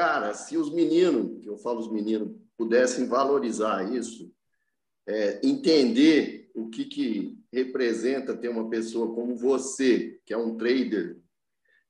cara, se os meninos, que eu falo os meninos, pudessem valorizar isso, é, entender o que, que representa ter uma pessoa como você, que é um trader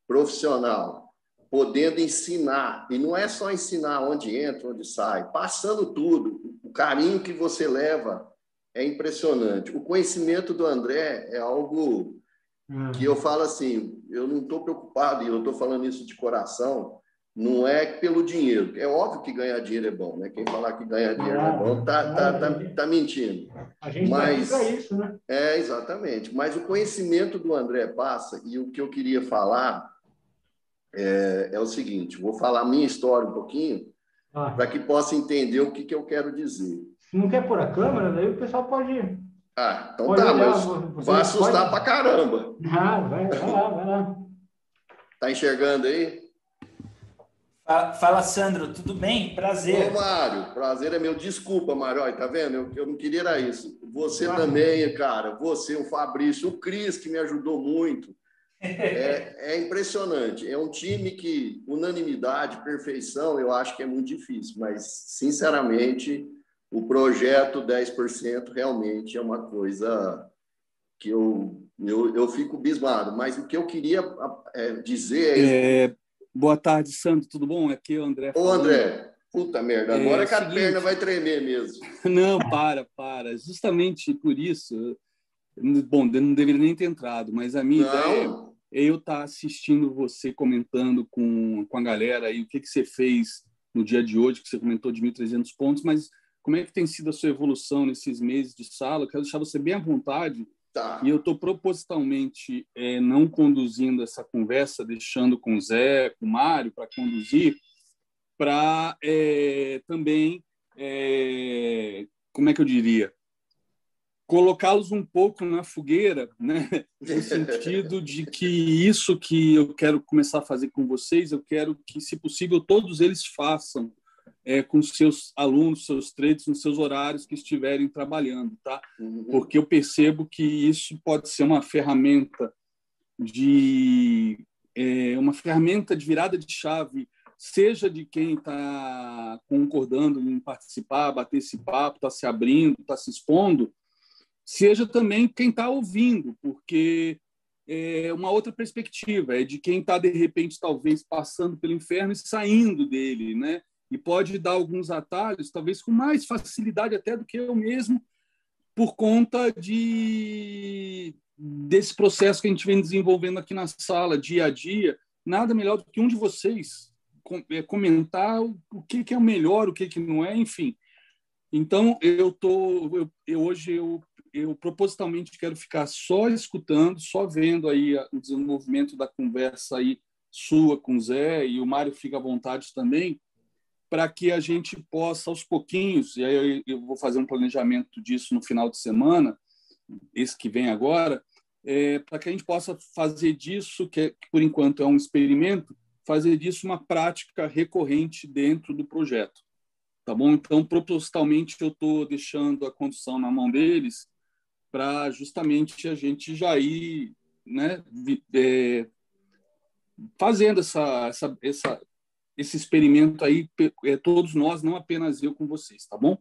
profissional, podendo ensinar, e não é só ensinar onde entra, onde sai, passando tudo, o carinho que você leva é impressionante. O conhecimento do André é algo uhum. que eu falo assim, eu não estou preocupado, e eu estou falando isso de coração, não é pelo dinheiro. É óbvio que ganhar dinheiro é bom, né? Quem falar que ganhar dinheiro é bom tá, tá, tá, tá mentindo. A gente Mas, isso, né? É, exatamente. Mas o conhecimento do André passa, e o que eu queria falar é, é o seguinte: vou falar a minha história um pouquinho, ah. para que possa entender o que, que eu quero dizer. Se não quer pôr a câmera, daí o pessoal pode. Ah, então pode tá, olhar, mas vai assustar pode... para caramba. Ah, vai, vai lá, vai lá. Tá enxergando aí? Fala, Sandro, tudo bem? Prazer. Ô, Mário, prazer é meu. Desculpa, Mário, tá vendo? Eu, eu não queria era isso. Você também, cara. Você, o Fabrício, o Cris, que me ajudou muito. É, é, impressionante. É um time que, unanimidade, perfeição, eu acho que é muito difícil, mas, sinceramente, o projeto 10% realmente é uma coisa que eu, eu, eu fico bismado. Mas o que eu queria é, dizer é, é Boa tarde, Sandro, tudo bom? Aqui é o André. Ô, André, puta merda, agora é, que a seguinte... perna vai tremer mesmo. Não, para, para. Justamente por isso, bom, não deveria nem ter entrado, mas a minha não. ideia é eu estar tá assistindo você comentando com, com a galera aí o que, que você fez no dia de hoje, que você comentou de 1.300 pontos, mas como é que tem sido a sua evolução nesses meses de sala? Eu quero deixar você bem à vontade Tá. E eu estou propositalmente é, não conduzindo essa conversa, deixando com o Zé, com o Mário para conduzir, para é, também, é, como é que eu diria, colocá-los um pouco na fogueira, né? no sentido de que isso que eu quero começar a fazer com vocês, eu quero que, se possível, todos eles façam é, com seus alunos, seus traders, nos seus horários que estiverem trabalhando, tá? Uhum. Porque eu percebo que isso pode ser uma ferramenta de é, uma ferramenta de virada de chave, seja de quem está concordando em participar, bater esse papo, está se abrindo, está se expondo, seja também quem está ouvindo, porque é uma outra perspectiva, é de quem está, de repente, talvez passando pelo inferno e saindo dele, né? E pode dar alguns atalhos, talvez com mais facilidade até do que eu mesmo, por conta de desse processo que a gente vem desenvolvendo aqui na sala, dia a dia. Nada melhor do que um de vocês é, comentar o que, é o melhor, o que, que não é, enfim. Então, eu tô, eu, eu, hoje eu, eu propositalmente quero ficar só escutando, só vendo aí o desenvolvimento da conversa aí sua com o Zé e o Mário fica à vontade também, para que a gente possa, aos pouquinhos, e aí eu vou fazer um planejamento disso no final de semana, esse que vem agora, é, para que a gente possa fazer disso, que, é, que por enquanto é um experimento, fazer disso uma prática recorrente dentro do projeto. Tá bom? Então, propositalmente, eu estou deixando a condução na mão deles para justamente a gente já ir né, é, fazendo essa, essa, essa, esse experimento aí, é, todos nós, não apenas eu com vocês, tá bom?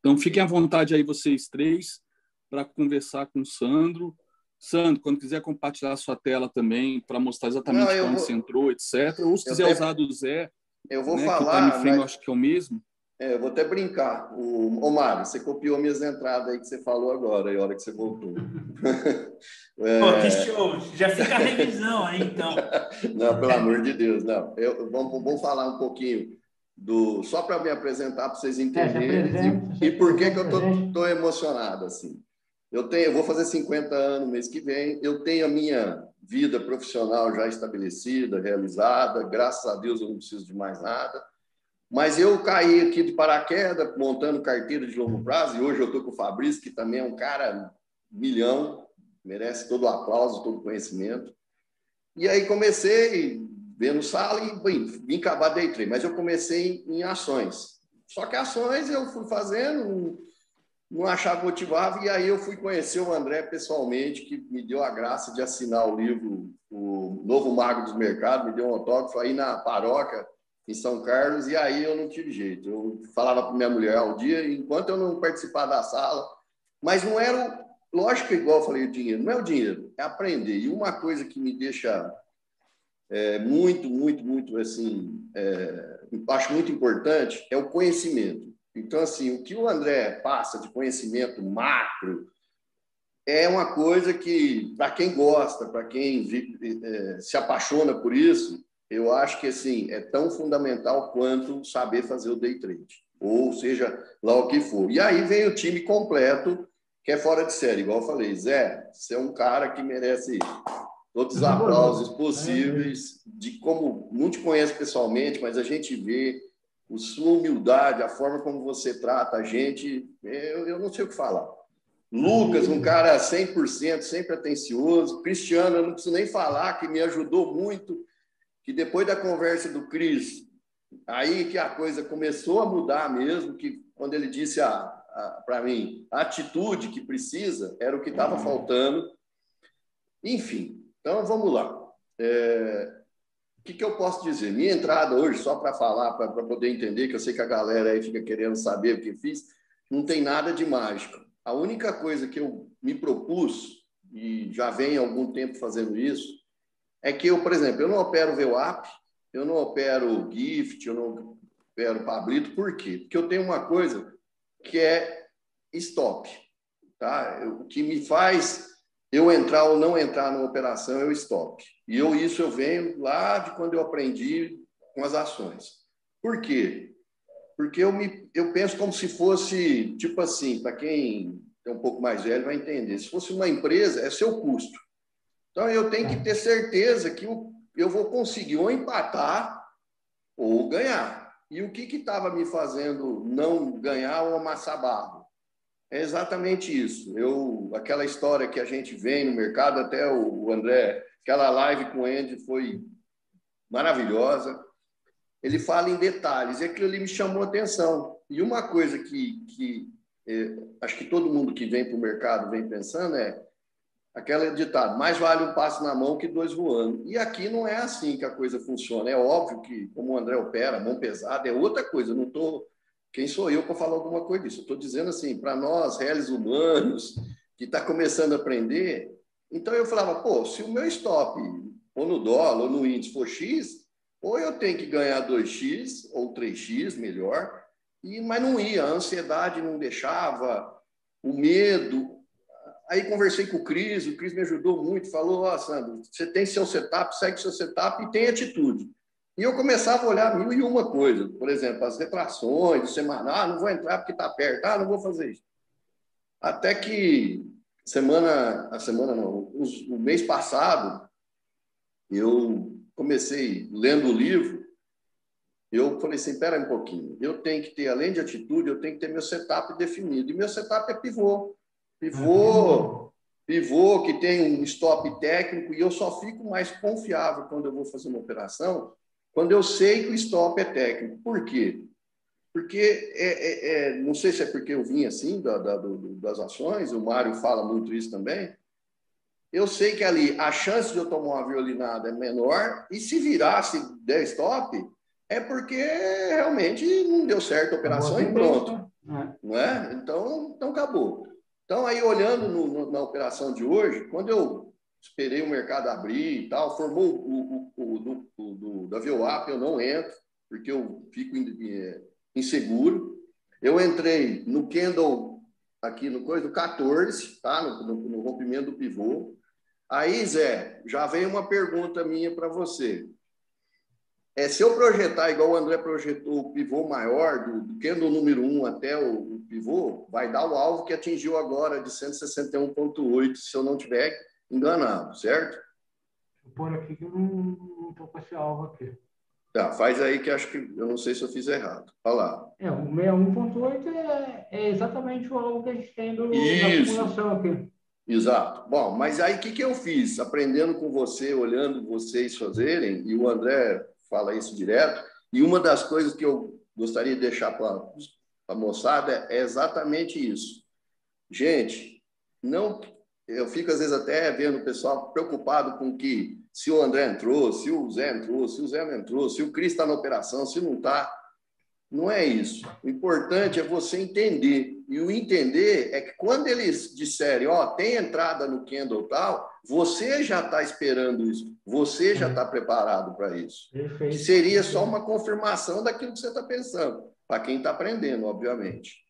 Então, fiquem à vontade aí, vocês três, para conversar com o Sandro. Sandro, quando quiser compartilhar a sua tela também, para mostrar exatamente não, onde vou... você entrou, etc. Ou se quiser usar do Zé, eu vou né, falar, que o mas... eu acho que é o mesmo. É, eu vou até brincar. O Omar, você copiou minhas entradas aí que você falou agora, e a hora que você voltou. é... Pô, que show! Já fica a revisão aí, então. não, pelo amor de Deus, não. Eu, vamos, vamos falar um pouquinho do. Só para me apresentar, para vocês é, entenderem. É, e, e, por que, que eu estou emocionado assim. Eu tenho, eu vou fazer 50 anos mês que vem. Eu tenho a minha vida profissional já estabelecida, realizada. Graças a Deus eu não preciso de mais nada mas eu caí aqui de paraquedas, montando carteira de longo prazo, e hoje eu estou com o Fabrício, que também é um cara milhão, merece todo o aplauso, todo o conhecimento. E aí comecei vendo sala e bem, vim acabar day trade, mas eu comecei em ações. Só que ações eu fui fazendo, não achava motivava, e aí eu fui conhecer o André pessoalmente, que me deu a graça de assinar o livro O Novo Mago dos Mercados, me deu um autógrafo aí na paróquia, em São Carlos, e aí eu não tive jeito. Eu falava para minha mulher ao dia, enquanto eu não participar da sala, mas não era, lógico que igual eu falei, o dinheiro, não é o dinheiro, é aprender. E uma coisa que me deixa é, muito, muito, muito, assim, é, acho muito importante é o conhecimento. Então, assim, o que o André passa de conhecimento macro é uma coisa que, para quem gosta, para quem é, se apaixona por isso, eu acho que assim é tão fundamental quanto saber fazer o day trade, ou seja, lá o que for. E aí vem o time completo, que é fora de série, igual eu falei, Zé, você é um cara que merece todos os aplausos possíveis, de como não te conheço pessoalmente, mas a gente vê a sua humildade, a forma como você trata a gente, eu, eu não sei o que falar. Lucas, um cara 100%, sempre atencioso. Cristiano, eu não preciso nem falar, que me ajudou muito que depois da conversa do Cris, aí que a coisa começou a mudar mesmo, que quando ele disse para mim a atitude que precisa era o que estava faltando. Enfim, então vamos lá. É, o que, que eu posso dizer? Minha entrada hoje, só para falar, para poder entender, que eu sei que a galera aí fica querendo saber o que fiz, não tem nada de mágico. A única coisa que eu me propus, e já venho há algum tempo fazendo isso, é que eu, por exemplo, eu não opero VWAP, eu não opero Gift, eu não opero Pablito, por quê? Porque eu tenho uma coisa que é stop, tá? O que me faz eu entrar ou não entrar numa operação é o stop. E eu isso eu venho lá de quando eu aprendi com as ações. Por quê? Porque eu me eu penso como se fosse tipo assim, para quem é um pouco mais velho vai entender. Se fosse uma empresa, é seu custo. Então, eu tenho que ter certeza que eu vou conseguir ou empatar ou ganhar. E o que estava me fazendo não ganhar ou amassar barro? É exatamente isso. Eu, aquela história que a gente vem no mercado, até o André, aquela live com o Andy foi maravilhosa. Ele fala em detalhes, e aquilo ali me chamou a atenção. E uma coisa que, que eh, acho que todo mundo que vem para o mercado vem pensando é aquele ditado, mais vale um passo na mão que dois voando. E aqui não é assim que a coisa funciona. É óbvio que, como o André opera, mão pesada é outra coisa. não tô quem sou eu para falar alguma coisa disso? Estou dizendo assim, para nós, réis humanos, que está começando a aprender, então eu falava, pô, se o meu stop, ou no dólar, ou no índice for X, ou eu tenho que ganhar 2X, ou 3X, melhor, e, mas não ia, a ansiedade não deixava, o medo, Aí conversei com o Cris, o Cris me ajudou muito, falou, ó, oh, Sandro, você tem seu setup, segue seu setup e tem atitude. E eu começava a olhar mil e uma coisa, por exemplo, as retrações do semanal, ah, não vou entrar porque está perto, ah, não vou fazer isso. Até que semana, a semana não, o mês passado, eu comecei lendo o livro, eu falei assim, espera um pouquinho, eu tenho que ter, além de atitude, eu tenho que ter meu setup definido. E meu setup é pivô. Pivô, pivô que tem um stop técnico, e eu só fico mais confiável quando eu vou fazer uma operação, quando eu sei que o stop é técnico. Por quê? Porque, é, é, é não sei se é porque eu vim assim da, da, do, das ações, o Mário fala muito isso também, eu sei que ali a chance de eu tomar uma violinada é menor, e se virar, se der stop, é porque realmente não deu certo a operação e pronto. Né? Não é? Então, então acabou. Então, aí, olhando no, na operação de hoje, quando eu esperei o mercado abrir e tal, formou o, o, o, o do, da VWAP, eu não entro, porque eu fico é, inseguro. Eu entrei no candle, aqui no coisa, do 14, tá? no, no, no rompimento do pivô. Aí, Zé, já vem uma pergunta minha para você. É, se eu projetar igual o André projetou o pivô maior, do, do candle número 1 até o, o, pivô, vai dar o alvo que atingiu agora de 161,8, se eu não tiver enganado, certo? Vou pôr aqui que eu não estou com esse alvo aqui. Tá, faz aí que acho que eu não sei se eu fiz errado. Olha lá. É, o 61.8 é, é exatamente o alvo que a gente tem do, da acumulação aqui. Exato. Bom, mas aí o que, que eu fiz? Aprendendo com você, olhando vocês fazerem, e o André fala isso direto. E uma das coisas que eu gostaria de deixar para a moçada é exatamente isso. Gente, não, eu fico às vezes até vendo o pessoal preocupado com que se o André entrou, se o Zé entrou, se o Zé não entrou, se o Cris está na operação, se não está. Não é isso. O importante é você entender. E o entender é que quando eles disserem, ó, oh, tem entrada no Kendall tal, você já está esperando isso, você já está preparado para isso. Perfeito. Seria só uma confirmação daquilo que você está pensando, para quem está aprendendo, obviamente.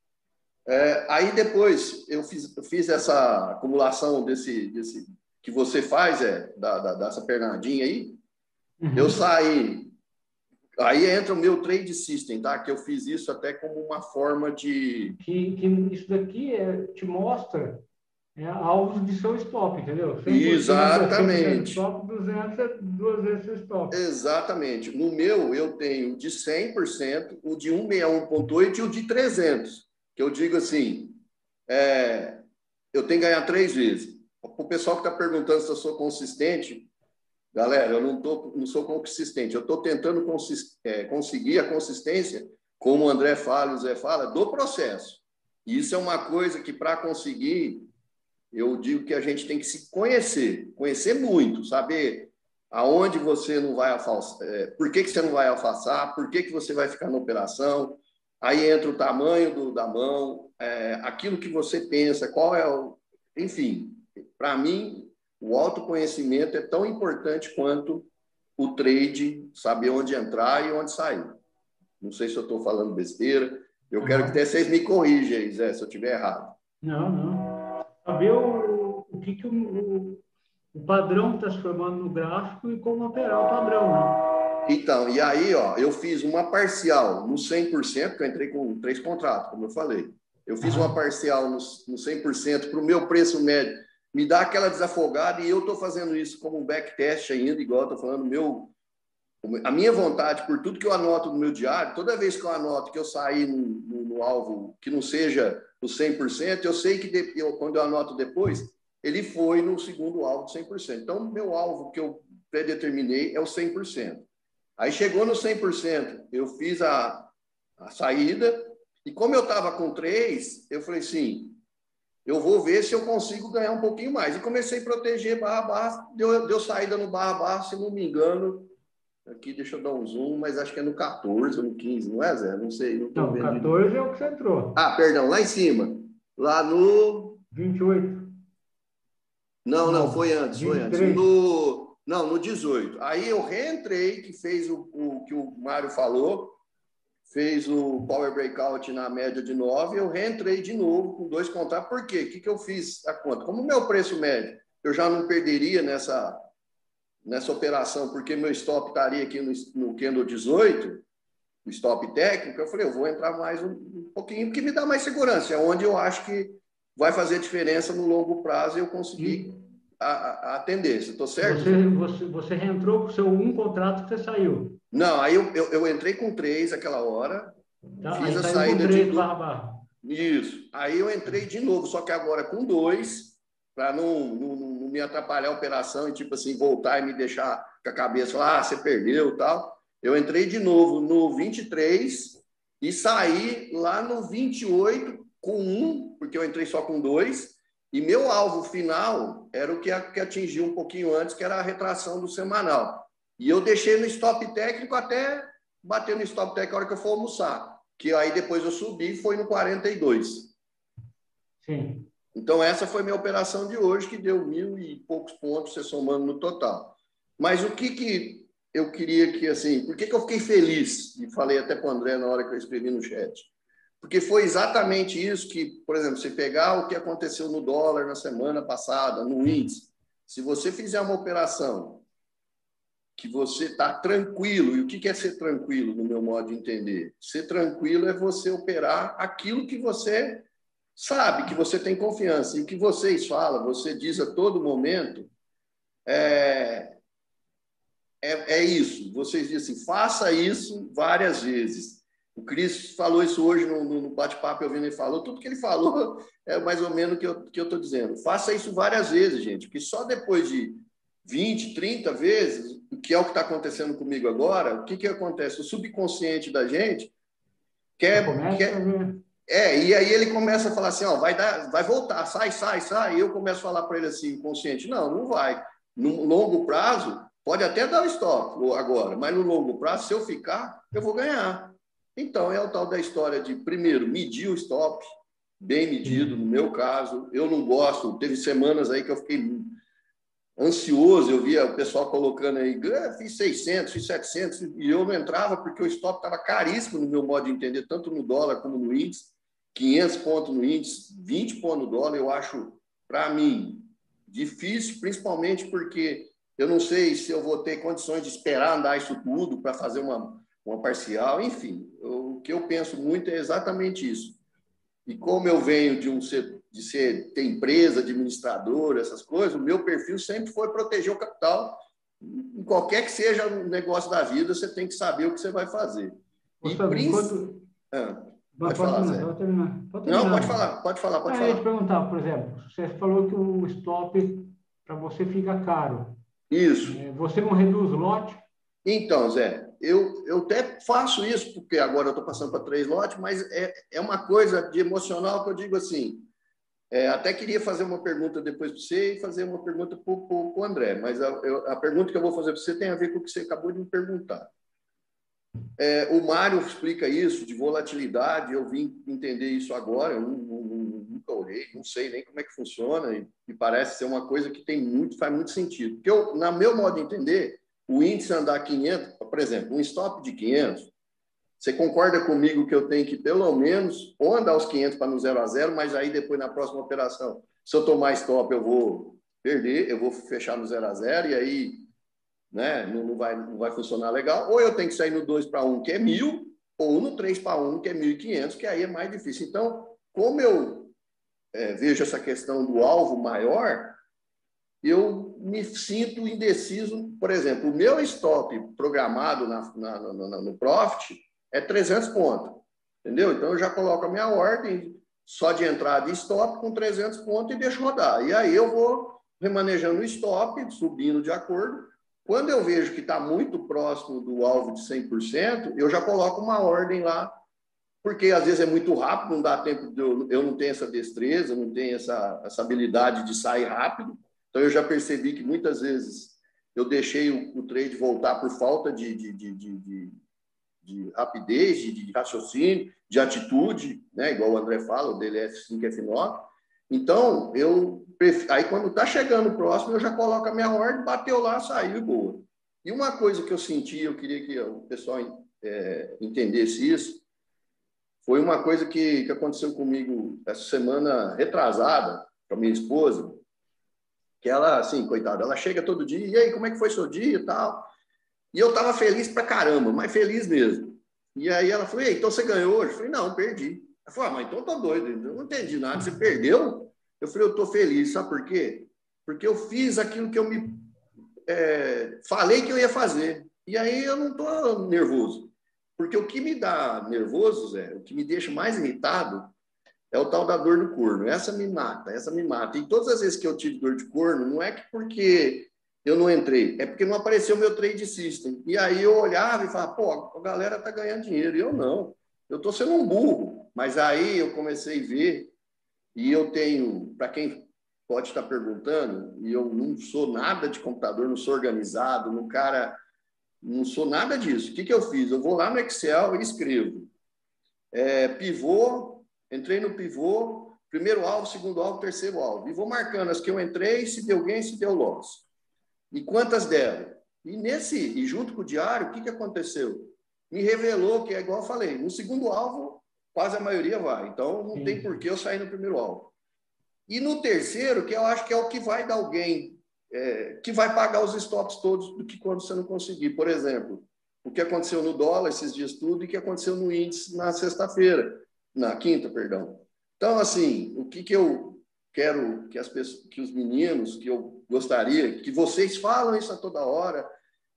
É, aí depois eu fiz, eu fiz essa acumulação desse, desse que você faz, é, da, da dessa pernadinha aí. Uhum. Eu saí. Aí entra o meu trade system, tá? Que eu fiz isso até como uma forma de. Que, que isso daqui é, te mostra é, alvos de seu stop, entendeu? Exatamente. Stop, 200 é duas vezes seu stop. Exatamente. No meu, eu tenho de 100%, o de 161,8 e o de 300 que eu digo assim, é, eu tenho que ganhar três vezes. O pessoal que está perguntando se eu sou consistente, galera, eu não, tô, não sou consistente. Eu estou tentando consist, é, conseguir a consistência, como o André fala e o Zé fala, do processo. E isso é uma coisa que, para conseguir, eu digo que a gente tem que se conhecer, conhecer muito, saber aonde você não vai alfaçar, é, por que, que você não vai alfaçar, por que, que você vai ficar na operação, Aí entra o tamanho do, da mão, é, aquilo que você pensa, qual é o. Enfim, para mim, o autoconhecimento é tão importante quanto o trade, saber onde entrar e onde sair. Não sei se eu estou falando besteira. Eu uhum. quero que até vocês me corrijam, Zé, se eu estiver errado. Não, não. Saber o, o que, que o, o padrão está se formando no gráfico e como operar o padrão, né? Então, e aí, ó, eu fiz uma parcial no 100%, que eu entrei com três contratos, como eu falei. Eu fiz uma parcial no, no 100% para o meu preço médio. Me dá aquela desafogada e eu estou fazendo isso como um backtest ainda, igual eu estou falando, meu, a minha vontade, por tudo que eu anoto no meu diário, toda vez que eu anoto que eu saí no, no, no alvo que não seja o 100%, eu sei que de, eu, quando eu anoto depois, ele foi no segundo alvo de 100%. Então, meu alvo que eu predeterminei é o 100%. Aí chegou no 100%, eu fiz a, a saída, e como eu estava com três, eu falei assim, eu vou ver se eu consigo ganhar um pouquinho mais. E comecei a proteger barra barra, deu, deu saída no barra barra, se não me engano, aqui deixa eu dar um zoom, mas acho que é no 14 ou no 15, não é, Zé? Não sei. Não, não 14 é o que você entrou. Ah, perdão, lá em cima. Lá no... 28. Não, não, foi antes, 23. foi antes. No não, no 18. Aí eu reentrei, que fez o, o que o Mário falou, fez o Power Breakout na média de 9, eu reentrei de novo com dois contratos. Por quê? O que, que eu fiz a conta? Como o meu preço médio, eu já não perderia nessa, nessa operação, porque meu stop estaria aqui no, no Candle 18, o stop técnico, eu falei, eu vou entrar mais um, um pouquinho, porque me dá mais segurança, é onde eu acho que vai fazer diferença no longo prazo e eu conseguir a, a tendência, estou certo? Você, você, você reentrou com o seu um contrato que você saiu. Não, aí eu, eu, eu entrei com três aquela hora, tá, fiz a saída de... Barra, barra. Isso. Aí eu entrei de novo, só que agora com dois, para não, não, não, me atrapalhar a operação e, tipo assim, voltar e me deixar com a cabeça lá, ah, você perdeu tal. Eu entrei de novo no 23 e saí lá no 28 com um, porque eu entrei só com dois, e meu alvo final era o que, que atingiu um pouquinho antes, que era a retração do semanal. E eu deixei no stop técnico até bater no stop técnico a hora que eu for almoçar. Que aí depois eu subi e foi no 42. Sim. Então, essa foi minha operação de hoje, que deu mil e poucos pontos, você somando no total. Mas o que, que eu queria que, assim, por que, que eu fiquei feliz? E falei até para o André na hora que eu escrevi no chat. Porque foi exatamente isso que, por exemplo, se pegar o que aconteceu no dólar na semana passada, no índice, se você fizer uma operação que você está tranquilo, e o que é ser tranquilo, no meu modo de entender? Ser tranquilo é você operar aquilo que você sabe, que você tem confiança. E o que vocês falam, você diz a todo momento, é, é, é isso. Vocês dizem faça isso várias vezes. O Cris falou isso hoje no, no bate-papo, eu vi ele falou. Tudo que ele falou é mais ou menos o que eu que estou dizendo. Faça isso várias vezes, gente, porque só depois de 20, 30 vezes, que é o que está acontecendo comigo agora, o que, que acontece? O subconsciente da gente quer. quer é, e aí ele começa a falar assim: ó, vai, dar, vai voltar, sai, sai, sai. E eu começo a falar para ele assim, consciente: não, não vai. No longo prazo, Pode até dar o stop agora, mas no longo prazo, se eu ficar, eu vou ganhar. Então, é o tal da história de, primeiro, medir o stop, bem medido, no meu caso. Eu não gosto, teve semanas aí que eu fiquei ansioso, eu via o pessoal colocando aí, ah, fiz 600, fiz 700, e eu não entrava porque o stop estava caríssimo no meu modo de entender, tanto no dólar como no índice, 500 pontos no índice, 20 pontos no dólar, eu acho, para mim, difícil, principalmente porque eu não sei se eu vou ter condições de esperar andar isso tudo para fazer uma, uma parcial, enfim, eu, o que eu penso muito é exatamente isso. E como eu venho de um de ser ter empresa, administrador, essas coisas, o meu perfil sempre foi proteger o capital. Em qualquer que seja o negócio da vida, você tem que saber o que você vai fazer. E princ... enquanto... ah, pode, pode, falar, terminar, pode, terminar, pode terminar. Não, pode falar, pode falar, pode ah, falar. Eu ia te perguntar, por exemplo, você falou que o stop para você fica caro. Isso. É, você não reduz o lote? Então, Zé, eu, eu até faço isso, porque agora eu estou passando para três lotes, mas é, é uma coisa de emocional que eu digo assim. É, até queria fazer uma pergunta depois para você e fazer uma pergunta para o André, mas a, eu, a, pergunta que eu vou fazer para você tem a ver com o que você acabou de me perguntar. É, o Mário explica isso de volatilidade, eu vim entender isso agora, eu não, não, nunca olhei, não sei nem como é que funciona, e, e, parece ser uma coisa que tem muito, faz muito sentido. Porque, eu, na meu modo de entender, o índice andar 500, por exemplo, um stop de 500, você concorda comigo que eu tenho que, pelo menos, ou andar os 500 para no 0 a 0, mas aí depois na próxima operação, se eu tomar stop, eu vou perder, eu vou fechar no 0 a 0 e aí né, não, vai, não vai funcionar legal. Ou eu tenho que sair no 2 para 1, que é 1.000, ou no 3 para 1, que é 1.500, que aí é mais difícil. Então, como eu é, vejo essa questão do alvo maior, eu me sinto indeciso. Por exemplo, o meu stop programado na, na, na, no Profit é 300 pontos, entendeu? Então, eu já coloco a minha ordem só de entrada e stop com 300 pontos e deixo rodar. E aí eu vou remanejando o stop, subindo de acordo. Quando eu vejo que está muito próximo do alvo de 100%, eu já coloco uma ordem lá, porque às vezes é muito rápido, não dá tempo, de eu, eu não tenho essa destreza, não tenho essa, essa habilidade de sair rápido. Então, eu já percebi que muitas vezes eu deixei o, o trade voltar por falta de, de, de, de, de rapidez, de, raciocínio, de atitude, né? igual o André fala, o dele é F5, F9. Então, eu aí quando está chegando próximo, eu já coloco a minha ordem, bateu lá, saiu e boa. E uma coisa que eu senti, eu queria que o pessoal é, entendesse isso, foi uma coisa que, que aconteceu comigo essa semana retrasada, com a minha esposa que ela, assim, coitada, ela chega todo dia, e aí, como é que foi seu dia e tal? E eu tava feliz pra caramba, mas feliz mesmo. E aí ela falou, então você ganhou hoje? Eu falei, não, perdi. Ela falou, ah, mas então tá doido, eu não entendi nada, você perdeu? Eu falei, eu tô feliz, sabe por quê? Porque eu fiz aquilo que eu me é, falei que eu ia fazer. E aí eu não tô nervoso. Porque o que me dá nervoso, Zé, o que me deixa mais irritado, é o tal da dor do corno. Essa me mata, essa me mata. E todas as vezes que eu tive dor de corno, não é que porque eu não entrei, é porque não apareceu meu trade system. E aí eu olhava e falava, pô, a galera tá ganhando dinheiro. E eu não. Eu tô sendo um burro. Mas aí eu comecei a ver, e eu tenho, para quem pode estar perguntando, e eu não sou nada de computador, não sou organizado, não cara, não sou nada disso. O que, que eu fiz? Eu vou lá no Excel e escrevo. É, pivô Entrei no pivô, primeiro alvo, segundo alvo, terceiro alvo. E vou marcando as que eu entrei, se deu gain, se deu loss. E quantas deram. E nesse, e junto com o diário, o que, que aconteceu? Me revelou que é igual eu falei, no segundo alvo, quase a maioria vai. Então, não Sim. tem por que eu sair no primeiro alvo. E no terceiro, que eu acho que é o que vai dar alguém, é, que vai pagar os stops todos do que quando você não conseguir. Por exemplo, o que aconteceu no dólar esses dias tudo e o que aconteceu no índice na sexta-feira na quinta, perdão. Então, assim, o que, que eu quero que as pessoas, que os meninos, que eu gostaria, que vocês falam isso a toda hora,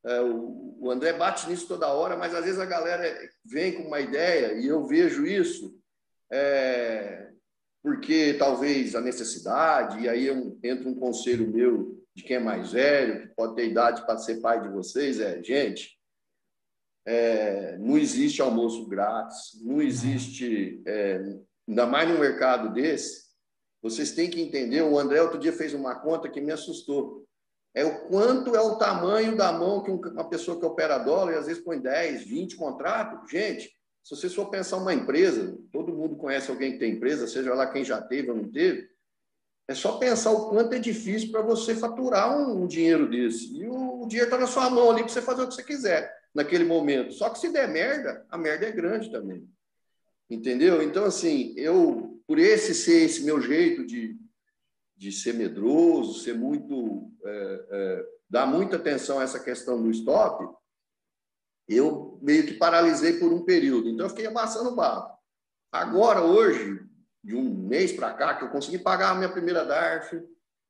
é, o, o André bate nisso toda hora, mas às vezes a galera vem com uma ideia e eu vejo isso é, porque talvez a necessidade, e aí entra um conselho meu de quem é mais velho, que pode ter idade para ser pai de vocês, é, gente, é, não existe almoço grátis, não existe, é, ainda mais num mercado desse, vocês têm que entender, o André outro dia fez uma conta que me assustou. é o quanto é o tamanho da mão que uma pessoa que opera dólar, e às vezes põe 10, 20 contratos. Gente, se você for pensar uma empresa, todo mundo conhece alguém que tem empresa, seja lá quem já teve ou não teve, é só pensar o quanto é difícil para você faturar um, um, dinheiro desse. E o, o dinheiro está na sua mão ali para você fazer o que você quiser naquele momento. Só que se der merda, a merda é grande também. Entendeu? Então, assim, eu, por esse ser esse meu jeito de, de ser medroso, ser muito. É, é, dar muita atenção a essa questão do stop, eu meio que paralisei por um período. Então, eu fiquei amassando barro. Agora, hoje, de um mês para cá, que eu consegui pagar a minha primeira DARF,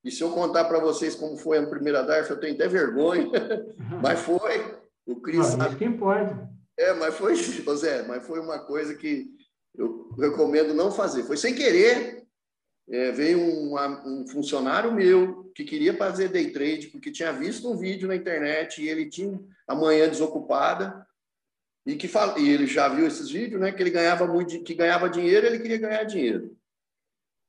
e se eu contar para vocês como foi a primeira DARF, eu tenho até vergonha, mas foi. O Cris sabe. Quem pode. É, mas foi, José, mas foi uma coisa que eu recomendo não fazer. Foi sem querer, é, veio um, um, funcionário meu que queria fazer day trade, porque tinha visto um vídeo na internet e ele tinha a manhã desocupada e que fala, e ele já viu esses vídeos, né? Que ele ganhava muito, que ganhava dinheiro, ele queria ganhar dinheiro.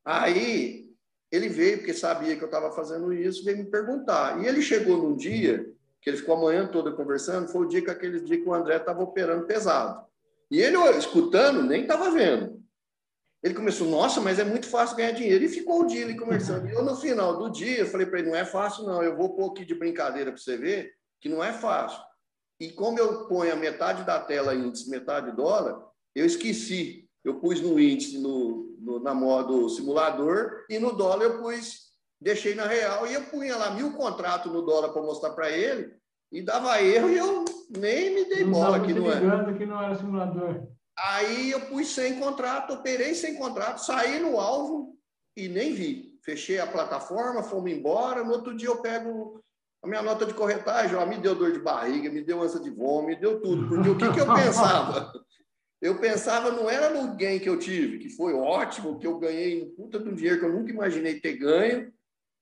Aí ele veio porque sabia que eu estava fazendo isso, veio me perguntar. E ele chegou num dia que ele ficou a manhã toda conversando, foi o dia que aquele dia que o André estava operando pesado. E ele escutando nem estava vendo. Ele começou, nossa, mas é muito fácil ganhar dinheiro. E ficou o dia ali conversando. E eu, no final do dia, eu falei para ele: não é fácil, não. Eu vou pôr aqui de brincadeira para você ver que não é fácil. E como eu ponho a metade da tela índice, metade dólar, eu esqueci. Eu pus no índice, no, no, na modo simulador, e no dólar eu pus, deixei na real, e eu punha lá mil contratos no dólar para mostrar para ele, e dava erro, e eu nem me dei bola aqui, não é? que não era simulador. Aí eu pus sem contrato, operei sem contrato, saí no alvo e nem vi. Fechei a plataforma, fomos embora. No outro dia eu pego a minha nota de corretagem, ó, me deu dor de barriga, me deu ânsia de vômito, me deu tudo. Porque o que, que eu pensava? Eu pensava, não era no gain que eu tive, que foi ótimo, que eu ganhei um puta de um dinheiro que eu nunca imaginei ter ganho.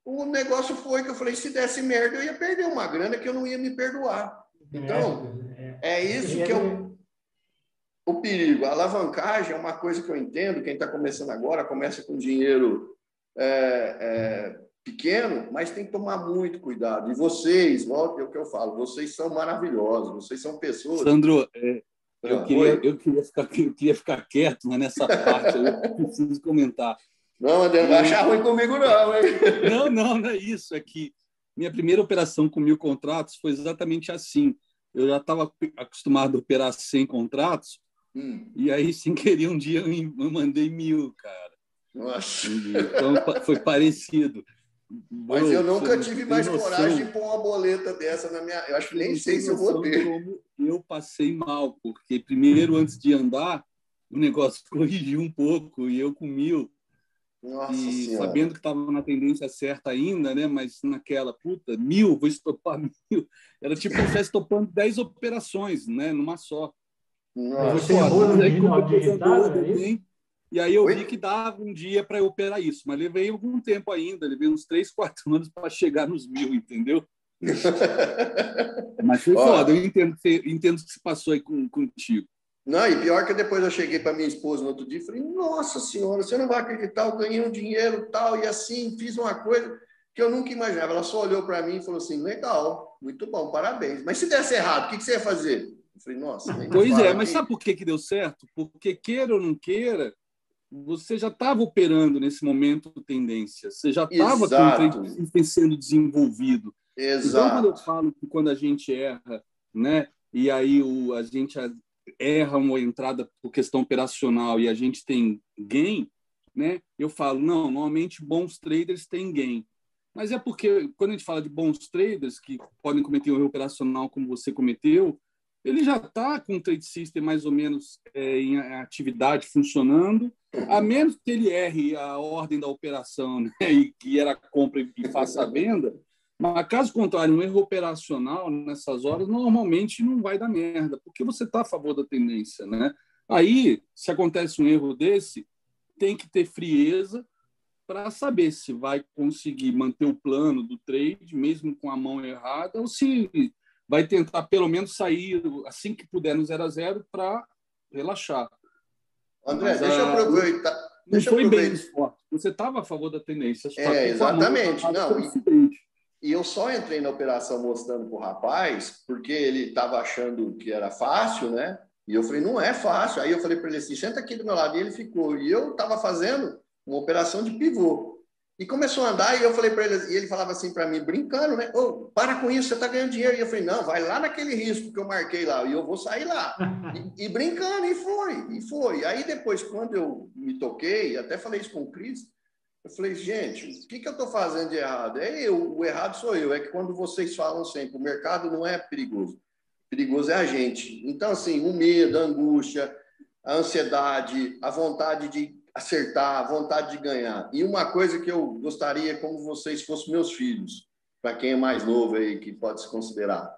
O negócio foi que eu falei, se desse merda, eu ia perder uma grana que eu não ia me perdoar. Então, é, é isso que eu o perigo. A alavancagem é uma coisa que eu entendo, quem está começando agora começa com dinheiro é, é, pequeno, mas tem que tomar muito cuidado. E vocês, volta é o que eu falo, vocês são maravilhosos, vocês são pessoas. Sandro, é, eu, ah, queria, eu, queria ficar, eu queria ficar quieto, mas nessa parte eu preciso comentar. Não, André, não vai achar ruim comigo, não, hein? Não, não, não é isso. É que minha primeira operação com mil contratos foi exatamente assim. Eu já estava acostumado a operar 100 contratos, Hum. E aí, sem querer, um dia eu mandei mil, cara. Nossa. Então foi parecido. Mas eu, eu nunca tive mais noção, coragem de pôr uma boleta dessa na minha. Eu acho que nem sei se eu vou ter. eu passei mal, porque primeiro, antes de andar, o negócio corrigiu um pouco e eu com mil. Nossa e senhora. sabendo que estava na tendência certa ainda, né? Mas naquela, puta, mil, vou estopar mil. Era tipo se estivesse topando dez operações, né? Numa só. Você é E aí eu vi que dava um dia para eu operar isso, mas levei algum tempo ainda, levei uns três, quatro anos para chegar nos mil, entendeu? mas foi foda, eu entendo que, você, entendo que se passou aí com, contigo. Não, e pior que depois eu cheguei para minha esposa no outro dia e falei, nossa senhora, você não vai acreditar, eu ganhei um dinheiro tal, e assim, fiz uma coisa que eu nunca imaginava. Ela só olhou para mim e falou assim, legal, muito bom, parabéns. Mas se desse errado, o que, você ia fazer? Eu falei, nossa. Pois é, mas sabe por que, que deu certo? Porque, queira ou não queira, você já estava operando nesse momento tendência, você já estava sendo desenvolvido. Exato. Então, quando eu falo que quando a gente erra, né, e aí o, a gente erra uma entrada por questão operacional e a gente tem gain, né, eu falo, não, normalmente bons traders têm gain. Mas é porque, quando a gente fala de bons traders que podem cometer um erro operacional como você cometeu, ele já está com o trade system mais ou menos é, em atividade funcionando, a menos que ele erre a ordem da operação né, e que era compra e faça a venda. Mas, caso contrário, um erro operacional nessas horas normalmente não vai dar merda, porque você está a favor da tendência. Né? Aí, se acontece um erro desse, tem que ter frieza para saber se vai conseguir manter o plano do trade, mesmo com a mão errada, ou se vai tentar pelo menos sair assim que puder no 0 a 0 para relaxar. André, Mas, deixa eu aproveitar. Não foi bem esporte. Você estava a favor da tendência. É, exatamente. Não, e, e eu só entrei na operação mostrando para o rapaz, porque ele estava achando que era fácil, né? E eu falei, não é fácil. Aí eu falei para ele assim, senta aqui do meu lado. E ele ficou. E eu estava fazendo uma operação de pivô. E começou a andar, e eu falei para ele, e ele falava assim para mim, brincando, né? Ô, para com isso, você está ganhando dinheiro. E eu falei, não, vai lá naquele risco que eu marquei lá, e eu vou sair lá. E, e brincando, e foi, e foi. Aí depois, quando eu me toquei, até falei isso com o Cris, eu falei, gente, o que, que eu estou fazendo de errado? É eu, o errado sou eu. É que quando vocês falam sempre, o mercado não é perigoso, perigoso é a gente. Então, assim, o medo, a angústia, a ansiedade, a vontade de acertar, a vontade de ganhar. E uma coisa que eu gostaria, como vocês fossem meus filhos, para quem é mais novo aí, que pode se considerar.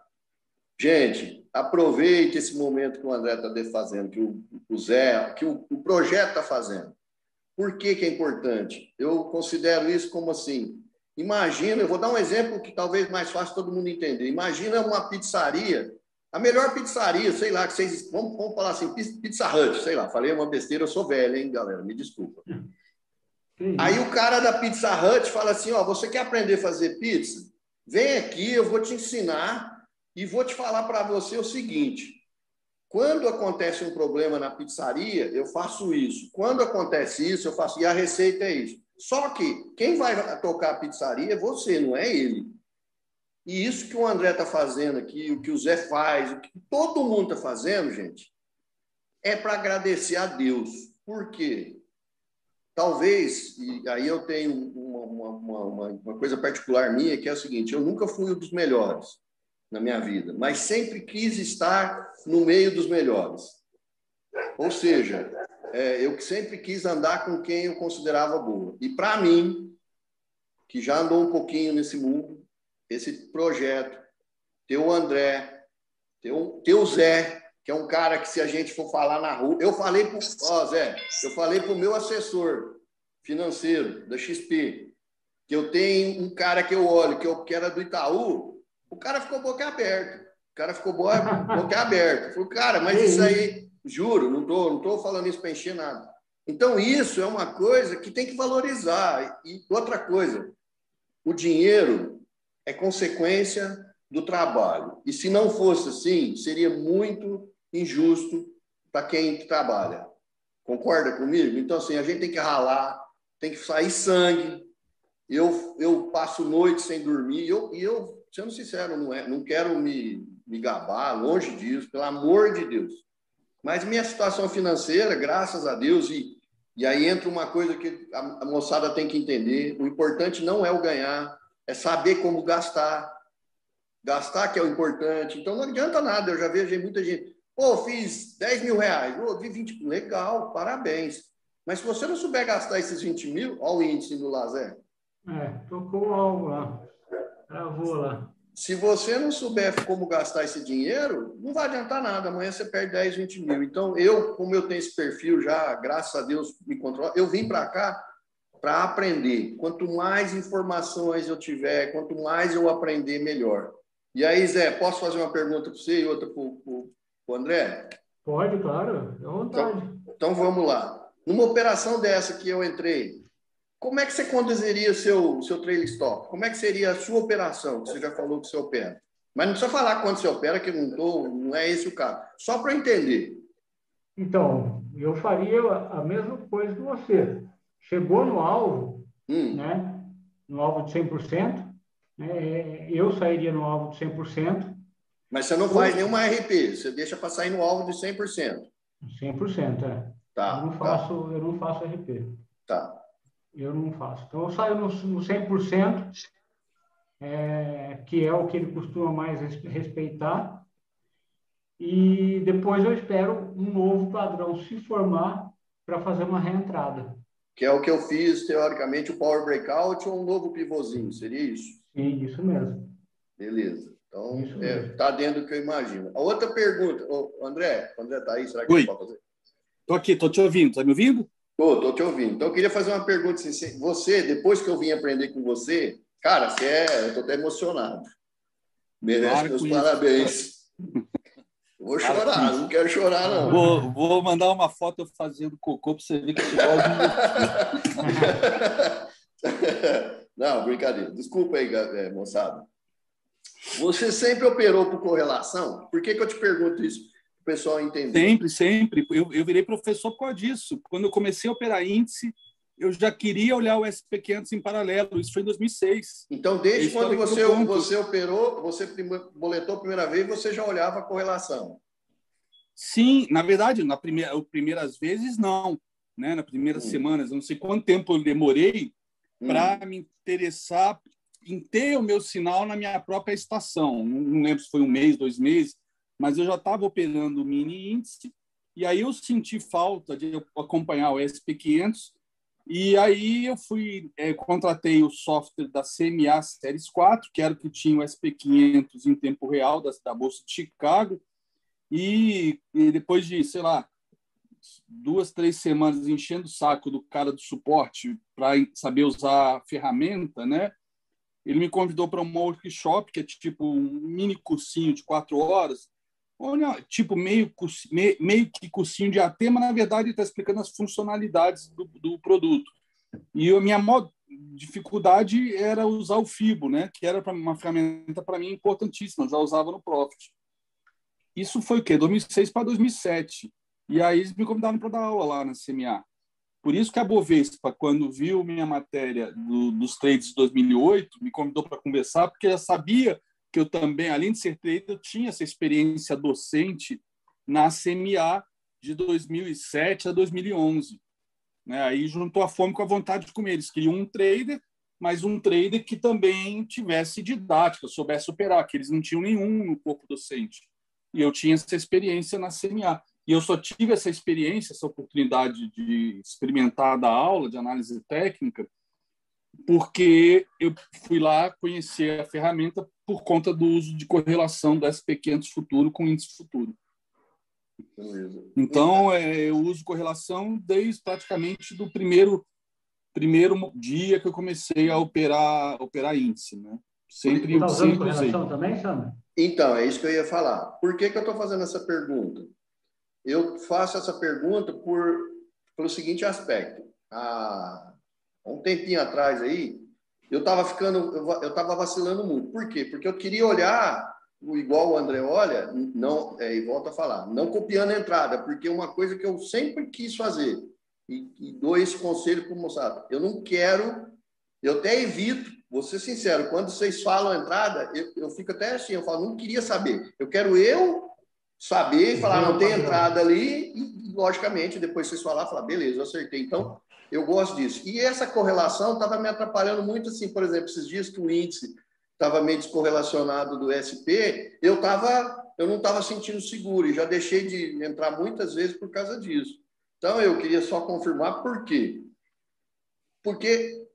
Gente, aproveite esse momento que o André está fazendo, que o, o Zé, que o, o projeto está fazendo. Por que, que é importante? Eu considero isso como assim. Imagina, eu vou dar um exemplo que talvez mais fácil todo mundo entender. Imagina uma pizzaria a melhor pizzaria, sei lá, que vocês. Vamos, vamos falar assim, Pizza Hut, sei lá, falei uma besteira, eu sou velho, hein, galera? Me desculpa. Aí o cara da Pizza Hut fala assim: ó, você quer aprender a fazer pizza? Vem aqui, eu vou te ensinar e vou te falar para você o seguinte: quando acontece um problema na pizzaria, eu faço isso. Quando acontece isso, eu faço. E a receita é isso. Só que quem vai tocar a pizzaria é você, não é ele. E isso que o André está fazendo aqui, o que o Zé faz, o que todo mundo está fazendo, gente, é para agradecer a Deus. Por quê? Talvez, e aí eu tenho uma, uma, uma, uma coisa particular minha, que é o seguinte: eu nunca fui um dos melhores na minha vida, mas sempre quis estar no meio dos melhores. Ou seja, é, eu sempre quis andar com quem eu considerava boa. E para mim, que já andou um pouquinho nesse mundo, esse projeto, ter o André, ter o, ter o Zé, que é um cara que se a gente for falar na rua, eu falei para ó Zé, eu falei para o meu assessor financeiro da XP, que eu tenho um cara que eu olho, que, eu, que era do Itaú, o cara ficou boca aberta. O cara ficou boca, aberta. Falei, cara, mas isso aí, juro, não tô, não tô falando isso para encher nada. Então, isso é uma coisa que tem que valorizar. E outra coisa, o dinheiro é consequência do trabalho. E se não fosse assim, seria muito injusto para quem trabalha. Concorda comigo? Então, assim, a gente tem que ralar, tem que sair sangue. Eu, eu passo noite sem dormir e eu, eu, sendo sincero, não, é, não quero me, me gabar, longe disso, pelo amor de Deus. Mas minha situação financeira, graças a Deus, e, e aí entra uma coisa que a, a moçada tem que entender: o importante não é o ganhar, é saber como gastar. Gastar que é o importante. Então não adianta nada. Eu já vejo muita gente. Pô, fiz 10 mil reais. Pô, vi 20 Legal, parabéns. Mas se você não souber gastar esses 20 mil, olha o índice do Lazer. É, tocou algo lá. Lá. Se você não souber como gastar esse dinheiro, não vai adiantar nada. Amanhã você perde 10, 20 mil. Então, eu, como eu tenho esse perfil já, graças a Deus, me controla, eu vim para cá para aprender. Quanto mais informações eu tiver, quanto mais eu aprender, melhor. E aí, Zé, posso fazer uma pergunta para você e outra para o André? Pode, claro, à vontade. Então, então, vamos lá. Numa operação dessa que eu entrei, como é que você conduziria seu, seu trailer stop? Como é que seria a sua operação, que você já falou que você opera? Mas não precisa falar quando você opera, que não, tô, não é esse o caso. Só para entender. Então, eu faria a mesma coisa que você chegou no alvo, hum. né, no alvo de 100%, né, eu sairia no alvo de 100%. Mas você não faz nenhuma RP, você deixa para sair no alvo de 100%. 100%, é. Tá, eu, não tá. faço, eu não faço RP. Tá. Eu não faço. Então, eu saio no, no 100%, é, que é o que ele costuma mais respeitar, e depois eu espero um novo padrão se formar para fazer uma reentrada que é o que eu fiz, teoricamente, o Power Breakout ou um novo pivôzinho, seria isso? Sim, isso mesmo. Beleza. Então, está é, tá dentro do que eu imagino. A outra pergunta, André, André está aí, será que Oi. pode fazer? Estou aqui, estou te ouvindo. Está me ouvindo? Estou, te ouvindo. Então, eu queria fazer uma pergunta. Assim, você, depois que eu vim aprender com você, cara, você é, eu estou até emocionado. Merece claro meus parabéns. Vou chorar, não quero chorar, não. Vou, vou mandar uma foto fazendo cocô para você ver que igual Não, brincadeira. Desculpa aí, é, moçada. Você sempre operou por correlação? Por que, que eu te pergunto isso? O pessoal entender. Sempre, sempre. Eu, eu virei professor por causa disso. Quando eu comecei a operar índice, eu já queria olhar o SP500 em paralelo. Isso foi em 2006. Então, desde quando você, você operou, você boletou a primeira vez, você já olhava a correlação? Sim, na verdade, na primeira, primeiras vezes, não. Né? Na primeiras hum. semanas, não sei quanto tempo eu demorei hum. para me interessar em ter o meu sinal na minha própria estação. Não lembro se foi um mês, dois meses, mas eu já estava operando o mini índice e aí eu senti falta de acompanhar o SP500 e aí eu fui é, contratei o software da CMA Series 4, que era o que tinha o SP500 em tempo real da, da Bolsa de Chicago, e, e depois de, sei lá, duas, três semanas enchendo o saco do cara do suporte para saber usar a ferramenta, né? Ele me convidou para um workshop, que é tipo um mini cursinho de quatro horas, Olha, tipo meio, meio, que cursinho de AT, mas na verdade está explicando as funcionalidades do, do produto. E a minha dificuldade era usar o Fibo, né? que era uma ferramenta para mim importantíssima, já usava no Profit. Isso foi o quê? 2006 para 2007. E aí eles me convidaram para dar aula lá na CMA. Por isso que a Bovespa, quando viu minha matéria do, dos trades de 2008, me convidou para conversar, porque já sabia que eu também, além de ser trader, eu tinha essa experiência docente na CMA de 2007 a 2011. Né? Aí juntou a fome com a vontade de comer. Eles queriam um trader, mas um trader que também tivesse didática, soubesse operar, que eles não tinham nenhum no corpo docente. E eu tinha essa experiência na CMA. E eu só tive essa experiência, essa oportunidade de experimentar da aula de análise técnica, porque eu fui lá conhecer a ferramenta por conta do uso de correlação do SP500 futuro com índice futuro. Então, é, eu uso correlação desde praticamente do primeiro primeiro dia que eu comecei a operar operar índice, né? Sempre está usando sempre correlação usei. também, Sandra? Então, é isso que eu ia falar. Por que, que eu estou fazendo essa pergunta? Eu faço essa pergunta por pelo seguinte aspecto. Há um tempinho atrás aí, eu estava ficando, eu estava vacilando muito. Por quê? Porque eu queria olhar igual o André olha, não, é, e volta a falar, não copiando a entrada, porque é uma coisa que eu sempre quis fazer, e, e dou esse conselho para o moçada, eu não quero, eu até evito, vou ser sincero, quando vocês falam a entrada, eu, eu fico até assim, eu falo, não queria saber, eu quero eu saber e falar, não tem entrada ali, e logicamente, depois vocês falar, falar, beleza, eu acertei. Então, eu gosto disso. E essa correlação estava me atrapalhando muito, assim, por exemplo, esses dias que o índice estava meio descorrelacionado do SP, eu tava, eu não estava sentindo seguro e já deixei de entrar muitas vezes por causa disso. Então, eu queria só confirmar por quê. Porque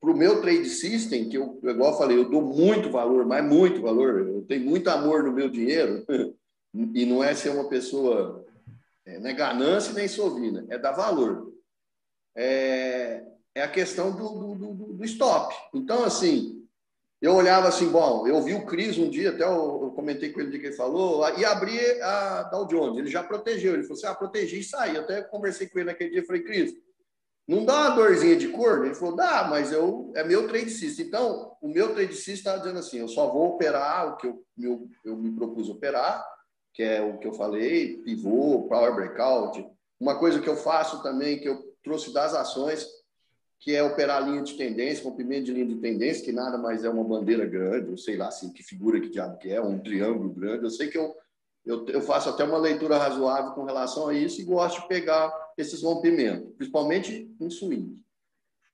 para o meu trade system, que eu, igual eu falei, eu dou muito valor, mas muito valor, eu tenho muito amor no meu dinheiro, e não é ser uma pessoa, é, não é ganância nem sovina, é dar valor é, é a questão do, do, do, do, stop. Então, assim, eu olhava assim, bom, eu vi o Cris um dia, até eu, eu comentei com ele de que ele falou, e abri a Dow Jones, ele já protegeu, ele falou assim, ah, protegi e saí. Até conversei com ele naquele dia, falei, Cris, não dá uma dorzinha de cor? Ele falou, dá, mas eu, é meu trade system. Então, o meu trade system está dizendo assim, eu só vou operar o que eu, meu, eu me propus operar, que é o que eu falei, pivô, power breakout. Uma coisa que eu faço também, que eu trouxe das ações, que é operar a linha de tendência, rompimento de linha de tendência, que nada mais é uma bandeira grande, ou sei lá assim, que figura que diabo que é, um triângulo grande. Eu sei que eu, eu, eu faço até uma leitura razoável com relação a isso e gosto de pegar esses rompimentos, principalmente em swing.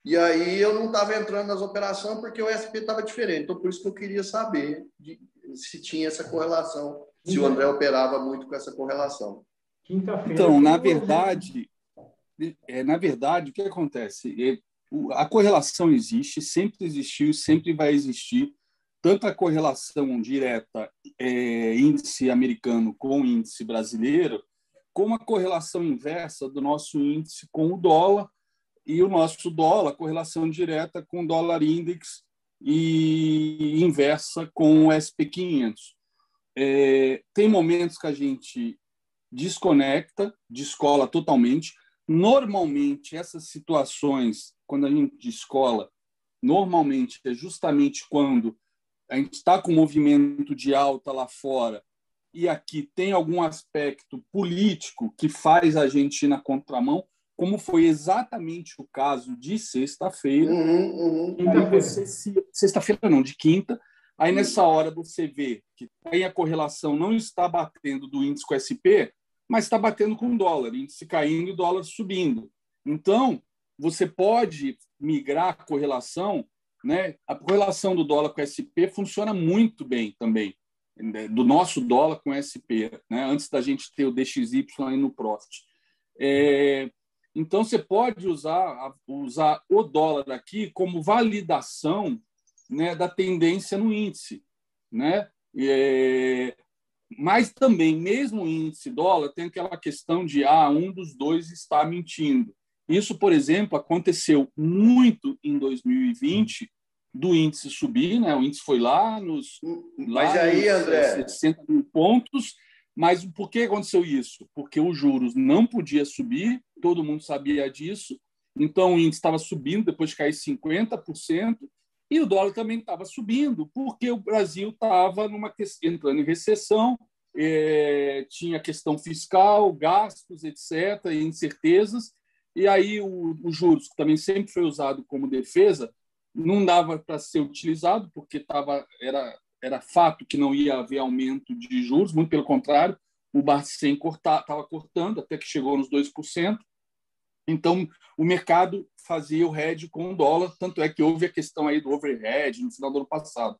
E aí eu não estava entrando nas operações porque o SP estava diferente. Então, por isso que eu queria saber de, se tinha essa correlação, se o André operava muito com essa correlação. Então, na verdade, é, na verdade, o que acontece? É, a correlação existe, sempre existiu sempre vai existir, tanto a correlação direta é, índice americano com índice brasileiro, como a correlação inversa do nosso índice com o dólar e o nosso dólar, correlação direta com o dólar index e inversa com o SP500. É, tem momentos que a gente desconecta, descola totalmente, Normalmente, essas situações, quando a gente de escola, normalmente é justamente quando a gente está com movimento de alta lá fora e aqui tem algum aspecto político que faz a gente ir na contramão, como foi exatamente o caso de sexta-feira. Uhum, uhum. Sexta-feira não, de quinta. Aí nessa hora você vê que aí a correlação não está batendo do índice com o SP, mas está batendo com o dólar, índice caindo e dólar subindo. Então, você pode migrar a correlação, né? A correlação do dólar com o SP funciona muito bem também, né? do nosso dólar com o SP, né? Antes da gente ter o DXY aí no Profit. É, então, você pode usar, usar o dólar aqui como validação né, da tendência no índice. Né? É, mas também, mesmo o índice dólar, tem aquela questão de ah, um dos dois está mentindo. Isso, por exemplo, aconteceu muito em 2020, do índice subir, né? o índice foi lá nos, mas lá aí, nos André... 60 mil pontos, mas por que aconteceu isso? Porque os juros não podia subir, todo mundo sabia disso, então o índice estava subindo depois de cair 50%, e o dólar também estava subindo, porque o Brasil estava entrando em recessão, é, tinha questão fiscal, gastos, etc., incertezas, e aí o, o juros, que também sempre foi usado como defesa, não dava para ser utilizado, porque tava, era era fato que não ia haver aumento de juros, muito pelo contrário, o Bacen estava cortando até que chegou nos 2%. Então, o mercado fazia o hedge com o dólar, tanto é que houve a questão aí do overhead no final do ano passado.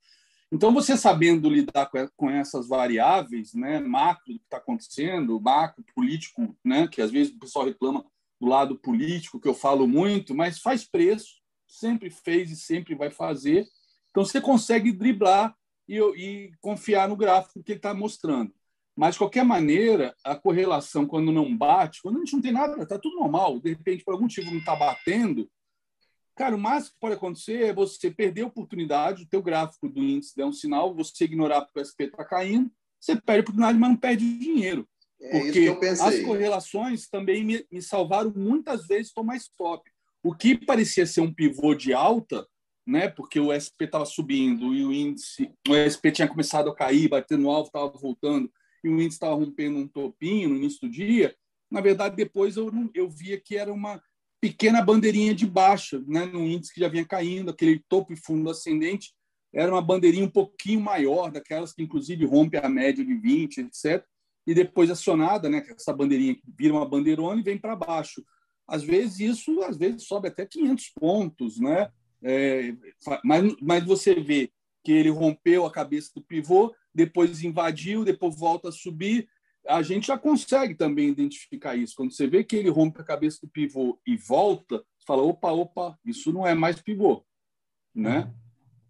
Então, você sabendo lidar com essas variáveis, né, macro do que está acontecendo, macro político, né, que às vezes o pessoal reclama do lado político, que eu falo muito, mas faz preço, sempre fez e sempre vai fazer. Então, você consegue driblar e, e confiar no gráfico que ele está mostrando. Mas, de qualquer maneira, a correlação, quando não bate, quando a gente não tem nada, está tudo normal, de repente, por algum motivo, não está batendo, cara, o máximo que pode acontecer é você perder a oportunidade, o teu gráfico do índice der um sinal, você ignorar porque o SP está caindo, você perde a oportunidade, mas não perde dinheiro. É porque as correlações também me, me salvaram muitas vezes tomar stop. O que parecia ser um pivô de alta, né? Porque o SP estava subindo e o índice, o SP tinha começado a cair, batendo alvo, estava voltando e o índice estava rompendo um topinho no início do dia. Na verdade, depois eu eu via que era uma pequena bandeirinha de baixa, né? No índice que já vinha caindo, aquele topo e fundo ascendente, era uma bandeirinha um pouquinho maior, daquelas que inclusive rompe a média de 20, etc. E depois acionada, né? Essa bandeirinha que vira uma bandeirona e vem para baixo. Às vezes isso, às vezes sobe até 500 pontos, né? É, mas, mas você vê que ele rompeu a cabeça do pivô, depois invadiu, depois volta a subir. A gente já consegue também identificar isso. Quando você vê que ele rompe a cabeça do pivô e volta, você fala: opa, opa, isso não é mais pivô. Né?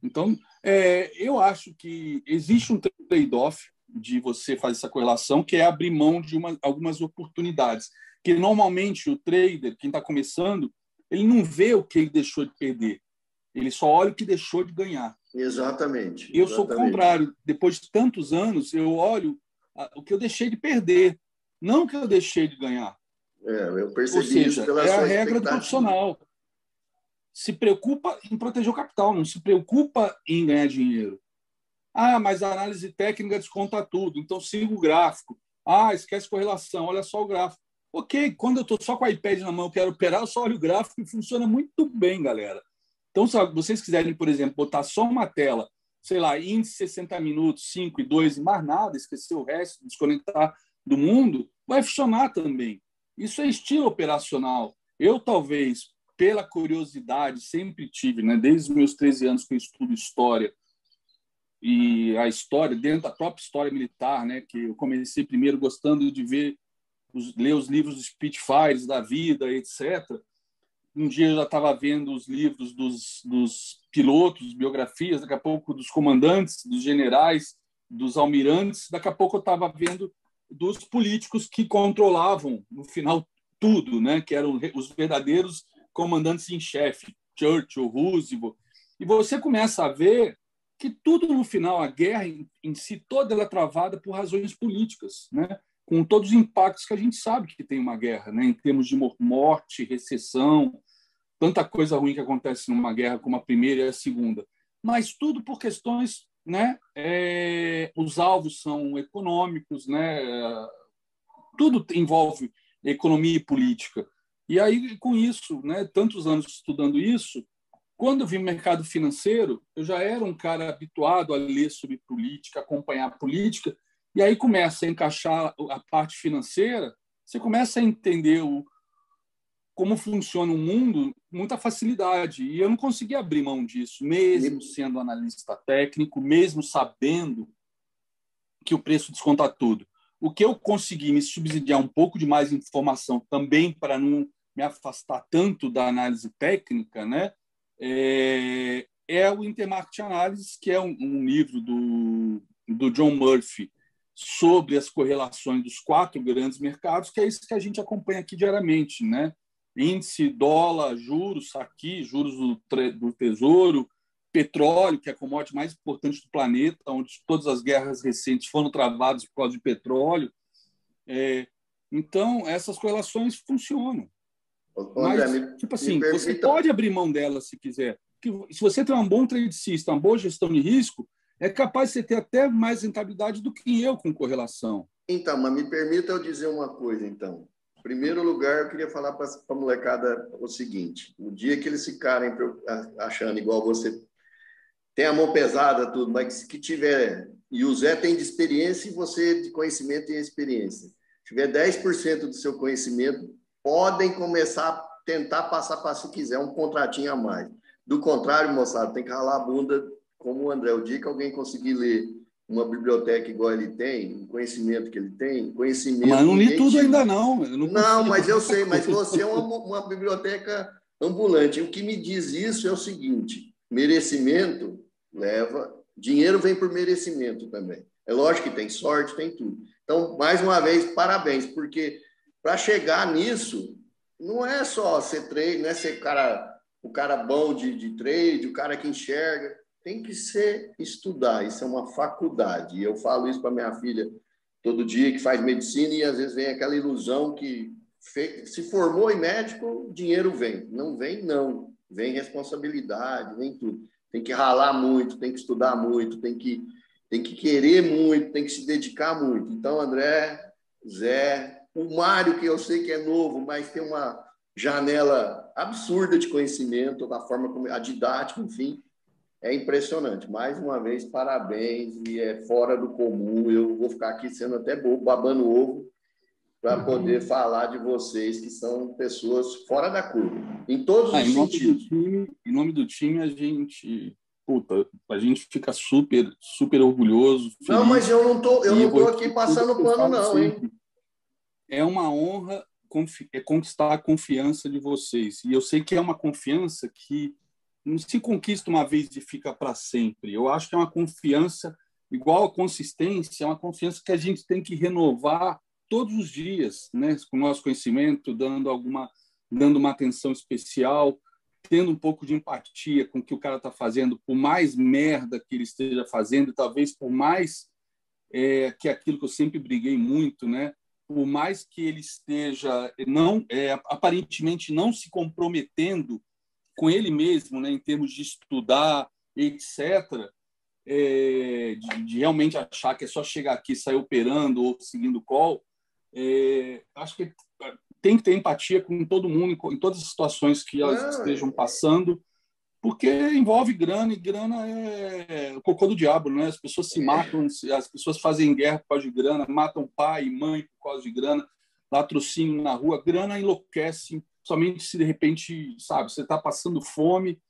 Então, é, eu acho que existe um trade-off de você fazer essa correlação, que é abrir mão de uma, algumas oportunidades. Que normalmente o trader, quem está começando, ele não vê o que ele deixou de perder ele só olha o que deixou de ganhar. Exatamente. Eu sou o contrário. Depois de tantos anos, eu olho o que eu deixei de perder, não o que eu deixei de ganhar. É, eu percebi Ou seja, é a regra do profissional. Se preocupa em proteger o capital, não se preocupa em ganhar dinheiro. Ah, mas a análise técnica desconta tudo, então siga o gráfico. Ah, esquece correlação, olha só o gráfico. Ok, quando eu estou só com o iPad na mão, quero operar, eu só olho o gráfico e funciona muito bem, galera. Então, se vocês quiserem, por exemplo, botar só uma tela, sei lá, índice 60 minutos, 5 e 2 e mais nada, esquecer o resto, desconectar do mundo, vai funcionar também. Isso é estilo operacional. Eu, talvez, pela curiosidade, sempre tive, né, desde os meus 13 anos que eu estudo história, e a história, dentro da própria história militar, né, que eu comecei primeiro gostando de ver, os, ler os livros dos Spitfires da vida, etc um dia eu já estava vendo os livros dos, dos pilotos, biografias, daqui a pouco dos comandantes, dos generais, dos almirantes, daqui a pouco eu estava vendo dos políticos que controlavam, no final, tudo, né? que eram os verdadeiros comandantes em chefe, Churchill, Roosevelt. E você começa a ver que tudo no final, a guerra em, em si, toda ela é travada por razões políticas, né? Com todos os impactos que a gente sabe que tem uma guerra, né? em termos de morte, recessão, tanta coisa ruim que acontece numa guerra como a primeira e a segunda, mas tudo por questões, né? É, os alvos são econômicos, né? Tudo envolve economia e política. E aí, com isso, né, tantos anos estudando isso, quando eu no mercado financeiro, eu já era um cara habituado a ler sobre política, acompanhar política, e aí começa a encaixar a parte financeira, você começa a entender o, como funciona o mundo muita facilidade. E eu não consegui abrir mão disso, mesmo sendo analista técnico, mesmo sabendo que o preço desconta tudo. O que eu consegui me subsidiar um pouco de mais informação também para não me afastar tanto da análise técnica, né? É, é o Intermarket Analysis, que é um, um livro do, do John Murphy sobre as correlações dos quatro grandes mercados, que é isso que a gente acompanha aqui diariamente, né? Índice, dólar, juros, aqui, juros do, do Tesouro, petróleo, que é a commodity mais importante do planeta, onde todas as guerras recentes foram travadas por causa de petróleo. É, então, essas correlações funcionam. Mas, me, tipo assim, você pode abrir mão dela se quiser. se você tem um bom trade system, uma boa gestão de risco, é capaz de você ter até mais rentabilidade do que eu com correlação. Então, mas me permita eu dizer uma coisa, então. Em primeiro lugar, eu queria falar para a molecada o seguinte: o dia que eles ficarem achando igual você tem a mão pesada, tudo, mas que tiver. E o Zé tem de experiência e você de conhecimento e experiência. Tiver 10% do seu conhecimento, podem começar a tentar passar para se quiser um contratinho a mais. Do contrário, moçada, tem que ralar a bunda, como o André, o dia que alguém conseguir ler uma biblioteca igual ele tem, o conhecimento que ele tem, conhecimento. Mas não li tudo ainda não. não, não mas eu sei, mas você é uma, uma biblioteca ambulante. O que me diz isso é o seguinte: merecimento leva. Dinheiro vem por merecimento também. É lógico que tem sorte, tem tudo. Então, mais uma vez, parabéns, porque para chegar nisso, não é só ser trade, não é ser cara, o cara bom de, de trade, o cara que enxerga. Tem que ser estudar, isso é uma faculdade. E eu falo isso para minha filha todo dia, que faz medicina, e às vezes vem aquela ilusão que se formou em médico, dinheiro vem. Não vem, não. Vem responsabilidade, vem tudo tem que ralar muito, tem que estudar muito, tem que, tem que querer muito, tem que se dedicar muito. Então, André, Zé, o Mário, que eu sei que é novo, mas tem uma janela absurda de conhecimento, da forma como a didática, enfim, é impressionante. Mais uma vez, parabéns e é fora do comum. Eu vou ficar aqui sendo até bobo, babando ovo, para uhum. poder falar de vocês que são pessoas fora da curva, em todos ah, os em sentidos. Time, em nome do time, a gente, puta, a gente fica super, super orgulhoso. Feliz. Não, mas eu não tô, eu não tô aqui passando pano não, hein? É uma honra é conquistar a confiança de vocês. E eu sei que é uma confiança que não se conquista uma vez e fica para sempre. Eu acho que é uma confiança igual a consistência, é uma confiança que a gente tem que renovar todos os dias, né, com o nosso conhecimento, dando alguma, dando uma atenção especial, tendo um pouco de empatia com o que o cara está fazendo, por mais merda que ele esteja fazendo, talvez por mais é, que aquilo que eu sempre briguei muito, né, por mais que ele esteja não é, aparentemente não se comprometendo com ele mesmo, né, em termos de estudar, etc., é, de, de, realmente achar que é só chegar aqui, sair operando ou seguindo call, é, acho que tem que ter empatia com todo mundo em, todas as situações que elas é. estejam passando, porque envolve grana e grana é o cocô do diabo, né? As pessoas se matam, as pessoas fazem guerra por causa de grana, matam pai e mãe por causa de grana, latrocínio na rua, grana enlouquece, somente se de repente, sabe, você está passando fome,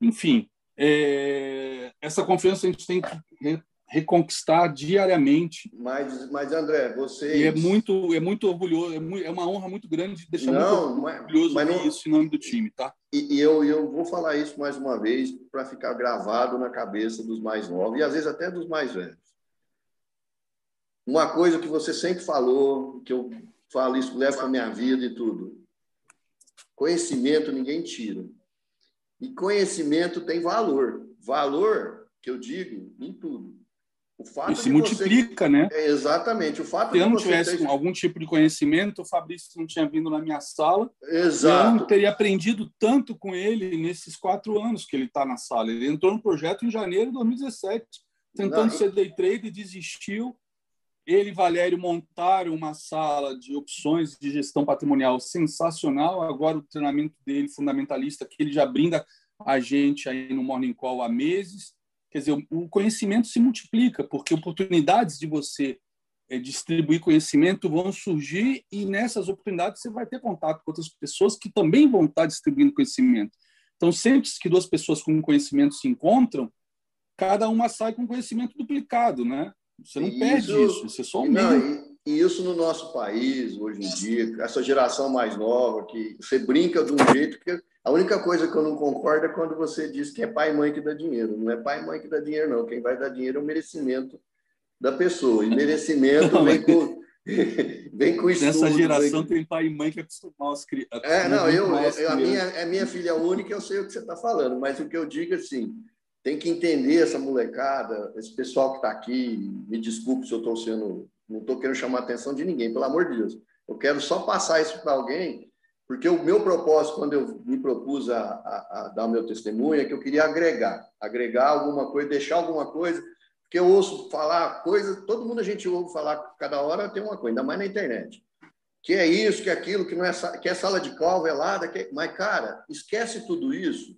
enfim. É, essa confiança a gente tem que reconquistar diariamente. Mas, mas André, você e é muito é muito orgulhoso, é, muito, é uma honra muito grande deixar não, muito mas, orgulhoso mas não, isso em nome do time, tá? E, e eu eu vou falar isso mais uma vez para ficar gravado na cabeça dos mais novos e às vezes até dos mais velhos. Uma coisa que você sempre falou, que eu falo isso leva para minha vida e tudo. Conhecimento ninguém tira. E conhecimento tem valor. Valor que eu digo em tudo O fato e se multiplica, você... né? É, exatamente. O fato se eu não tivesse ter... algum tipo de conhecimento, o Fabrício não tinha vindo na minha sala. Exato. Eu não teria aprendido tanto com ele nesses quatro anos que ele está na sala. Ele entrou no projeto em janeiro de 2017, tentando não. ser day trader, desistiu. Ele e Valério montaram uma sala de opções de gestão patrimonial sensacional. Agora o treinamento dele, fundamentalista, que ele já brinda a gente aí no Morning Call há meses Quer dizer, o conhecimento se multiplica, porque oportunidades de você eh, distribuir conhecimento vão surgir e nessas oportunidades você vai ter contato com outras pessoas que também vão estar distribuindo conhecimento. Então, sempre que duas pessoas com conhecimento se encontram, cada uma sai com conhecimento duplicado, né? Você não perde isso, você só aumenta. E, e isso no nosso país, hoje em dia, essa geração mais nova, que você brinca de um jeito que a única coisa que eu não concordo é quando você diz que é pai e mãe que dá dinheiro. Não é pai e mãe que dá dinheiro, não. Quem vai dar dinheiro é o merecimento da pessoa. E merecimento não, vem com. vem com estudo. Nessa geração vem... tem pai e mãe que acostumam as crianças. É, não, eu, eu a, minha, a minha filha única, eu sei o que você está falando, mas o que eu digo é assim: tem que entender essa molecada, esse pessoal que está aqui. Me desculpe se eu estou sendo. Não estou querendo chamar a atenção de ninguém, pelo amor de Deus. Eu quero só passar isso para alguém porque o meu propósito, quando eu me propus a, a, a, dar o meu testemunho, é que eu queria agregar, agregar alguma coisa, deixar alguma coisa, porque eu ouço falar coisa, todo mundo a gente ouve falar, cada hora tem uma coisa, ainda mais na internet. Que é isso, que é aquilo, que, não é, que é sala de cal velada, que é... mas, cara, esquece tudo isso,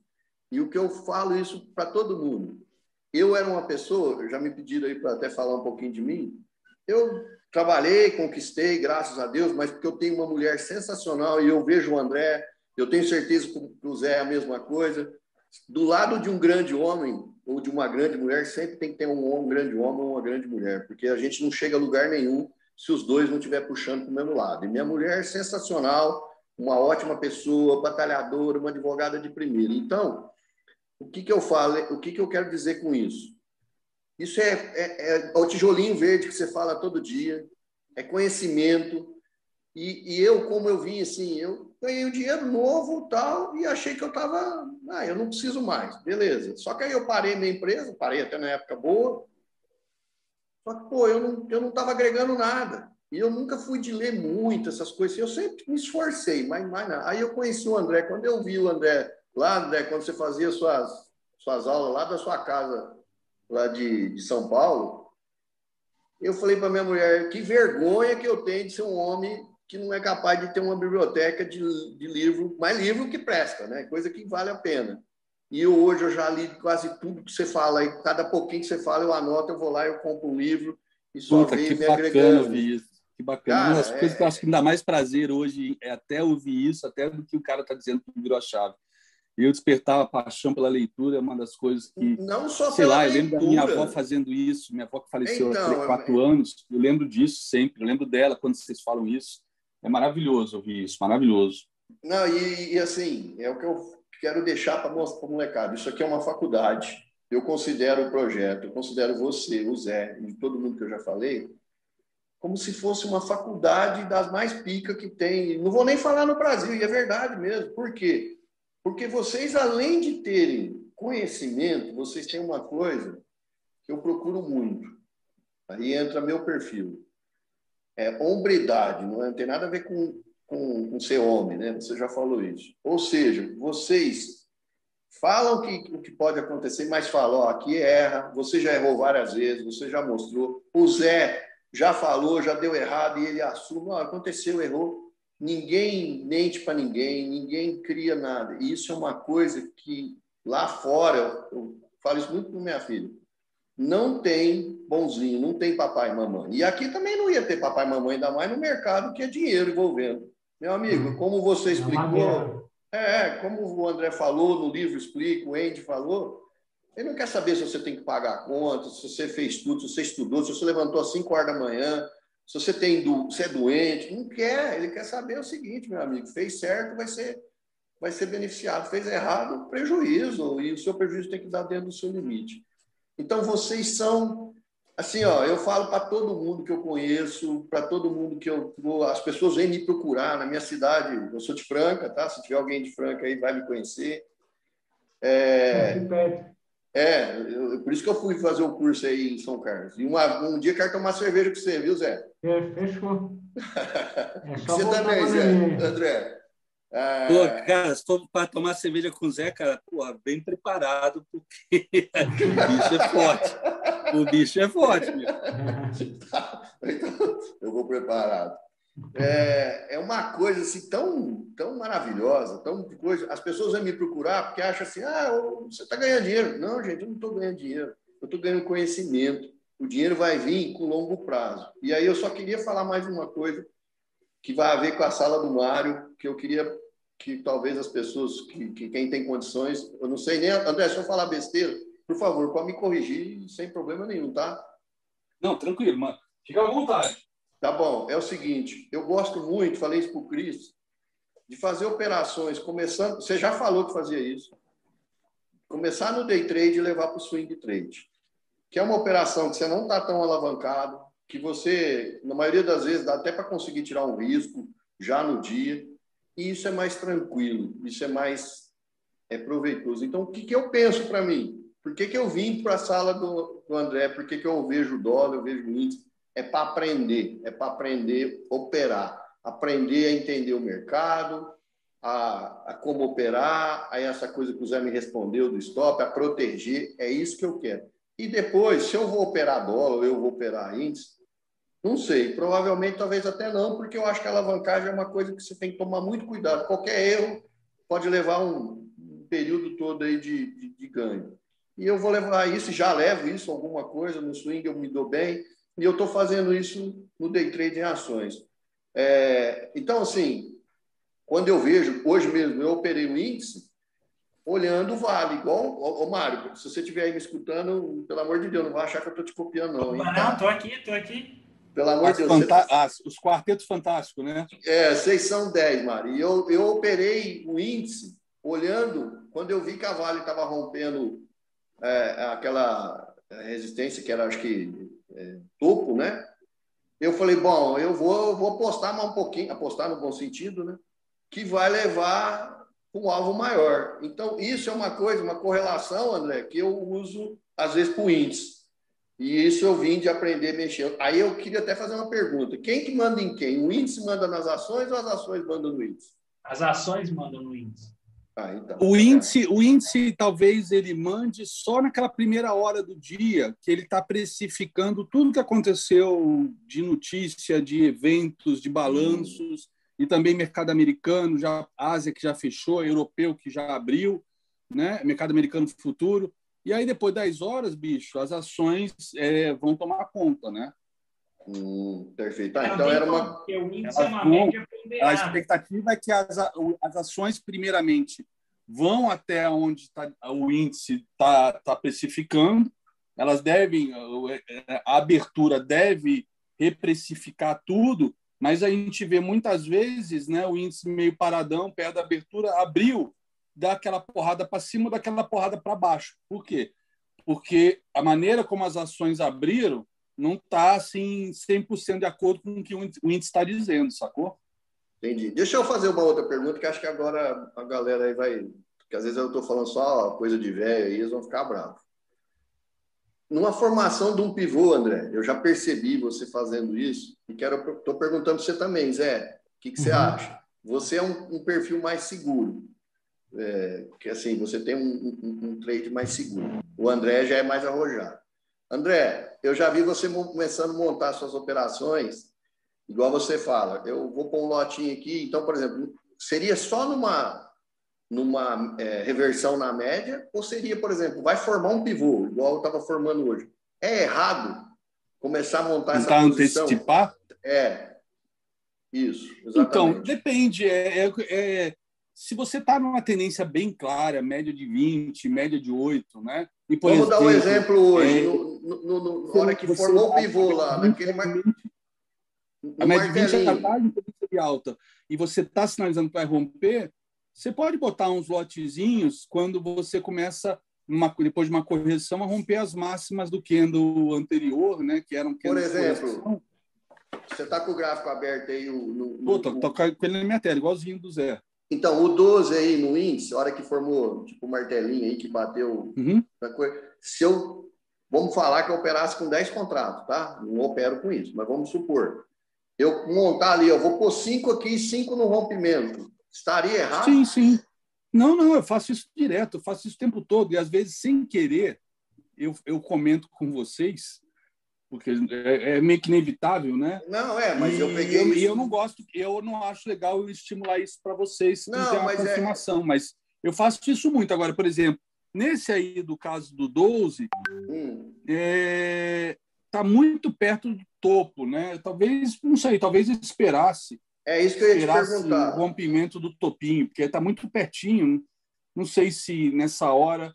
e o que eu falo isso para todo mundo. Eu era uma pessoa, já me pediram aí para até falar um pouquinho de mim, eu Trabalhei, conquistei, graças a Deus, mas porque eu tenho uma mulher sensacional e eu vejo o André, eu tenho certeza que o Zé é a mesma coisa. Do lado de um grande homem ou de uma grande mulher, sempre tem que ter um, um grande homem ou uma grande mulher, porque a gente não chega a lugar nenhum se os dois não estiver puxando para o mesmo lado. E minha mulher é sensacional, uma ótima pessoa, batalhadora, uma advogada de primeira. Então, o que, que eu falo, o que, que eu quero dizer com isso? Isso é, é, é, o tijolinho verde que você fala todo dia, é conhecimento. E, e, eu, como eu vim assim, eu ganhei um dinheiro novo tal, e achei que eu estava. Ah, eu não preciso mais, beleza. Só que aí eu parei minha empresa, parei até na época boa. Só que, pô, eu não eu não estava agregando nada. E eu nunca fui de ler muito essas coisas. Eu sempre me esforcei, mas mais nada. Aí eu conheci o André. Quando eu vi o André lá, André, quando você fazia suas, suas aulas lá da sua casa lá de, de São Paulo, eu falei para minha mulher, que vergonha que eu tenho de ser um homem que não é capaz de ter uma biblioteca de, de livro, mais livro que presta, né? Coisa que vale a pena. E eu, hoje eu já li quase tudo que você fala, e cada pouquinho que você fala eu anoto, eu vou lá, eu compro um livro e só Puta, que me bacana agregando. ouvir isso. Que bacana. Cara, Uma das é... coisas que eu acho que me dá mais prazer hoje é até ouvir isso, até do que o cara está dizendo que virou a chave eu despertava paixão pela leitura, é uma das coisas que. Não só sei lá, leitura. eu lembro da minha avó fazendo isso, minha avó que faleceu então, há quatro é... anos, eu lembro disso sempre, eu lembro dela quando vocês falam isso. É maravilhoso ouvir isso, maravilhoso. Não, e, e assim, é o que eu quero deixar para mostrar para o molecado. Isso aqui é uma faculdade. Eu considero o projeto, eu considero você, o Zé, e todo mundo que eu já falei, como se fosse uma faculdade das mais pica que tem. Não vou nem falar no Brasil, e é verdade mesmo. Por quê? Porque vocês, além de terem conhecimento, vocês têm uma coisa que eu procuro muito. Aí entra meu perfil. É hombridade, não, é, não tem nada a ver com, com, com, ser homem, né? Você já falou isso. Ou seja, vocês falam que, o que pode acontecer, mas falam, ó, aqui erra, você já errou várias vezes, você já mostrou. O Zé já falou, já deu errado e ele assume, ó, aconteceu, errou ninguém mente para ninguém, ninguém cria nada. E isso é uma coisa que lá fora, eu falo isso muito com minha filha, não tem bonzinho, não tem papai e mamãe. E aqui também não ia ter papai e mamãe, ainda mais no mercado que é dinheiro envolvendo. Meu amigo, como você explicou, é, como o André falou no livro, explica, o Andy falou, ele não quer saber se você tem que pagar a conta, se você fez tudo, se você estudou, se você levantou às 5 horas da manhã, se você tem você é doente, não quer, ele quer saber o seguinte, meu amigo, fez certo, vai ser vai ser beneficiado, fez errado, prejuízo, e o seu prejuízo tem que dar dentro do seu limite. Então vocês são assim, ó, eu falo para todo mundo que eu conheço, para todo mundo que eu vou, as pessoas vêm me procurar na minha cidade, eu sou de Franca, tá? Se tiver alguém de Franca aí vai me conhecer. É, É, eu, por isso que eu fui fazer o curso aí em São Carlos. E uma, um dia quero tomar cerveja com você, viu, Zé? É, fechou. É você também, Zé. André. Ah... Pô, cara, se for para tomar cerveja com o Zé, cara, porra, bem preparado, porque o bicho é forte. O bicho é forte, meu. então, eu vou preparado. É, é uma coisa assim tão, tão maravilhosa, tão coisa. As pessoas vêm me procurar porque acham assim: ah, você está ganhando dinheiro. Não, gente, eu não estou ganhando dinheiro. Eu estou ganhando conhecimento. O dinheiro vai vir com longo prazo. E aí eu só queria falar mais uma coisa que vai a ver com a sala do Mário, que eu queria que talvez as pessoas, que, que quem tem condições, eu não sei nem, André, se eu falar besteira, por favor, pode me corrigir sem problema nenhum, tá? Não, tranquilo, mano. Fica à vontade. Tá bom, é o seguinte, eu gosto muito, falei isso para o Cris, de fazer operações, começando, você já falou que fazia isso, começar no day trade e levar para o swing trade, que é uma operação que você não está tão alavancado, que você, na maioria das vezes, dá até para conseguir tirar um risco já no dia, e isso é mais tranquilo, isso é mais é proveitoso. Então, o que, que eu penso para mim? Por que, que eu vim para a sala do, do André? Por que, que eu vejo o dólar, eu vejo o índice? É para aprender, é para aprender operar, aprender a entender o mercado, a, a, como operar, aí essa coisa que o Zé me respondeu do stop, a proteger, é isso que eu quero. E depois, se eu vou operar dólar, eu vou operar índice, não sei, provavelmente talvez até não, porque eu acho que a alavancagem é uma coisa que você tem que tomar muito cuidado. Qualquer erro pode levar um, um período todo aí de, de, de, ganho. E eu vou levar isso, já levo isso, alguma coisa, no swing eu me dou bem, e eu estou fazendo isso no day trade em ações. É, então, assim, quando eu vejo, hoje mesmo eu operei o índice, olhando o vale, igual o Mário, se você estiver aí me escutando, pelo amor de Deus, não vai achar que eu estou te copiando, não. Hein? Não, estou aqui, estou aqui. Pelo amor de Deus. As, os quartetos fantásticos, né? É, vocês são 10, Mari. E eu, eu operei o índice olhando, quando eu vi que a Vale estava rompendo é, aquela resistência, que era, acho que, topo, né? Eu falei, bom, eu vou, vou apostar mais um pouquinho, apostar no bom sentido, né? Que vai levar um alvo maior. Então, isso é uma coisa, uma correlação, André, que eu uso, às vezes, para o índice. E isso eu vim de aprender a mexer. Aí eu queria até fazer uma pergunta: quem que manda em quem? O índice manda nas ações ou as ações mandam no índice? As ações mandam no índice. Ah, então, o índice, o índice talvez ele mande só naquela primeira hora do dia que ele está precificando tudo que aconteceu de notícia, de eventos, de balanços hum. e também mercado americano, já Ásia que já fechou, europeu que já abriu, né? Mercado americano futuro. E aí, depois das horas, bicho, as ações é, vão tomar conta, né? Hum, perfeito. Ah, então era uma. Porque o índice é uma média A expectativa é que as, as ações, primeiramente, vão até onde tá, o índice está tá precificando. Elas devem, a abertura deve reprecificar tudo, mas a gente vê muitas vezes né, o índice meio paradão, perto da abertura, abriu, dar aquela porrada para cima, daquela porrada para baixo. Por quê? Porque a maneira como as ações abriram não está assim 100% de acordo com o que o índice está dizendo, sacou? Entendi. Deixa eu fazer uma outra pergunta que acho que agora a galera aí vai, porque às vezes eu estou falando só coisa de velho aí, eles vão ficar bravos. Numa formação de um pivô, André, eu já percebi você fazendo isso e quero estou perguntando para você também, Zé, o que, que você uhum. acha? Você é um, um perfil mais seguro é, que assim você tem um, um, um, trade mais seguro. O André já é mais arrojado. André, eu já vi você começando a montar suas operações, igual você fala. Eu vou pôr um lotinho aqui, então, por exemplo, seria só numa numa é, reversão na média, ou seria, por exemplo, vai formar um pivô, igual eu estava formando hoje. É errado começar a montar Tentar essa posição? antecipar? É, isso, exatamente. Então, depende. É, é, é, se você está numa tendência bem clara, média de 20, média de 8, né? E, Vamos exemplo, dar um exemplo hoje, é, no, no, no, na hora que formou o pivô lá, naquele. A média de 20 já está em tendência de alta e você está sinalizando que vai romper, você pode botar uns lotezinhos quando você começa, uma, depois de uma correção, a romper as máximas do candle anterior, né? Que eram Por exemplo, você está com o gráfico aberto aí? No, no, Pô, tô, com ele na minha tela, igualzinho do Zé. Então, o 12 aí no índice, a hora que formou, tipo, o martelinho aí que bateu, uhum. Se eu, vamos falar que eu operasse com 10 contratos, tá? Não opero com isso, mas vamos supor. Eu montar ali, eu vou pôr cinco aqui e cinco no rompimento. Estaria errado? Sim, sim. Não, não, eu faço isso direto, eu faço isso o tempo todo. E às vezes, sem querer, eu, eu comento com vocês porque é, é, meio que inevitável, né? Não, é, mas e, eu peguei. E eu, eu, não gosto, eu não acho legal eu estimular isso para vocês, não, não mas uma é confirmação, é... mas eu faço isso muito. Agora, por exemplo, nesse aí do caso do 12, hum. é, tá muito perto do topo, né? Talvez, não sei, talvez esperasse. É isso que eu ia te perguntar. o rompimento do topinho, porque está muito pertinho. Não sei se nessa hora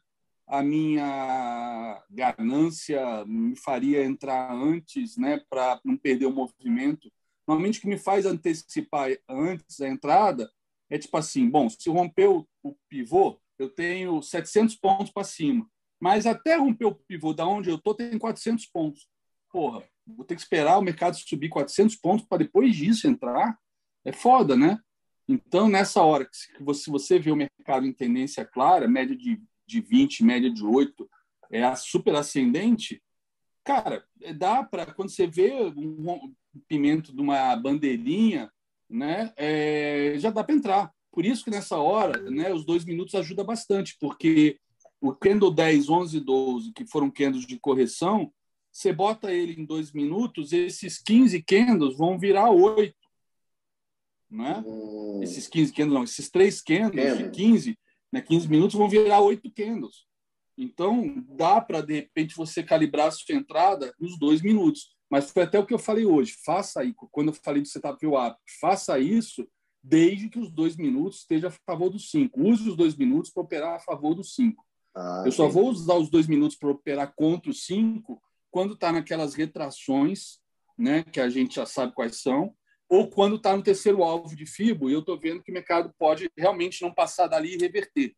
a minha ganância me faria entrar antes, né, para não perder o movimento. Normalmente o que me faz antecipar antes a entrada é tipo assim, bom, se rompeu o pivô, eu tenho 700 pontos para cima. Mas até romper o pivô da onde eu tô tem 400 pontos. Porra, vou ter que esperar o mercado subir 400 pontos para depois disso entrar. É foda, né? Então, nessa hora que você, você vê o mercado em tendência clara, média de de 20, média de 8, é a super ascendente, cara, dá para, quando você vê um pimento de uma bandeirinha, né, é, já dá para entrar. Por isso que nessa hora, né, os dois minutos ajuda bastante, porque o candle 10, 11 12, que foram candles de correção, você bota ele em dois minutos, esses 15 candles vão virar oito. Né? Hum. Esses 15 candles, não, esses três candles de 15 né, 15 minutos vão virar oito candles. Então, dá para, de repente, você calibrar a sua entrada nos dois minutos. Mas foi até o que eu falei hoje. Faça aí, quando eu falei do setup view up, faça isso desde que os dois minutos estejam a favor dos cinco. Use os dois minutos para operar a favor dos cinco. Ah, eu só vou usar os dois minutos para operar contra os cinco quando está naquelas retrações, né, que a gente já sabe quais são, ou quando está no terceiro alvo de FIBO e eu estou vendo que o mercado pode realmente não passar dali e reverter.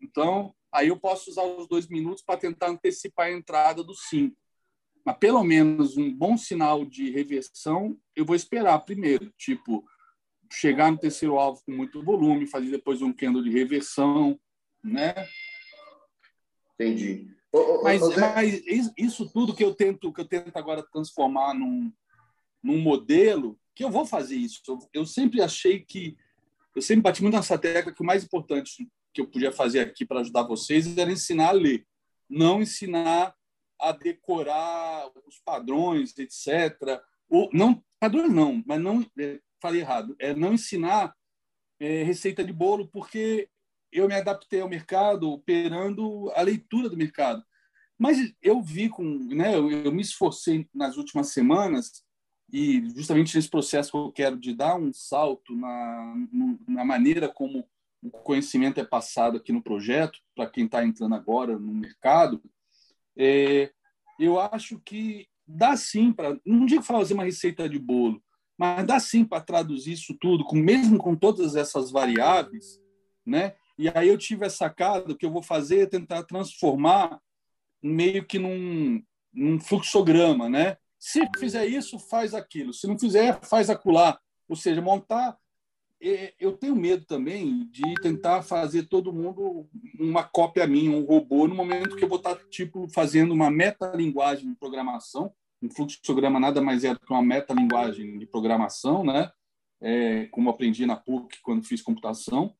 Então, aí eu posso usar os dois minutos para tentar antecipar a entrada do cinco. Mas pelo menos um bom sinal de reversão eu vou esperar primeiro, tipo chegar no terceiro alvo com muito volume, fazer depois um candle de reversão, né? Entendi. Mas, mas isso tudo que eu tento que eu tento agora transformar num, num modelo que eu vou fazer isso. Eu, sempre achei que eu sempre bati muito nessa tecla que o mais importante que eu podia fazer aqui para ajudar vocês era ensinar a ler, não ensinar a decorar os padrões, etc. Ou não padrões não, mas não é, falei errado. É não ensinar é, receita de bolo porque eu me adaptei ao mercado operando a leitura do mercado. Mas eu vi com, né, eu, eu me esforcei nas últimas semanas e justamente nesse processo que eu quero de dar um salto na, na maneira como o conhecimento é passado aqui no projeto, para quem está entrando agora no mercado, é, eu acho que dá sim para, não digo fazer uma receita de bolo, mas dá sim para traduzir isso tudo, com, mesmo com todas essas variáveis, né? E aí eu tive essa sacada, que eu vou fazer é tentar transformar meio que num, num fluxograma, né? Se fizer isso, faz aquilo. Se não fizer, faz acular. Ou seja, montar. Eu tenho medo também de tentar fazer todo mundo uma cópia minha, um robô, no momento que eu vou estar tipo fazendo uma metalinguagem de programação. Um fluxograma nada mais é do que uma metalinguagem de programação, né? É, como aprendi na PUC quando fiz computação.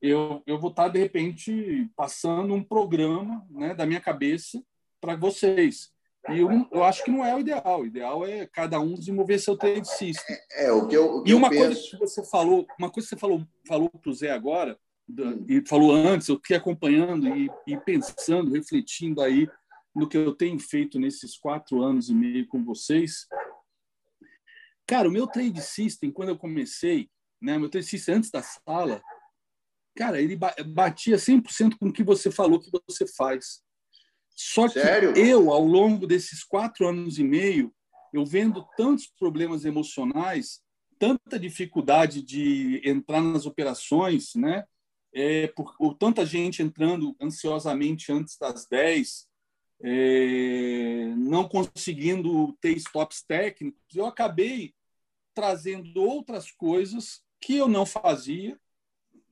Eu, eu vou estar, de repente, passando um programa né, da minha cabeça para vocês. E eu, eu, acho que não é o ideal. O ideal é cada um desenvolver seu trade system. É, é o que eu, o que e uma eu coisa penso... que você falou, uma coisa que você falou, falou para o Zé agora, hum. e falou antes, eu fiquei acompanhando e, e, pensando, refletindo aí no que eu tenho feito nesses quatro anos e meio com vocês. Cara, o meu trade system, quando eu comecei, né, meu trade system antes da sala, cara, ele batia 100% com o que você falou que você faz. Só que Sério? eu, ao longo desses quatro anos e meio, eu vendo tantos problemas emocionais, tanta dificuldade de entrar nas operações, né? É, por, por tanta gente entrando ansiosamente antes das 10, é, não conseguindo ter stops técnicos, eu acabei trazendo outras coisas que eu não fazia,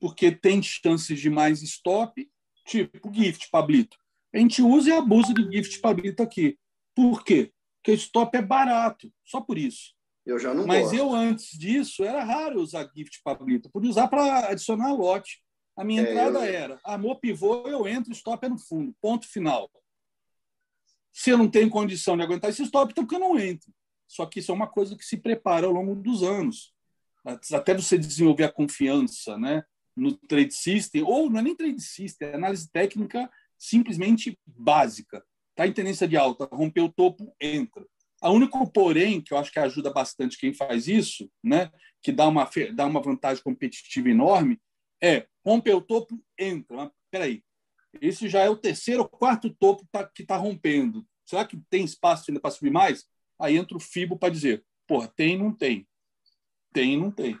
porque tem chances de mais stop, tipo gift, Pablito A gente usa e abusa de gift pablito aqui. Por quê? Porque o stop é barato, só por isso. Eu já não Mas gosto. eu, antes disso, era raro usar gift pablito. Podia usar para adicionar lote. A minha é, entrada eu... era amor pivô, eu entro, stop é no fundo. Ponto final. Se eu não tenho condição de aguentar esse stop, então que eu não entro. Só que isso é uma coisa que se prepara ao longo dos anos. Até você desenvolver a confiança né, no trade system, ou não é nem trade system, é análise técnica simplesmente básica. Está em tendência de alta, rompeu o topo, entra. A único porém que eu acho que ajuda bastante quem faz isso, né, que dá uma, dá uma vantagem competitiva enorme, é romper o topo, entra. Mas, peraí, esse já é o terceiro ou quarto topo que está rompendo. Será que tem espaço ainda para subir mais? Aí entra o FIBO para dizer, porra, tem, não tem. Tem, não tem.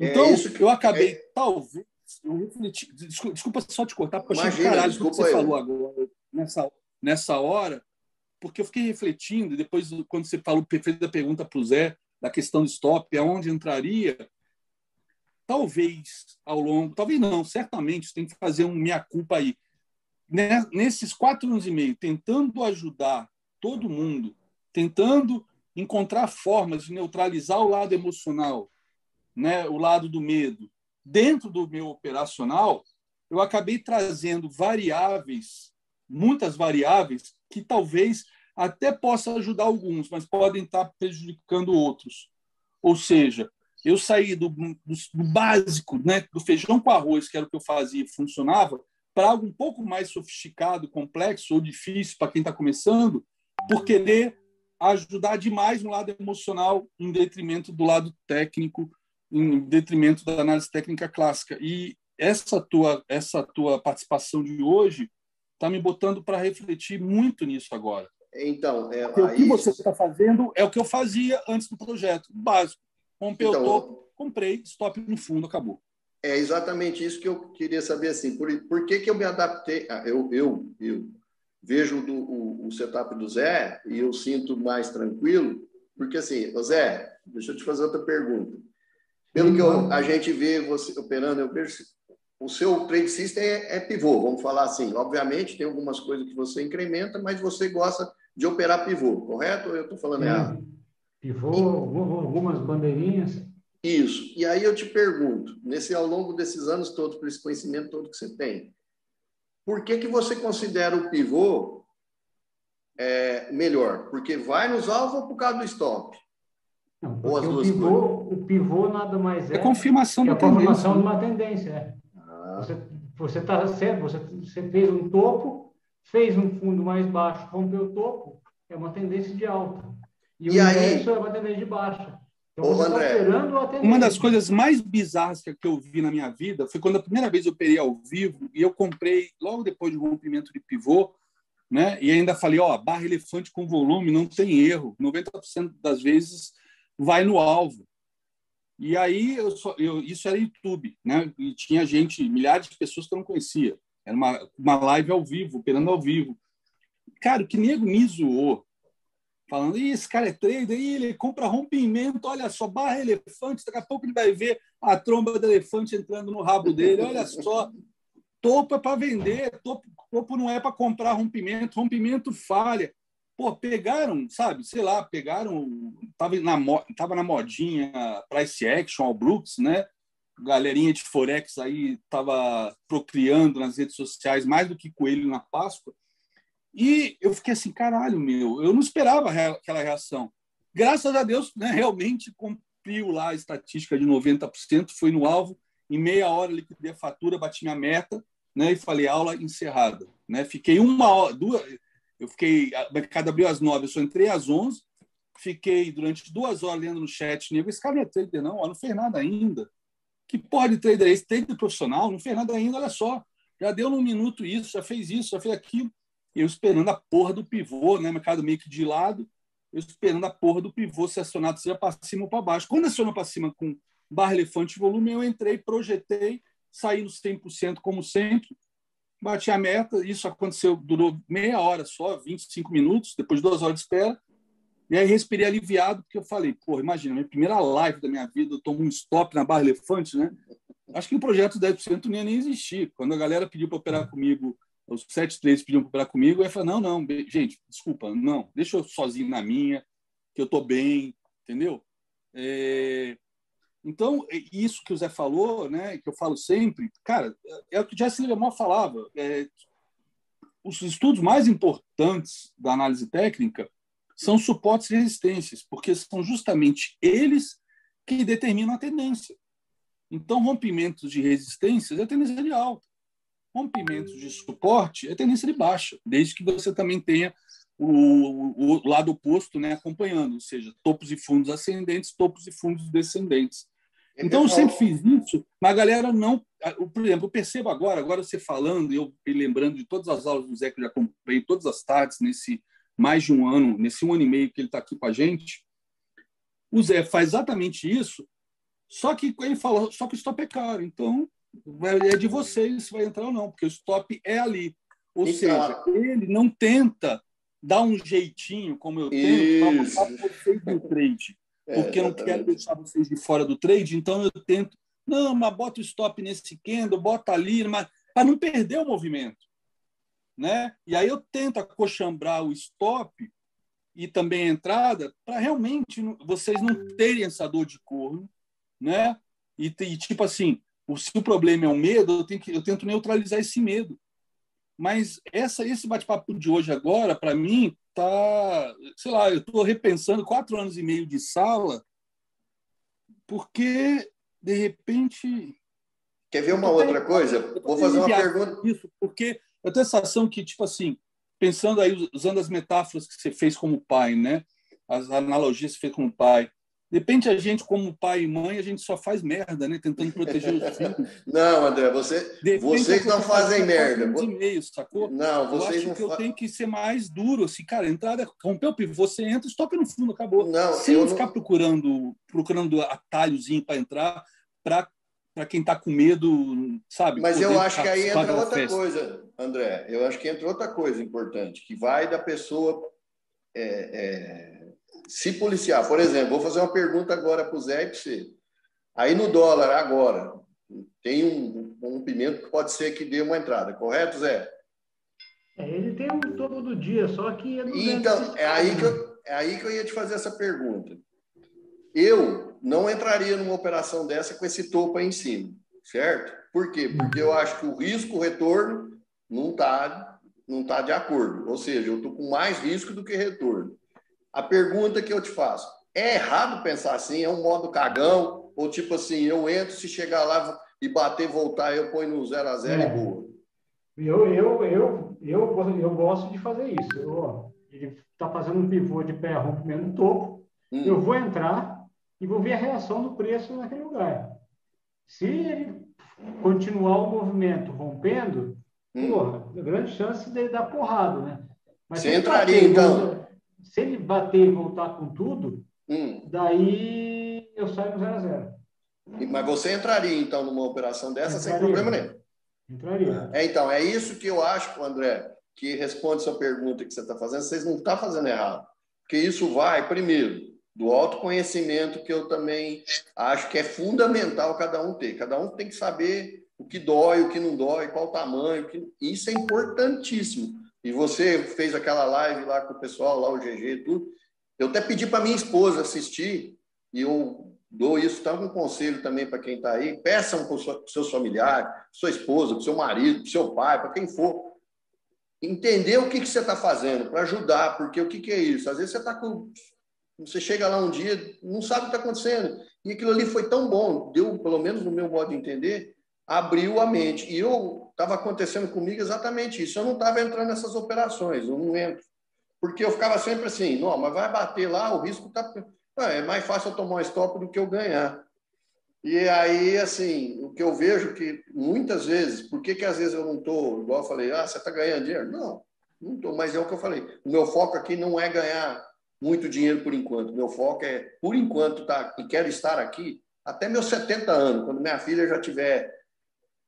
É então, é eu acabei, é... talvez, eu refleti, desculpa, desculpa, só te cortar, porque eu achei caralho o que você eu. falou agora, nessa, nessa hora, porque eu fiquei refletindo, depois, quando você falou, fez a pergunta para o Zé, da questão do stop, aonde entraria, talvez ao longo, talvez não, certamente, tem que fazer um meia-culpa aí. Né, nesses quatro anos e meio, tentando ajudar todo mundo tentando encontrar formas de neutralizar o lado emocional, né, o lado do medo. Dentro do meu operacional, eu acabei trazendo variáveis, muitas variáveis, que talvez até possa ajudar alguns, mas podem estar prejudicando outros. Ou seja, eu saí do, do, do básico, né, do feijão com arroz, que era o que eu fazia e funcionava, para algo um pouco mais sofisticado, complexo ou difícil para quem está começando, por querer ajudar demais no lado emocional em detrimento do lado técnico, em detrimento da análise técnica clássica. E essa tua essa tua participação de hoje está me botando para refletir muito nisso agora. Então, é, o que você está fazendo é o que eu fazia antes do projeto, básico. Rompeu então, o topo, comprei, stop no fundo, acabou. É exatamente isso que eu queria saber assim. Por, por que, que eu me adaptei? Ah, eu, eu, eu vejo do, o, o, setup do Zé e eu sinto mais tranquilo, porque assim, Zé, deixa eu te fazer outra pergunta. Pelo que eu, a gente vê você operando, eu vejo o seu trade system é, é, pivô, vamos falar assim. Obviamente tem algumas coisas que você incrementa, mas você gosta de operar pivô, correto? Eu estou falando errado? Pivô, e, algumas bandeirinhas. Isso. E aí eu te pergunto, nesse ao longo desses anos todos, por esse conhecimento todo que você tem, por que, que você considera o pivô é, melhor? Porque vai nos alvos ou por causa do stop? Não, ou as duas o, pivô, o pivô nada mais é. É confirmação é da confirmação de uma tendência. É. Ah. Você está certo, você, você fez um topo, fez um fundo mais baixo, rompeu o topo, é uma tendência de alta. E, e o aí, é uma tendência de baixa. Então, Ô, tá André, uma das coisas mais bizarras que eu vi na minha vida foi quando a primeira vez eu operei ao vivo e eu comprei logo depois do rompimento de pivô, né? E ainda falei, ó, barra elefante com volume, não tem erro, 90% das vezes vai no alvo. E aí eu, só, eu isso era YouTube, né? E tinha gente, milhares de pessoas que eu não conhecia. Era uma, uma live ao vivo, operando ao vivo. Cara, que nego me zoou falando, esse cara é trader, Ih, ele compra rompimento, olha só, barra elefante, daqui a pouco ele vai ver a tromba do elefante entrando no rabo dele, olha só, topo é para vender, topo, topo não é para comprar rompimento, rompimento falha. Pô, pegaram, sabe, sei lá, pegaram, tava na, tava na modinha price action ao Brooks, né? Galerinha de Forex aí tava procriando nas redes sociais mais do que coelho na Páscoa. E eu fiquei assim, caralho, meu, eu não esperava aquela reação. Graças a Deus, né, realmente cumpriu lá a estatística de 90%, foi no alvo, em meia hora liquidei a fatura, bati minha meta, né, e falei, aula encerrada. Né? Fiquei uma hora, duas, eu fiquei, a mercado abriu às nove, eu só entrei às onze, fiquei durante duas horas lendo no chat, nego, esse cara não é trader não, ó, não fez nada ainda. Que porra de trader é esse? Trader profissional? Não fez nada ainda, olha só. Já deu num minuto isso, já fez isso, já fez aquilo eu esperando a porra do pivô, né? Mercado meio que de lado, eu esperando a porra do pivô ser acionado, seja para cima ou para baixo. Quando acionou para cima com barra elefante volume, eu entrei, projetei, saí no 100% como sempre, bati a meta. Isso aconteceu, durou meia hora só, 25 minutos, depois de duas horas de espera. E aí respirei aliviado, porque eu falei, porra, imagina, minha primeira live da minha vida, eu tomo um stop na barra elefante, né? Acho que o projeto 10% não ia nem existir. Quando a galera pediu para operar comigo os sete três pediam para operar comigo, eu falei, não, não, gente, desculpa, não, deixa eu sozinho na minha, que eu estou bem, entendeu? É... Então, isso que o Zé falou, né, que eu falo sempre, cara, é o que Jesse Livermore falava, é... os estudos mais importantes da análise técnica são suportes e resistências, porque são justamente eles que determinam a tendência. Então, rompimentos de resistências é tendência de alta. Rompimentos de suporte é tendência de baixa, desde que você também tenha o, o, lado oposto né, acompanhando, ou seja, topos e fundos ascendentes, topos e fundos descendentes. Então, eu sempre fiz isso, mas a galera não. Por exemplo, eu percebo agora, agora você falando, e eu lembrando de todas as aulas do Zé que eu já acompanhei, todas as tardes, nesse mais de um ano, nesse um ano e meio que ele está aqui com a gente, o Zé faz exatamente isso, só que ele fala, só que o stop é caro, então é de vocês se vai entrar ou não, porque o stop é ali. Ou seja, ele não tenta dar um jeitinho, como eu tento, para vocês no trade. É, porque é, eu não quero deixar vocês de fora do trade, então eu tento, não, mas bota o stop nesse candle, bota ali, mas para não perder o movimento né? E aí eu tento acochambrar o stop e também a entrada para realmente vocês não terem essa dor de corno, né? E, e tipo assim, o, se o problema é o medo, eu, que, eu tento neutralizar esse medo. Mas essa, esse bate-papo de hoje agora, para mim, tá, sei lá, eu estou repensando quatro anos e meio de sala, porque de repente. Quer ver uma outra coisa? Vou fazer uma pergunta. Isso, porque eu tenho a sensação que, tipo assim, pensando aí, usando as metáforas que você fez como pai, né? As analogias que você fez como pai. De repente, a gente, como pai e mãe, a gente só faz merda, né? Tentando proteger os filhos. Não, André, você, vocês não fazem merda. Sacou? Não, vocês eu acho que eu tenho que ser mais duro, assim, cara, entrada, rompeu o pivô, você entra, stop no fundo, acabou. Não, Sem ficar não... procurando, procurando atalhozinho para entrar, para para quem está com medo, sabe? Mas eu acho que aí entra outra festa. coisa, André. Eu acho que entra outra coisa importante, que vai da pessoa é, é, se policiar. Por exemplo, vou fazer uma pergunta agora para o Zé e para você. Aí no dólar, agora, tem um, um pimento que pode ser que dê uma entrada, correto, Zé? É, ele tem um topo do dia, só que... É então, é aí, que eu, é aí que eu ia te fazer essa pergunta. Eu não entraria numa operação dessa com esse topo aí em cima, certo? Por quê? Porque eu acho que o risco-retorno não está não tá de acordo. Ou seja, eu estou com mais risco do que retorno. A pergunta que eu te faço, é errado pensar assim? É um modo cagão? Ou tipo assim, eu entro, se chegar lá e bater, voltar, eu ponho no 0 a 0 é. e boa? Eu, eu, eu, eu, eu gosto de fazer isso. Eu, ele está fazendo um pivô de pé rompimento no topo. Hum. Eu vou entrar, e vou ver a reação do preço naquele lugar. Se ele continuar o movimento rompendo, hum. grande chance dele dar porrada, né? Mas Você entraria, bater, então? Se ele bater e voltar com tudo, hum. daí eu saio no 0 a 0 Mas você entraria, então, numa operação dessa entraria. sem problema nenhum? Entraria. É, então, é isso que eu acho, André, que responde sua pergunta que você está fazendo. Vocês não estão fazendo errado. Porque isso vai, primeiro, do autoconhecimento que eu também acho que é fundamental cada um ter. Cada um tem que saber o que dói, o que não dói, qual o tamanho. Que... Isso é importantíssimo. E você fez aquela live lá com o pessoal, lá o GG e tudo. Eu até pedi para minha esposa assistir, e eu dou isso, tá um conselho também para quem está aí. Peçam para os seus familiares, sua esposa, para seu marido, para seu pai, para quem for. Entender o que, que você está fazendo para ajudar, porque o que, que é isso? Às vezes você está com você chega lá um dia, não sabe o que está acontecendo. E aquilo ali foi tão bom, deu, pelo menos no meu modo de entender, abriu a mente. E eu estava acontecendo comigo exatamente isso. Eu não estava entrando nessas operações, eu não entro. Porque eu ficava sempre assim, não, mas vai bater lá, o risco está. É mais fácil eu tomar um stop do que eu ganhar. E aí, assim, o que eu vejo que muitas vezes, por que, que às vezes eu não estou, igual eu falei, ah, você está ganhando dinheiro? Não, não estou, mas é o que eu falei. O meu foco aqui não é ganhar muito dinheiro por enquanto. Meu foco é, por enquanto, tá, e quero estar aqui até meus 70 anos. Quando minha filha já tiver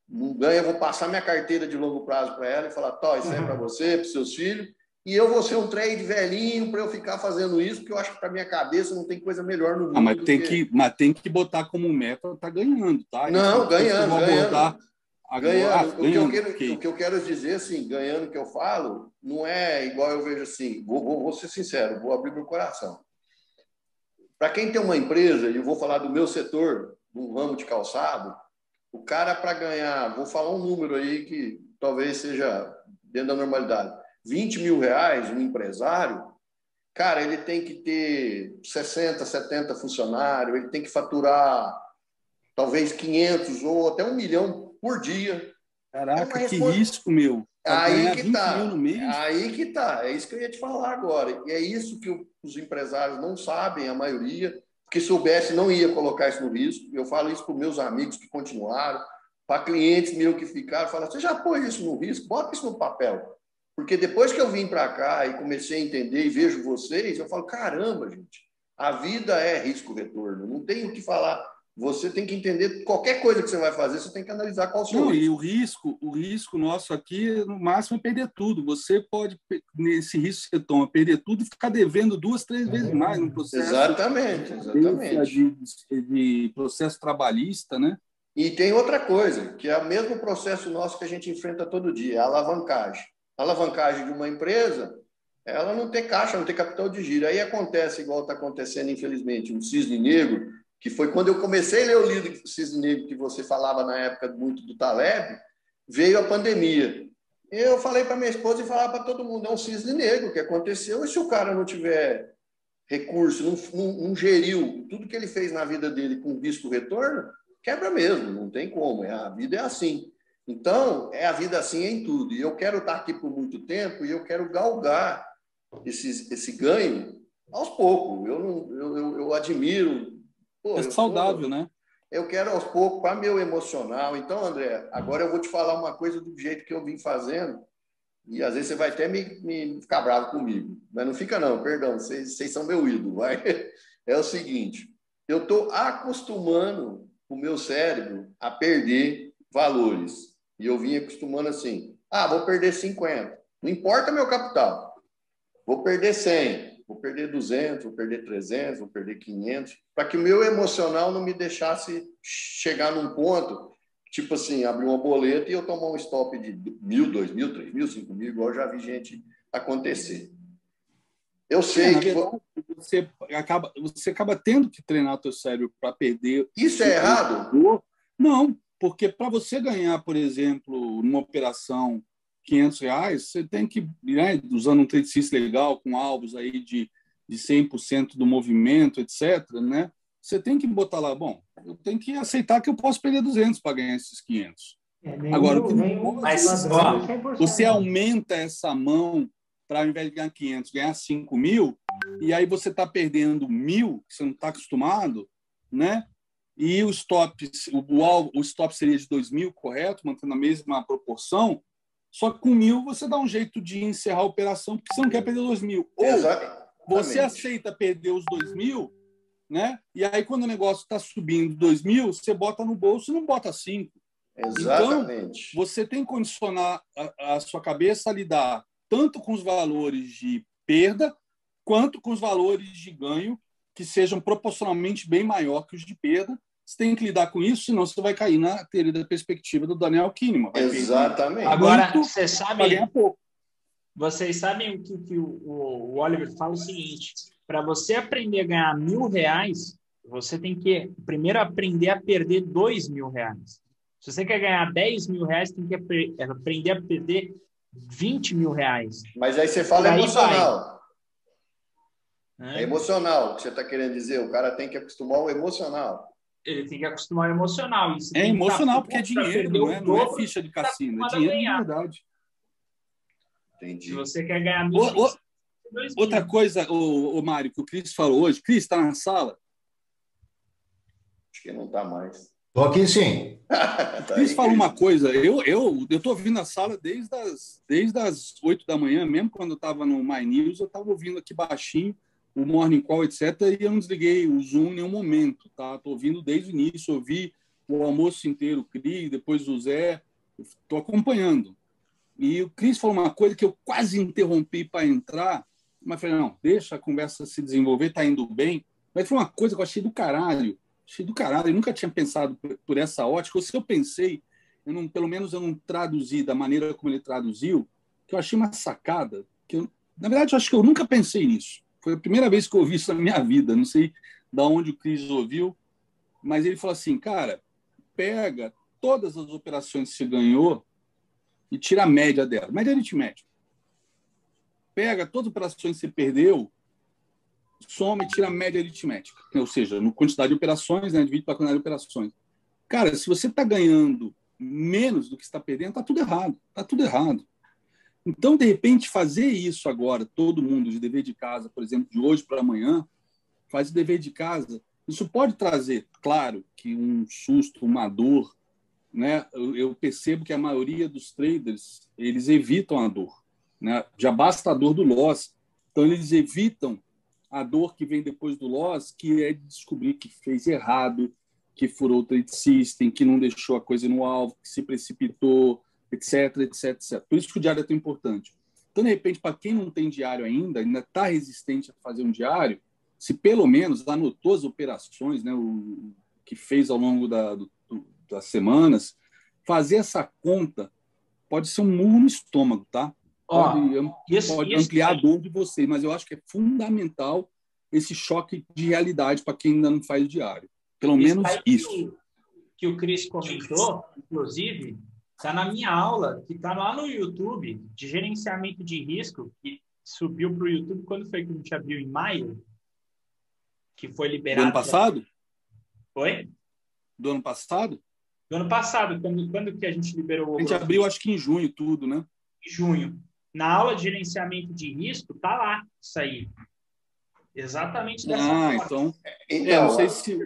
não ganha, eu vou passar minha carteira de longo prazo para ela e falar: Tó, isso é para uhum. você, para seus filhos. E eu vou ser um trade velhinho para eu ficar fazendo isso, porque eu acho que para minha cabeça não tem coisa melhor no mundo. Ah, mas, tem que... que... mas tem que botar como meta tá ganhando, tá? Não, ganhando, ganhando. Agora, ganhando, ah, o, que eu quero, o que eu quero dizer, assim, ganhando que eu falo, não é igual eu vejo assim, vou, vou, vou ser sincero, vou abrir meu coração. Para quem tem uma empresa, e eu vou falar do meu setor, do ramo de calçado, o cara para ganhar, vou falar um número aí que talvez seja dentro da normalidade, 20 mil reais, um empresário, cara, ele tem que ter 60, 70 funcionários, ele tem que faturar talvez 500 ou até um milhão por dia. Caraca, é que risco, meu. Aí que tá. Aí que tá. É isso que eu ia te falar agora. E é isso que os empresários não sabem, a maioria, porque soubesse não ia colocar isso no risco. Eu falo isso para meus amigos que continuaram, para clientes meus que ficaram, falam, você já pôs isso no risco? Bota isso no papel. Porque depois que eu vim para cá e comecei a entender e vejo vocês, eu falo, caramba, gente, a vida é risco-retorno. Não tem o que falar você tem que entender qualquer coisa que você vai fazer, você tem que analisar qual é o seu Não, risco. E o risco, o risco nosso aqui, no máximo, é perder tudo. Você pode, nesse risco que você toma, perder tudo e ficar devendo duas, três vezes mais no processo. Exatamente, exatamente. De, de processo trabalhista, né? E tem outra coisa, que é o mesmo processo nosso que a gente enfrenta todo dia, a alavancagem. A alavancagem de uma empresa, ela não tem caixa, não tem capital de giro. Aí acontece, igual está acontecendo, infelizmente, um cisne negro, que foi quando eu comecei a ler o livro Cisne Negro, que você falava na época muito do Taleb, veio a pandemia. Eu falei para minha esposa e falava para todo mundo, é um cisne negro que aconteceu, e se o cara não tiver recurso, não, não, não geriu tudo que ele fez na vida dele com risco retorno, quebra mesmo, não tem como, é, a vida é assim. Então, é a vida assim em tudo. E eu quero estar aqui por muito tempo e eu quero galgar esse, esse ganho aos poucos. Eu, eu, eu admiro Pô, é saudável, eu, né? Eu quero aos poucos, para meu emocional. Então, André, agora eu vou te falar uma coisa do jeito que eu vim fazendo. E às vezes você vai até me, me ficar bravo comigo. Mas não fica, não, perdão, vocês, vocês são meu ídolo. Vai. É o seguinte: eu estou acostumando o meu cérebro a perder valores. E eu vim acostumando assim: ah, vou perder 50. Não importa meu capital. Vou perder 100 vou perder 200, vou perder 300, vou perder 500, para que o meu emocional não me deixasse chegar num ponto, tipo assim, abrir uma boleta e eu tomar um stop de mil, dois mil, três mil, cinco mil, igual já vi gente acontecer. Eu sei é, que verdade, você acaba você acaba tendo que treinar o teu cérebro para perder. Isso é errado? Não, porque para você ganhar, por exemplo, numa operação 500 reais, você tem que, né, usando um trade system legal, com alvos aí de, de 100% do movimento, etc., né, você tem que botar lá, bom, eu tenho que aceitar que eu posso perder 200 para ganhar esses 500. É, Agora, mas, ó, você aumenta essa mão para, ao invés de ganhar 500, ganhar 5 mil, e aí você está perdendo mil, que você não está acostumado, né? E o stop, o, o, o stop seria de 2 mil, correto? Mantendo a mesma proporção. Só que com mil você dá um jeito de encerrar a operação, porque você não quer perder dois mil. Ou você aceita perder os dois mil, né? E aí, quando o negócio está subindo dois mil, você bota no bolso e não bota cinco. Exatamente. Então, você tem que condicionar a, a sua cabeça a lidar tanto com os valores de perda quanto com os valores de ganho que sejam proporcionalmente bem maior que os de perda você tem que lidar com isso, senão você vai cair na teoria da perspectiva do Daniel Kahneman. Exatamente. Agora, você sabe, vocês sabem o que, que o, o, Oliver fala o seguinte: para você aprender a ganhar mil reais, você tem que primeiro aprender a perder dois mil reais. Se você quer ganhar 10 mil reais, tem que aprender a perder 20 mil reais. Mas aí você fala aí emocional. É emocional o que você está querendo dizer. O cara tem que acostumar o emocional ele tem que acostumar emocional. Isso é emocional porque é dinheiro, não é, não é ficha de cassino, é dinheiro de verdade. Entendi. Se você quer ganhar mil, o, o, Outra coisa, o, o Mário, que o Cris falou hoje. Cris, está na sala? Acho que não está mais. Estou aqui sim. tá Cris falou uma coisa. Eu eu eu estou ouvindo a sala desde as desde as 8 da manhã, mesmo quando eu estava no My News, eu estava ouvindo aqui baixinho o Morning Call, etc. E eu não desliguei o Zoom em nenhum momento, tá? Estou ouvindo desde o início, ouvi o almoço inteiro, o Cris, depois o Zé, estou acompanhando. E o Cris falou uma coisa que eu quase interrompi para entrar, mas falei, não, deixa a conversa se desenvolver, está indo bem. Mas foi uma coisa que eu achei do caralho, achei do caralho, eu nunca tinha pensado por essa ótica, ou se eu pensei, eu não, pelo menos eu não traduzi da maneira como ele traduziu, que eu achei uma sacada, que eu, na verdade, eu acho que eu nunca pensei nisso. Foi a primeira vez que eu ouvi isso na minha vida. Não sei da onde o Cris ouviu, mas ele falou assim, cara, pega todas as operações que você ganhou e tira a média dela, média aritmética. Pega todas as operações que você perdeu, soma e tira a média aritmética. Ou seja, no quantidade de operações, né, divide pela quantidade de operações. Cara, se você está ganhando menos do que está perdendo, está tudo errado. Está tudo errado. Então, de repente, fazer isso agora, todo mundo de dever de casa, por exemplo, de hoje para amanhã, faz o dever de casa. Isso pode trazer, claro, que um susto, uma dor, né? Eu percebo que a maioria dos traders eles evitam a dor, né? Já basta a dor do loss, então eles evitam a dor que vem depois do loss, que é de descobrir que fez errado, que furou o trade system, que não deixou a coisa no alvo, que se precipitou, etc, etc, etc. Por isso que o diário é tão importante. Então, de repente, para quem não tem diário ainda, ainda está resistente a fazer um diário, se pelo menos anotou as operações, né, o que fez ao longo da, do, das semanas, fazer essa conta pode ser um murro no estômago, tá? Pode, isso, pode isso, ampliar isso. a dor de vocês, mas eu acho que é fundamental esse choque de realidade para quem ainda não faz o diário. Pelo menos isso. Que o, que o Cris comentou, inclusive, está na minha aula, que está lá no YouTube, de gerenciamento de risco, que subiu para o YouTube quando foi que a gente abriu? Em maio? Que foi liberado. Do ano passado? Foi? Do ano passado? Do ano passado, quando, quando que a gente liberou? A gente abriu, acho que em junho, tudo, né? Em junho. Na aula de gerenciamento de risco, tá lá isso aí. Exatamente dessa ah, forma. Então, então é, não sei se...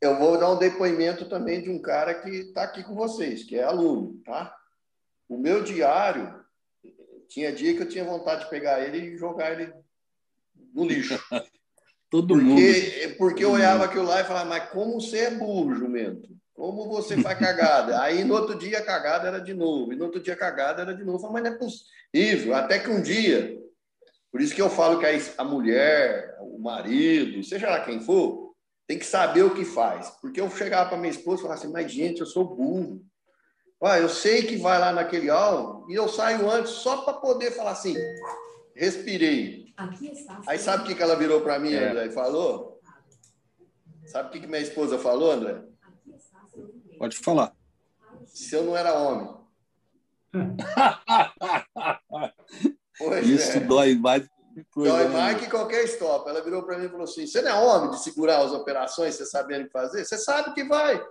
eu vou dar um depoimento também de um cara que está aqui com vocês, que é aluno, tá? O meu diário, tinha dia que eu tinha vontade de pegar ele e jogar ele no lixo. Todo porque, mundo. Porque eu olhava aquilo lá e falava, mas como você é burro, jumento? Como você faz cagada? Aí no outro dia a cagada era de novo, e no outro dia a cagada era de novo. Eu falei, mas não é possível. Até que um dia por isso que eu falo que a mulher, o marido, seja lá quem for, tem que saber o que faz. Porque eu chegava para minha esposa e falava assim, mas gente, eu sou burro. Ah, eu sei que vai lá naquele alvo e eu saio antes só para poder falar assim, respirei. Aí sabe o que ela virou para mim, é. André, e falou? Sabe o que minha esposa falou, André? Pode falar. Se eu não era homem. Pois Isso é. dói mais. Dói né? mais que qualquer stop. Ela virou para mim e falou assim: Você não é homem de segurar as operações, você sabendo o que fazer? Você sabe que vai.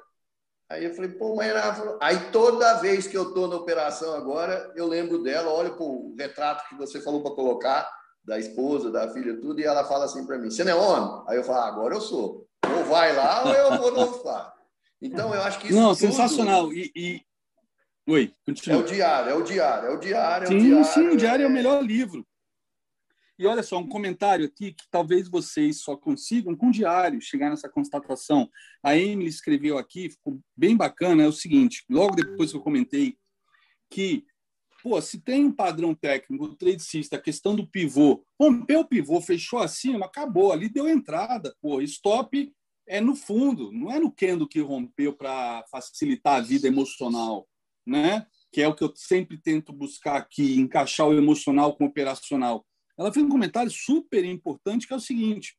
Aí eu falei, pô, mãe, ela aí toda vez que eu estou na operação agora, eu lembro dela, olho para o retrato que você falou para colocar, da esposa, da filha, tudo, e ela fala assim para mim: Você não é homem? Aí eu falo: ah, Agora eu sou. Ou vai lá, ou eu vou no lá. Então, eu acho que isso. Não, tudo... sensacional. E, e, Oi, continua. É o diário, é o diário, é o diário. É sim, o diário, sim, o diário é... é o melhor livro. E olha só, um comentário aqui que talvez vocês só consigam com o diário chegar nessa constatação. A Emily escreveu aqui, ficou bem bacana, é o seguinte, logo depois que eu comentei que, pô, se tem um padrão técnico, o trade system, a questão do pivô, rompeu o pivô, fechou acima, acabou, ali deu entrada, pô, stop é no fundo, não é no Kendo que rompeu para facilitar a vida emocional né? que é o que eu sempre tento buscar aqui, encaixar o emocional com o operacional. Ela fez um comentário super importante que é o seguinte,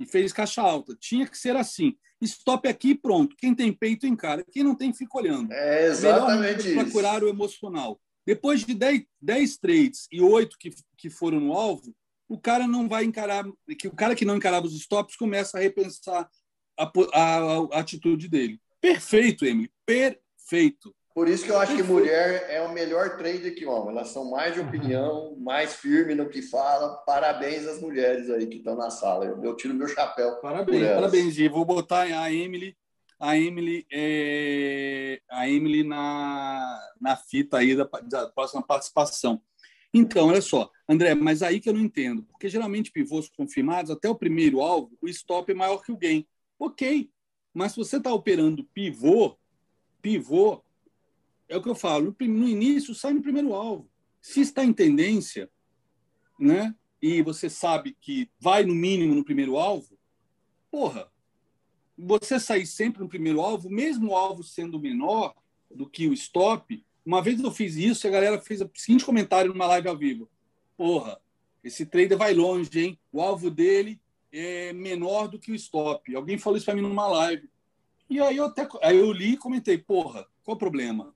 e fez caixa alta. Tinha que ser assim. Stop aqui pronto. Quem tem peito encara. Quem não tem, fica olhando. É exatamente Melhor isso. curar o emocional. Depois de 10, 10 trades e 8 que, que foram no alvo, o cara não vai encarar. que O cara que não encarava os stops começa a repensar a, a, a atitude dele. Perfeito, Emily. Perfeito. Por isso que eu acho que mulher é o melhor trader que homem. Elas são mais de opinião, mais firme no que fala. Parabéns às mulheres aí que estão na sala. Eu, eu tiro meu chapéu. Parabéns, parabéns. E vou botar a Emily, a Emily, é, a Emily na, na fita aí da, da próxima participação. Então, olha só, André, mas aí que eu não entendo, porque geralmente pivôs confirmados, até o primeiro alvo, o stop é maior que o gain. Ok, mas se você está operando pivô, pivô é o que eu falo, no início sai no primeiro alvo. Se está em tendência, né? E você sabe que vai no mínimo no primeiro alvo, porra, você sair sempre no primeiro alvo, mesmo o alvo sendo menor, do que o stop. Uma vez eu fiz isso, a galera fez o seguinte comentário numa live ao vivo: Porra, esse trader vai longe, hein? O alvo dele é menor do que o stop. Alguém falou isso para mim numa live. E aí eu até aí eu li e comentei: Porra, qual o problema?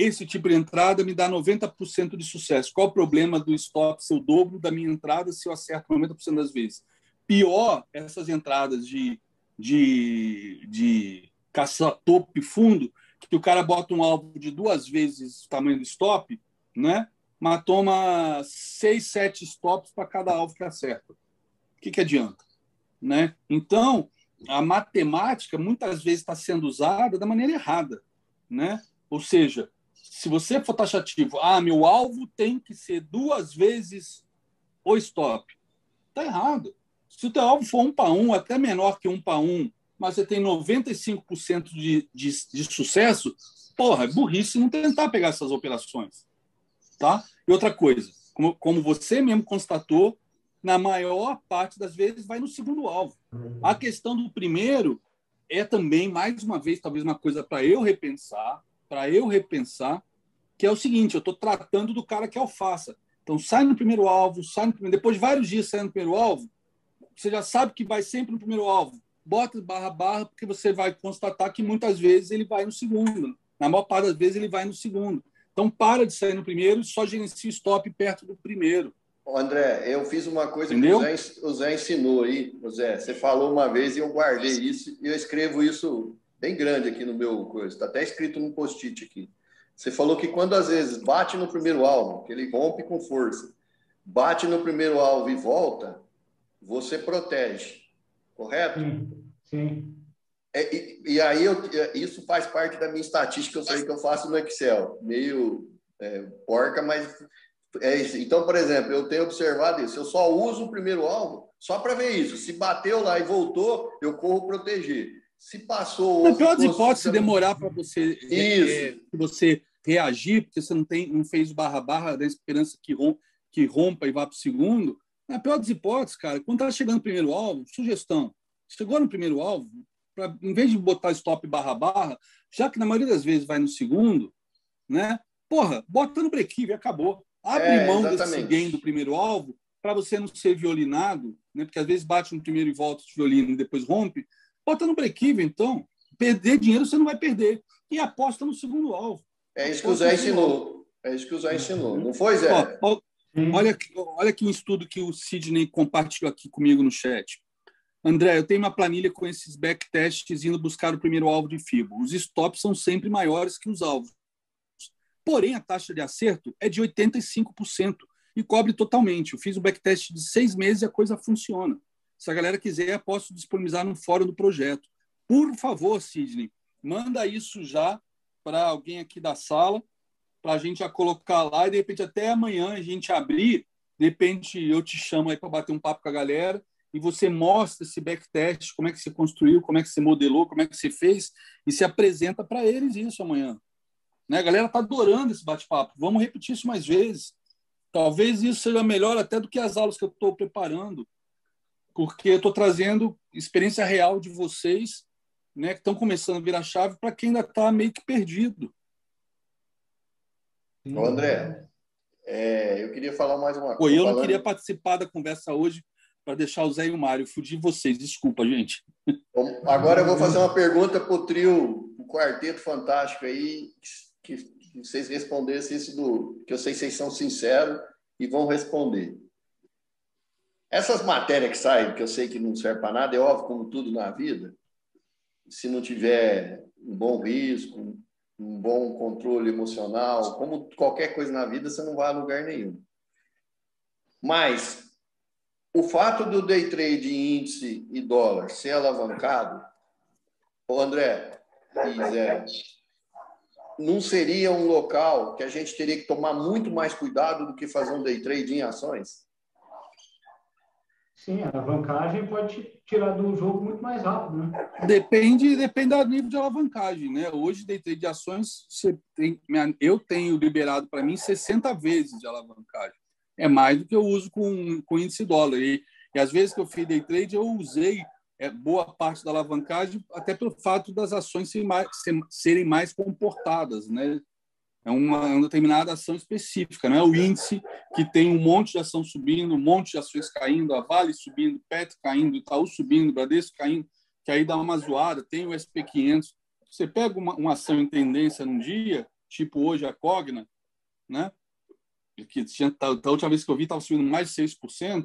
Esse tipo de entrada me dá 90% de sucesso. Qual o problema do stop ser o dobro da minha entrada se eu acerto 90% das vezes? Pior essas entradas de, de, de caça topo e fundo, que o cara bota um alvo de duas vezes o tamanho do stop, né? mas toma seis, sete stops para cada alvo que acerta. O que, que adianta? Né? Então, a matemática muitas vezes está sendo usada da maneira errada. Né? Ou seja, se você for taxativo, ah, meu alvo tem que ser duas vezes o stop. Está errado. Se o teu alvo for um para um, até menor que um para um, mas você tem 95% de, de, de sucesso, porra, é burrice não tentar pegar essas operações. Tá? E outra coisa, como, como você mesmo constatou, na maior parte das vezes vai no segundo alvo. A questão do primeiro é também, mais uma vez, talvez uma coisa para eu repensar, para eu repensar, que é o seguinte: eu estou tratando do cara que é alfaça. Então, sai no primeiro alvo, sai no primeiro, depois de vários dias saindo no primeiro alvo, você já sabe que vai sempre no primeiro alvo. Bota barra barra, porque você vai constatar que muitas vezes ele vai no segundo. Na maior parte das vezes ele vai no segundo. Então, para de sair no primeiro e só gerencia o stop perto do primeiro. André, eu fiz uma coisa Entendeu? que o Zé, o Zé ensinou aí. Zé, você falou uma vez e eu guardei isso e eu escrevo isso bem grande aqui no meu coisa. Está até escrito no post-it aqui. Você falou que quando às vezes bate no primeiro alvo, que ele rompe com força, bate no primeiro alvo e volta, você protege, correto? Sim. sim. É, e, e, aí eu, é, isso faz parte da minha estatística, eu sei que eu faço no Excel, meio é, porca, mas é isso. Então, por exemplo, eu tenho observado isso. Eu só uso o primeiro alvo só para ver isso. Se bateu lá e voltou, eu corro proteger. Se passou. Na pior das hipóteses, se demorar para você, é, você reagir, porque você não, tem, não fez barra barra da esperança que, rom, que rompa e vá para o segundo. Na pior das hipóteses, cara, quando está chegando no primeiro alvo, sugestão. Chegou no primeiro alvo, pra, em vez de botar stop barra barra, já que na maioria das vezes vai no segundo, né? Porra, bota no break-even, acabou. Abre é, mão desse gain do primeiro alvo para você não ser violinado, né? Porque às vezes bate no primeiro e volta de violino e depois rompe. Bota no break-even, então. Perder dinheiro você não vai perder. E aposta no segundo alvo. É isso que o Zé ensinou. É isso que o Zé ensinou. Não foi, Zé? Ó, ó, olha, olha aqui um estudo que o Sidney compartilhou aqui comigo no chat. André, eu tenho uma planilha com esses backtests indo buscar o primeiro alvo de FIBO. Os stops são sempre maiores que os alvos. Porém, a taxa de acerto é de 85% e cobre totalmente. Eu fiz o backtest de seis meses e a coisa funciona. Se a galera quiser, posso disponibilizar no fórum do projeto. Por favor, Sidney, manda isso já para alguém aqui da sala, para a gente já colocar lá e de repente até amanhã a gente abrir. De repente eu te chamo aí para bater um papo com a galera e você mostra esse backtest, como é que você construiu, como é que você modelou, como é que você fez, e se apresenta para eles isso amanhã. Né? A galera está adorando esse bate-papo. Vamos repetir isso mais vezes. Talvez isso seja melhor até do que as aulas que eu estou preparando, porque eu estou trazendo experiência real de vocês, né, que estão começando a virar chave, para quem ainda está meio que perdido. Ô, André, é, eu queria falar mais uma coisa. Eu não queria participar da conversa hoje, para deixar o Zé e o Mário fugir vocês. Desculpa, gente. Bom, agora eu vou fazer uma pergunta para o trio, o quarteto fantástico aí, que, que vocês respondessem isso do. que eu sei que vocês são sinceros e vão responder. Essas matérias que saem, que eu sei que não serve para nada, é óbvio, como tudo na vida, se não tiver um bom risco, um bom controle emocional, como qualquer coisa na vida, você não vai a lugar nenhum. Mas o fato do day trade índice e dólar ser alavancado, André e Zé, não seria um local que a gente teria que tomar muito mais cuidado do que fazer um day trade em ações? Sim, a alavancagem pode tirar do jogo muito mais rápido, né? Depende, depende do nível de alavancagem, né? Hoje, day trade de ações, tem, eu tenho liberado para mim 60 vezes de alavancagem é mais do que eu uso com, com índice dólar. E, e às vezes que eu fiz day trade, eu usei é boa parte da alavancagem, até pelo fato das ações serem mais, serem mais comportadas, né? É uma, é uma, determinada ação específica, não é o índice que tem um monte de ação subindo, um monte de ações caindo, a Vale subindo, PET caindo, Itaú subindo, Bradesco caindo, que aí dá uma zoada, tem o SP500. Você pega uma, uma ação em tendência num dia, tipo hoje a Cogna, né? que tinha, da última vez que eu vi estava subindo mais de 6%,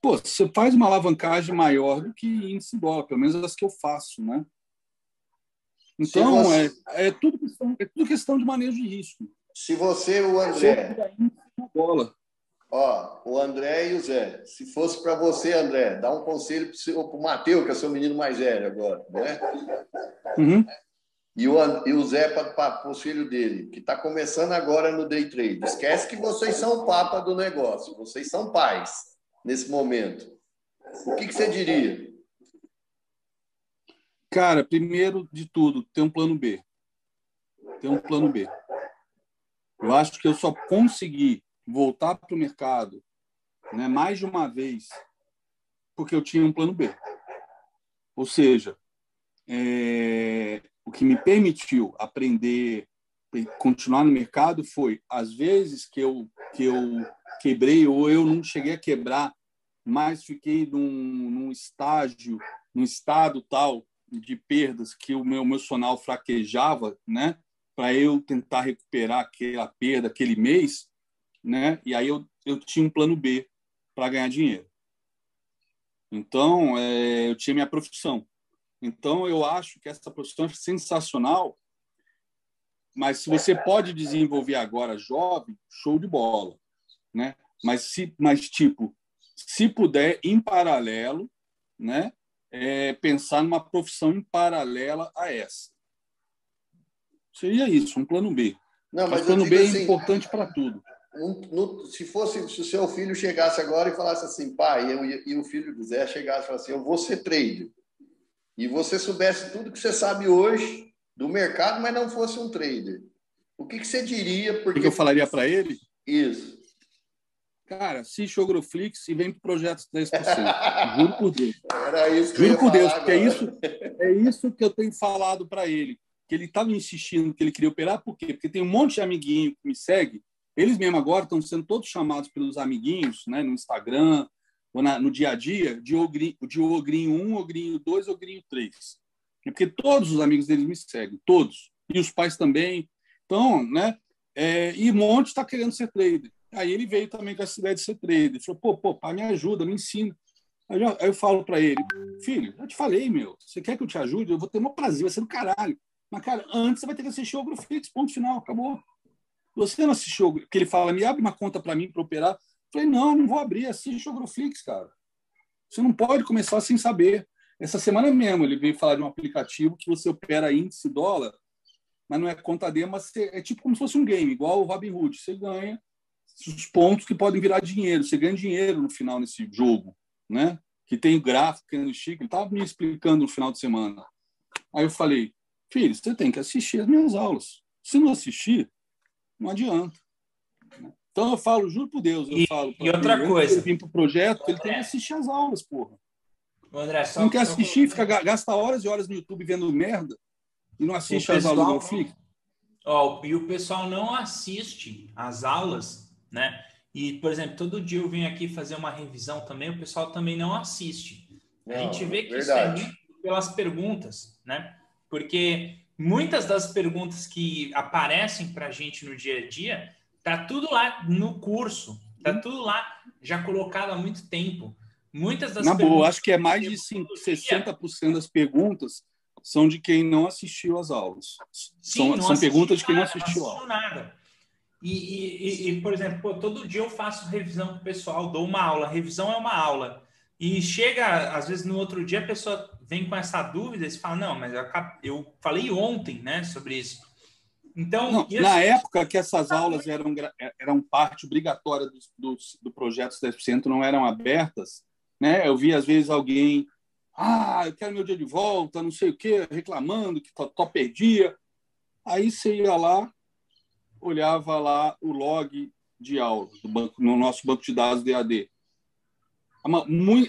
pô, você faz uma alavancagem maior do que índice dólar, pelo menos as que eu faço, né? Então, você... é, é, tudo questão, é tudo questão de manejo de risco. Se você, o André. Bola. Ó, o André e o Zé. Se fosse para você, André, dá um conselho para o Matheus, que é seu menino mais velho agora, né? Uhum. E o, e o Zé para o filho dele, que está começando agora no day trade. Esquece que vocês são o papa do negócio, vocês são pais nesse momento. O que, que você diria? Cara, primeiro de tudo, tem um plano B. Tem um plano B. Eu acho que eu só consegui voltar para o mercado né, mais de uma vez porque eu tinha um plano B. Ou seja, é, o que me permitiu aprender, continuar no mercado foi as vezes que eu que eu quebrei ou eu não cheguei a quebrar, mas fiquei num, num estágio, num estado tal de perdas que o meu emocional fraquejava, né? Para eu tentar recuperar aquela perda aquele mês, né? E aí eu, eu tinha um plano B para ganhar dinheiro. Então, é, eu tinha minha profissão. Então, eu acho que essa profissão é sensacional, mas se você pode desenvolver agora jovem, show de bola, né? Mas se, mas tipo, se puder em paralelo, né? É, pensar numa profissão em paralela a essa. Seria isso, um plano B. Não, mas plano B é assim, é importante para tudo. Um, no, se fosse, se o seu filho chegasse agora e falasse assim, pai, eu, e o filho do Zé chegasse e falasse assim, eu vou ser trader e você soubesse tudo que você sabe hoje do mercado, mas não fosse um trader, o que, que você diria? Porque... O que eu falaria para ele? Isso. Cara, assiste o Agroflix e vem para o projeto 10%. Juro por Deus. Era isso Juro por Deus, porque é isso, é isso que eu tenho falado para ele. Que ele estava insistindo que ele queria operar, por quê? Porque tem um monte de amiguinho que me segue. Eles mesmo agora estão sendo todos chamados pelos amiguinhos, né, no Instagram, ou na, no dia a dia, de, ogrinho, de ogrinho 1, ogrinho 2, ogrinho 3. É porque todos os amigos deles me seguem, todos. E os pais também. Então, né? É, e Monte está querendo ser trader. Aí ele veio também com essa ideia de ser trader. Ele falou, pô, pô, pai, me ajuda, me ensina. Aí eu, aí eu falo para ele, filho, eu te falei, meu, você quer que eu te ajude? Eu vou ter um prazer, vai ser do caralho. Mas, cara, antes você vai ter que assistir o Agroflix, ponto final, acabou. Você não assistiu, que ele fala, me abre uma conta para mim para operar. Falei, não, não vou abrir, assiste o Agroflix, cara. Você não pode começar sem saber. Essa semana mesmo ele veio falar de um aplicativo que você opera índice dólar, mas não é conta D, mas é tipo como se fosse um game, igual o Robinhood. Você ganha os pontos que podem virar dinheiro. Você ganha dinheiro no final nesse jogo, né? Que tem gráfico, que é chique. Ele estava me explicando no final de semana. Aí eu falei, filho, você tem que assistir as minhas aulas. Se não assistir, não adianta. Então eu falo, juro por Deus, eu e, falo. E outra ele, coisa. Ele vir para o projeto, ele tem que assistir as aulas, porra. André, só, não quer assistir, fica, gasta horas e horas no YouTube vendo merda e não assiste pessoal, as aulas do Netflix. Ó, e o pessoal não assiste as aulas, né? E, por exemplo, todo dia eu venho aqui fazer uma revisão também, o pessoal também não assiste. Não, a gente vê que verdade. isso é muito pelas perguntas, né? Porque muitas das perguntas que aparecem para a gente no dia a dia Tá tudo lá no curso, tá uhum. tudo lá já colocado há muito tempo. Muitas das Na boa, acho que é mais de 5, 60% das perguntas são de quem não assistiu às aulas. Sim, são, são perguntas de quem não assistiu não aula. nada. E, e, e, por exemplo, pô, todo dia eu faço revisão com o pessoal, dou uma aula. Revisão é uma aula. E chega, às vezes, no outro dia, a pessoa vem com essa dúvida e fala, não, mas eu, eu falei ontem né, sobre isso. Então, Não, na época que essas aulas eram, eram parte obrigatória dos, dos, do projeto 10%, não eram abertas, né? eu vi às vezes alguém, ah, eu quero meu dia de volta, não sei o quê, reclamando que só perdia. Aí você ia lá, olhava lá o log de aula do banco, no nosso banco de dados DAD. a,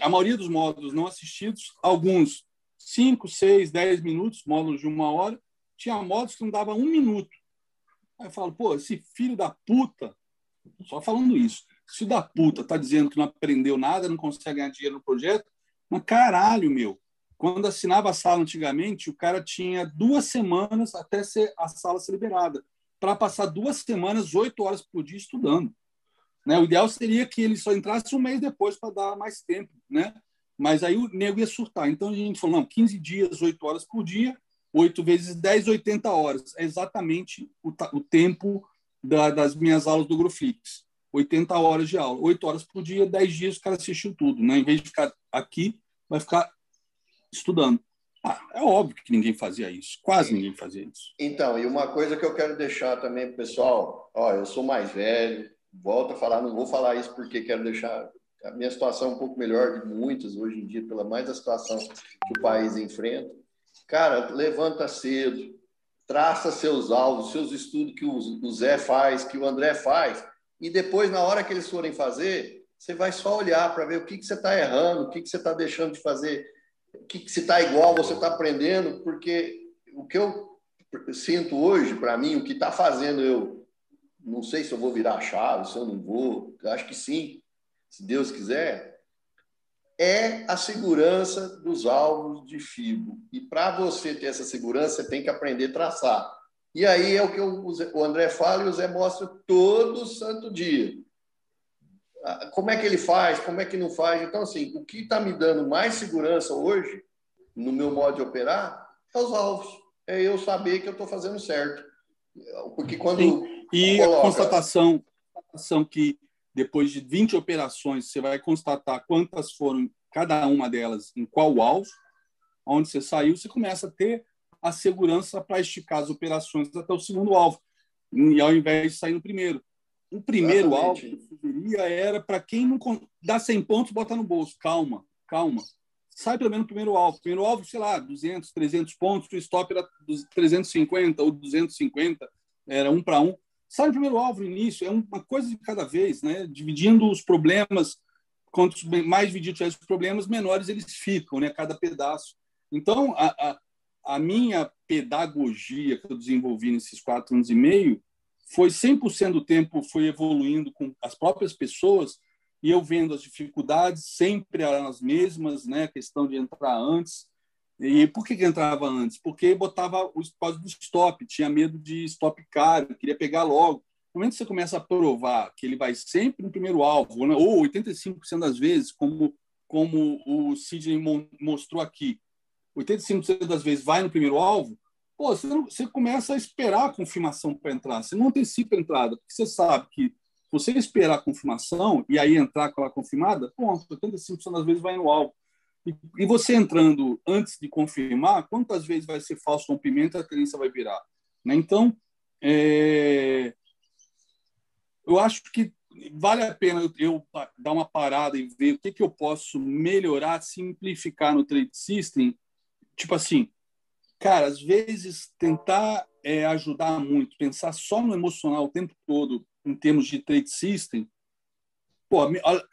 a maioria dos módulos não assistidos, alguns 5, 6, 10 minutos, módulos de uma hora, tinha módulos que não dava um minuto. Aí eu falo, pô, esse filho da puta, só falando isso, esse filho da puta tá dizendo que não aprendeu nada, não consegue ganhar dinheiro no projeto, mas caralho, meu, quando assinava a sala antigamente, o cara tinha duas semanas até ser, a sala ser liberada, para passar duas semanas, oito horas por dia estudando. Né? O ideal seria que ele só entrasse um mês depois para dar mais tempo, né? Mas aí o nego ia surtar. Então a gente falou, não, 15 dias, 8 horas por dia, 8 vezes 10, 80 horas. É exatamente o, o tempo da, das minhas aulas do Groflix. 80 horas de aula. 8 horas por dia, 10 dias o cara assistiu tudo. Né? Em vez de ficar aqui, vai ficar estudando. Ah, é óbvio que ninguém fazia isso. Quase ninguém fazia isso. Então, e uma coisa que eu quero deixar também, pessoal, ó, eu sou mais velho, volto a falar, não vou falar isso porque quero deixar a minha situação um pouco melhor de muitas hoje em dia, pela mais da situação que o país enfrenta. Cara, levanta cedo, traça seus alvos, seus estudos que o Zé faz, que o André faz, e depois, na hora que eles forem fazer, você vai só olhar para ver o que, que você está errando, o que, que você está deixando de fazer, que, se está igual, você está aprendendo, porque o que eu sinto hoje, para mim, o que está fazendo eu não sei se eu vou virar a chave, se eu não vou, acho que sim, se Deus quiser, é a segurança dos alvos de FIBO. E para você ter essa segurança, você tem que aprender a traçar. E aí é o que o André fala e o Zé mostra todo santo dia. Ah, como é que ele faz, como é que não faz. Então, assim, o que está me dando mais segurança hoje, no meu modo de operar, é os alvos. É eu saber que eu estou fazendo certo. Porque quando. Sim. E coloca... a constatação, constatação que depois de 20 operações, você vai constatar quantas foram cada uma delas, em qual alvo, onde você saiu, você começa a ter a segurança para esticar as operações até o segundo alvo, e ao invés de sair no primeiro. O primeiro Exatamente. alvo que eu sugeria era para quem não dá 100 pontos, bota no bolso. Calma, calma. Sai pelo menos no primeiro alvo. Primeiro alvo, sei lá, 200, 300 pontos, o stop era 350 ou 250, era um para um. Sai no primeiro alvo no início, é uma coisa de cada vez, né? dividindo os problemas, quanto mais dividido os problemas, menores eles ficam, né? cada pedaço. Então, a, a, a minha pedagogia que eu desenvolvi nesses quatro anos e meio foi 100% do tempo foi evoluindo com as próprias pessoas e eu vendo as dificuldades sempre as mesmas, né? A questão de entrar antes. E por que, que entrava antes? Porque botava o código do stop, tinha medo de stop caro, queria pegar logo. No momento que você começa a provar que ele vai sempre no primeiro alvo, né? ou 85% das vezes, como, como o Sidney mostrou aqui, 85% das vezes vai no primeiro alvo, pô, você, não, você começa a esperar a confirmação para entrar. Você não antecipa a entrada, porque você sabe que você esperar a confirmação e aí entrar com ela confirmada, ponto, 85% das vezes vai no alvo. E, e, você entrando antes de confirmar, quantas vezes vai ser falso rompimento a tendência vai virar? Né? Então, é... eu acho que vale a pena eu, eu, dar uma parada e ver o que, que eu posso melhorar, simplificar no trade system. Tipo assim, cara, às vezes tentar é, ajudar muito, pensar só no emocional o tempo todo, em termos de trade system, pô,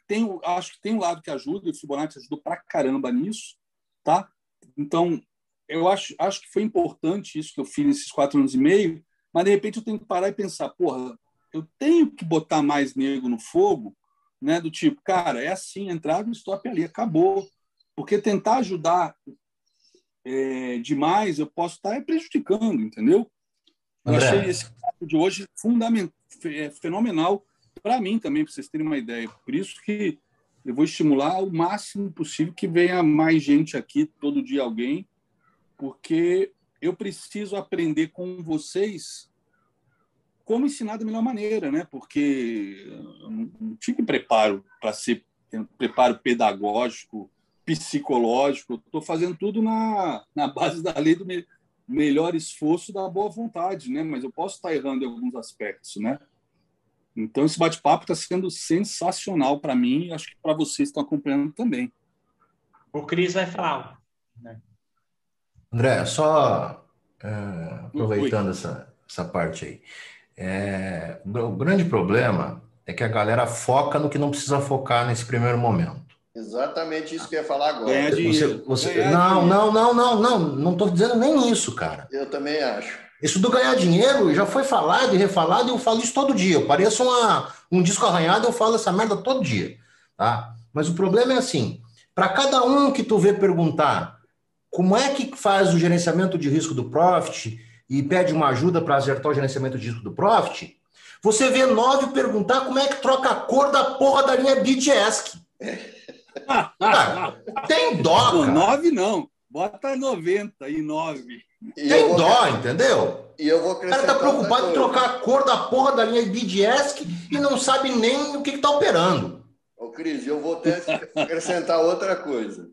tem, acho que tem um lado que ajuda, e o Fibonacci ajudou pra caramba nisso, tá? Então, eu acho, acho que foi importante isso que eu fiz nesses quatro anos e meio, mas de repente eu tenho que parar e pensar, porra, eu tenho que botar mais nego no fogo, né? Do tipo, cara, é assim, entrar no stop ali, acabou. Porque tentar ajudar é, demais, eu posso estar prejudicando, entendeu? Eu achei esse caso de hoje fundamental, é, fenomenal para mim também, para vocês terem uma ideia. Por isso que eu vou estimular o máximo possível que venha mais gente aqui, todo dia alguém, porque eu preciso aprender com vocês como ensinar da melhor maneira, né? Porque eu não tive preparo para ser preparo pedagógico, psicológico. Estou fazendo tudo na, na base da lei do me, melhor esforço da boa vontade, né? Mas eu posso estar errando em alguns aspectos, né? Então esse bate-papo está sendo sensacional para mim, e acho que para vocês que estão acompanhando também. O Cris vai falar. Né? André, só é, aproveitando essa, essa parte aí. É, o grande problema é que a galera foca no que não precisa focar nesse primeiro momento. Exatamente isso que eu ia falar agora. Ganhar dinheiro. Você, você, ganhar não, dinheiro. não, não, não, não, não estou dizendo nem isso, cara. Eu também acho. Isso do ganhar dinheiro já foi falado e refalado e eu falo isso todo dia. Eu pareço uma, um disco arranhado, eu falo essa merda todo dia. Tá? Mas o problema é assim: para cada um que tu vê perguntar como é que faz o gerenciamento de risco do Profit e pede uma ajuda para acertar o gerenciamento de risco do Profit, você vê nove perguntar como é que troca a cor da porra da linha Tem dó, cara. Nove não. Bota 90 e 9. Tem dó, entendeu? E eu vou o cara tá preocupado em trocar a cor da porra da linha BDESC e não sabe nem o que, está operando. Ô, Cris, eu vou até acrescentar outra coisa.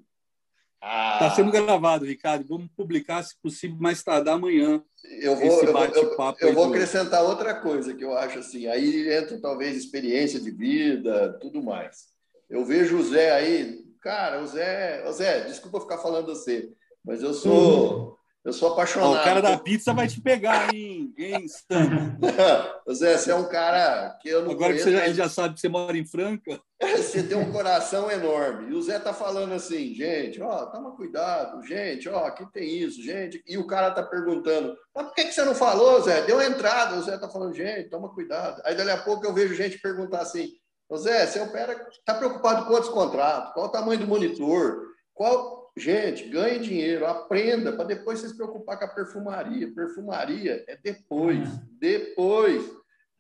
Está ah. sendo gravado, Ricardo. Vamos publicar, se possível, mais tarde amanhã. Eu vou, eu, eu, eu vou acrescentar outra coisa que eu acho assim. Aí entra talvez experiência de vida, tudo mais. Eu vejo o Zé aí, cara, o Zé, o Zé, desculpa ficar falando você, mas eu sou uhum. eu sou apaixonado. o cara da pizza vai te pegar, hein, hein Stan? Zé, você é um cara que eu não Agora conheço, que você já, já sabe que você mora em Franca. Você tem um coração enorme. E o Zé tá falando assim, gente, ó, toma cuidado, gente, ó, aqui tem isso, gente. E o cara tá perguntando, mas por que, que você não falou, Zé? Deu entrada. O Zé tá falando, gente, toma cuidado. Aí dali a pouco eu vejo gente perguntar assim, Ô Zé, você opera, está preocupado com quantos contratos? Qual o tamanho do monitor? Qual... Gente, ganhe dinheiro, aprenda, para depois você se preocupar com a perfumaria. Perfumaria é depois, uhum. depois.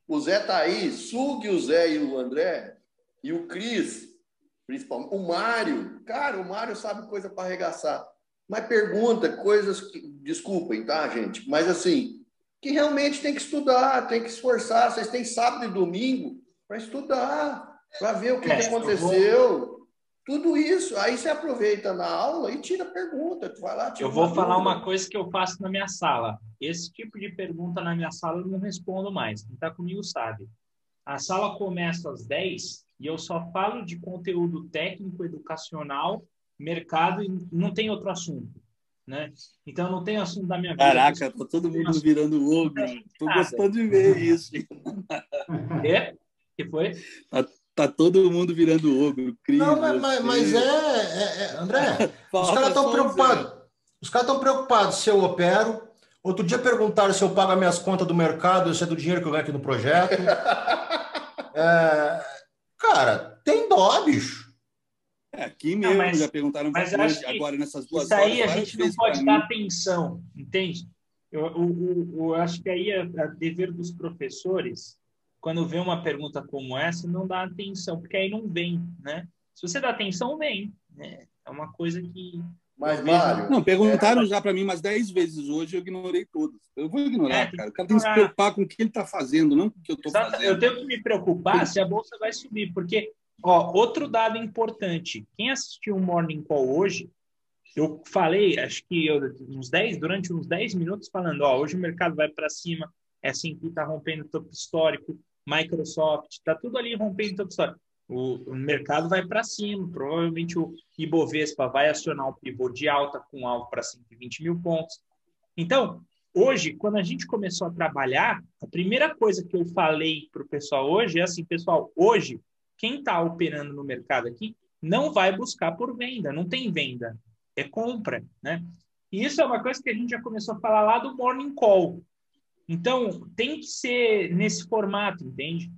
O Zé está aí, sugue o Zé e o André, e o Cris, principalmente. O Mário, cara, o Mário sabe coisa para arregaçar. Mas pergunta coisas que, desculpem, tá, gente? Mas assim, que realmente tem que estudar, tem que esforçar. Vocês têm sábado e domingo para estudar, para ver o que, é, que aconteceu. Tudo isso. Aí você aproveita na aula e tira pergunta. Tu vai lá, tira eu vou uma falar dúvida. uma coisa que eu faço na minha sala. Esse tipo de pergunta na minha sala eu não respondo mais. Quem está comigo sabe. A sala começa às 10 e eu só falo de conteúdo técnico, educacional, mercado e não tem outro assunto. Né? Então não tem assunto da minha vida. Caraca, tá todo mundo virando ogro. Tô gostando de ver isso. É? Que foi? Tá, tá todo mundo virando ogro. Cris, não, mas, mas, mas é, é, é, André, os caras estão preocupados. Os caras estão preocupados se eu opero. Outro dia perguntaram se eu pago as minhas contas do mercado, se é do dinheiro que eu ganho aqui no projeto. é, cara, tem dó, bicho. É, aqui mesmo não, mas, já perguntaram mas hoje, agora nessas duas Isso aí a gente não pode dar atenção, entende? Eu, eu, eu, eu, acho que aí é, é dever dos professores quando vê uma pergunta como essa, não dá atenção, porque aí não vem, né? Se você dá atenção, vem. Né? É uma coisa que. Mas, Mário. Não, perguntaram é... já para mim umas 10 vezes hoje, eu ignorei todas. Eu vou ignorar, é, cara. O cara tem que se preocupar com o que ele está fazendo, não com o que eu estou fazendo. Eu tenho que me preocupar se a bolsa vai subir, porque, ó, outro dado importante: quem assistiu o Morning Call hoje, eu falei, acho que eu, uns 10, durante uns 10 minutos, falando, ó, hoje o mercado vai para cima, é assim que está rompendo o topo histórico, Microsoft, está tudo ali rompendo toda a história. O, o mercado vai para cima, provavelmente o Ibovespa vai acionar um pivô de alta com alvo para 120 mil pontos. Então, hoje, quando a gente começou a trabalhar, a primeira coisa que eu falei para o pessoal hoje é assim, pessoal, hoje, quem está operando no mercado aqui não vai buscar por venda, não tem venda, é compra, né? E isso é uma coisa que a gente já começou a falar lá do Morning Call. Então, tem que ser nesse formato, entende?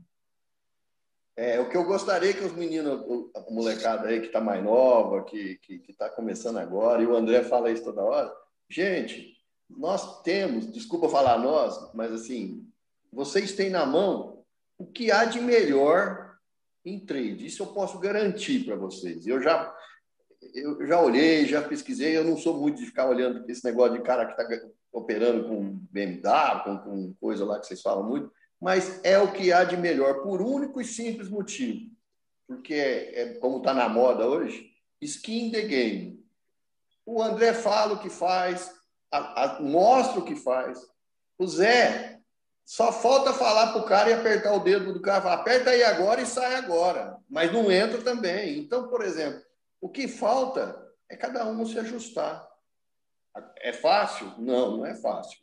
É, o que eu gostaria que os meninos, a molecada aí que está mais nova, que está começando agora, e o André fala isso toda hora, gente, nós temos, desculpa falar nós, mas assim, vocês têm na mão o que há de melhor em trade. Isso eu posso garantir para vocês. Eu já, eu já olhei, já pesquisei, eu não sou muito de ficar olhando esse negócio de cara que está operando com BMW, com, com coisa lá que vocês falam muito, mas é o que há de melhor, por único e simples motivo. Porque, é, é como está na moda hoje, skin the game. O André fala o que faz, a, a, mostra o que faz. O Zé, só falta falar para o cara e apertar o dedo do cara, falar, aperta aí agora e sai agora. Mas não entra também. Então, por exemplo, o que falta é cada um se ajustar. É fácil? Não, não é fácil.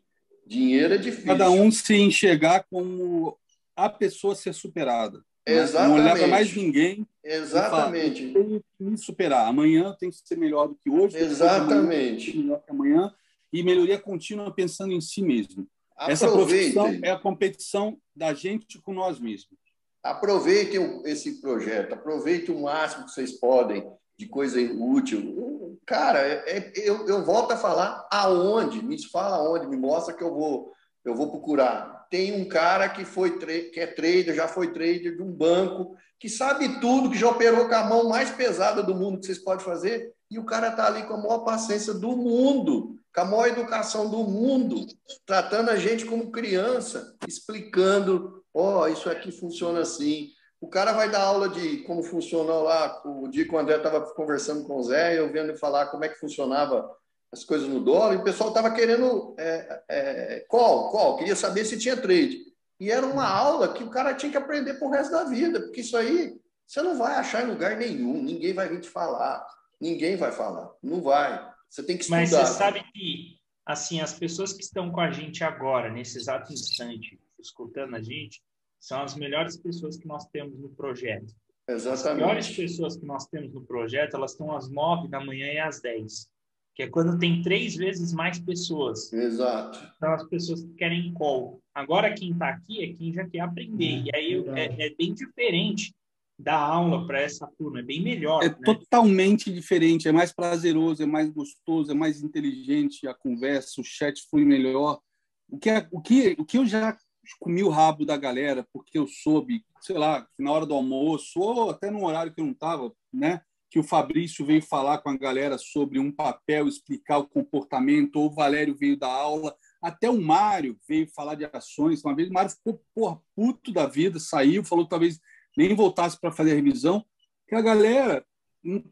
Dinheiro é difícil. Cada um se enxergar como a pessoa ser superada. Exatamente. Não olhar para mais ninguém. Exatamente. Tenho que me superar. Amanhã tem que ser melhor do que hoje. Exatamente. Melhor que amanhã. E melhoria contínua pensando em si mesmo. Essa profissão é a competição da gente com nós mesmos. Aproveitem esse projeto, aproveitem o máximo que vocês podem de coisa útil. Cara, é, é, eu, eu volto a falar aonde, me fala aonde, me mostra que eu vou, eu vou procurar. Tem um cara que foi que é trader, já foi trader de um banco, que sabe tudo, que já operou com a mão mais pesada do mundo que vocês podem fazer, e o cara está ali com a maior paciência do mundo, com a maior educação do mundo, tratando a gente como criança, explicando, ó, oh, isso aqui funciona assim, o cara vai dar aula de como funciona lá. O dia que o André estava conversando com o Zé, eu vendo ele falar como é que funcionava as coisas no dólar, e o pessoal estava querendo é, é, qual, qual, queria saber se tinha trade. E era uma aula que o cara tinha que aprender para o resto da vida, porque isso aí você não vai achar em lugar nenhum, ninguém vai vir te falar, ninguém vai falar, não vai. Você tem que estudar. Mas você sabe que, assim, as pessoas que estão com a gente agora, nesse exato instante, escutando a gente, são as melhores pessoas que nós temos no projeto. Exatamente. As melhores pessoas que nós temos no projeto, elas estão às nove da manhã e às dez, que é quando tem três vezes mais pessoas. Exato. São as pessoas que querem call. Agora, quem está aqui é quem já quer aprender. e aí é, é, bem diferente da aula para essa turma, é bem melhor. É né? totalmente diferente, é mais prazeroso, é mais gostoso, é mais inteligente a conversa, o chat flui melhor. O que, é, o que, o que eu já comi o rabo da galera porque eu soube, sei lá, na hora do almoço ou até no horário que eu não estava, né? Que o Fabrício veio falar com a galera sobre um papel, explicar o comportamento, ou o Valério veio da aula, até o Mário veio falar de ações. Uma vez o Mário ficou porra, puto da vida, saiu, falou que talvez nem voltasse para fazer a revisão. Que a galera,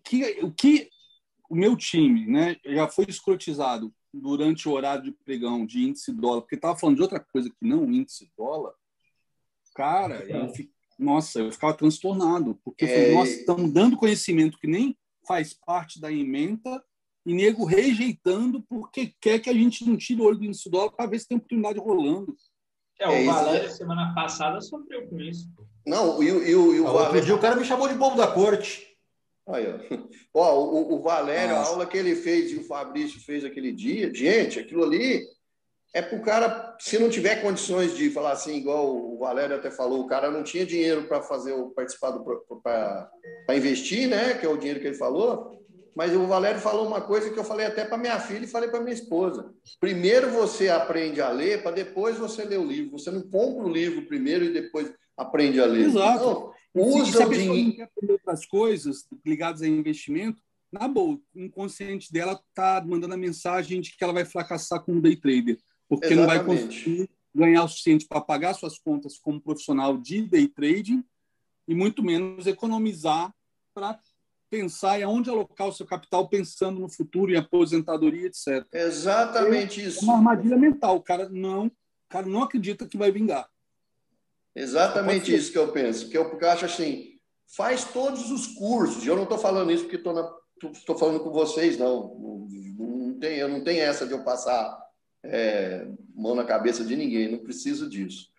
que, o que o meu time né, já foi escrotizado durante o horário de pregão de índice dólar, porque estava falando de outra coisa que não índice dólar, cara, eu fico, nossa, eu ficava transtornado, porque é... nós estamos dando conhecimento que nem faz parte da emenda e nego rejeitando porque quer que a gente não tire o olho do índice dólar para ver se tem oportunidade rolando. É, o é Valério, semana passada, sofreu com isso. Não, e, e, e o, Outro Valério... dia o cara me chamou de bobo da corte. Olha, ó, o, o Valério, Nossa. a aula que ele fez e o Fabrício fez aquele dia, gente, aquilo ali é para o cara, se não tiver condições de falar assim, igual o Valério até falou, o cara não tinha dinheiro para fazer o participar do para investir, né? Que é o dinheiro que ele falou. Mas o Valério falou uma coisa que eu falei até para minha filha e falei para minha esposa. Primeiro você aprende a ler, para depois você ler o livro. Você não compra o livro primeiro e depois aprende a ler. Exato. Não, Usa se a pessoa não quer aprender outras coisas ligadas a investimento, na boa, o inconsciente dela está mandando a mensagem de que ela vai fracassar como day trader, porque Exatamente. não vai conseguir ganhar o suficiente para pagar suas contas como profissional de day trading e muito menos economizar para pensar em aonde alocar o seu capital pensando no futuro, em aposentadoria, etc. Exatamente é isso. É uma armadilha mental. O cara não, o cara não acredita que vai vingar. Exatamente isso que eu penso. Que eu, porque eu acho assim, faz todos os cursos. Eu não estou falando isso porque estou falando com vocês, não. não, não tem, eu não tenho essa de eu passar é, mão na cabeça de ninguém, não preciso disso.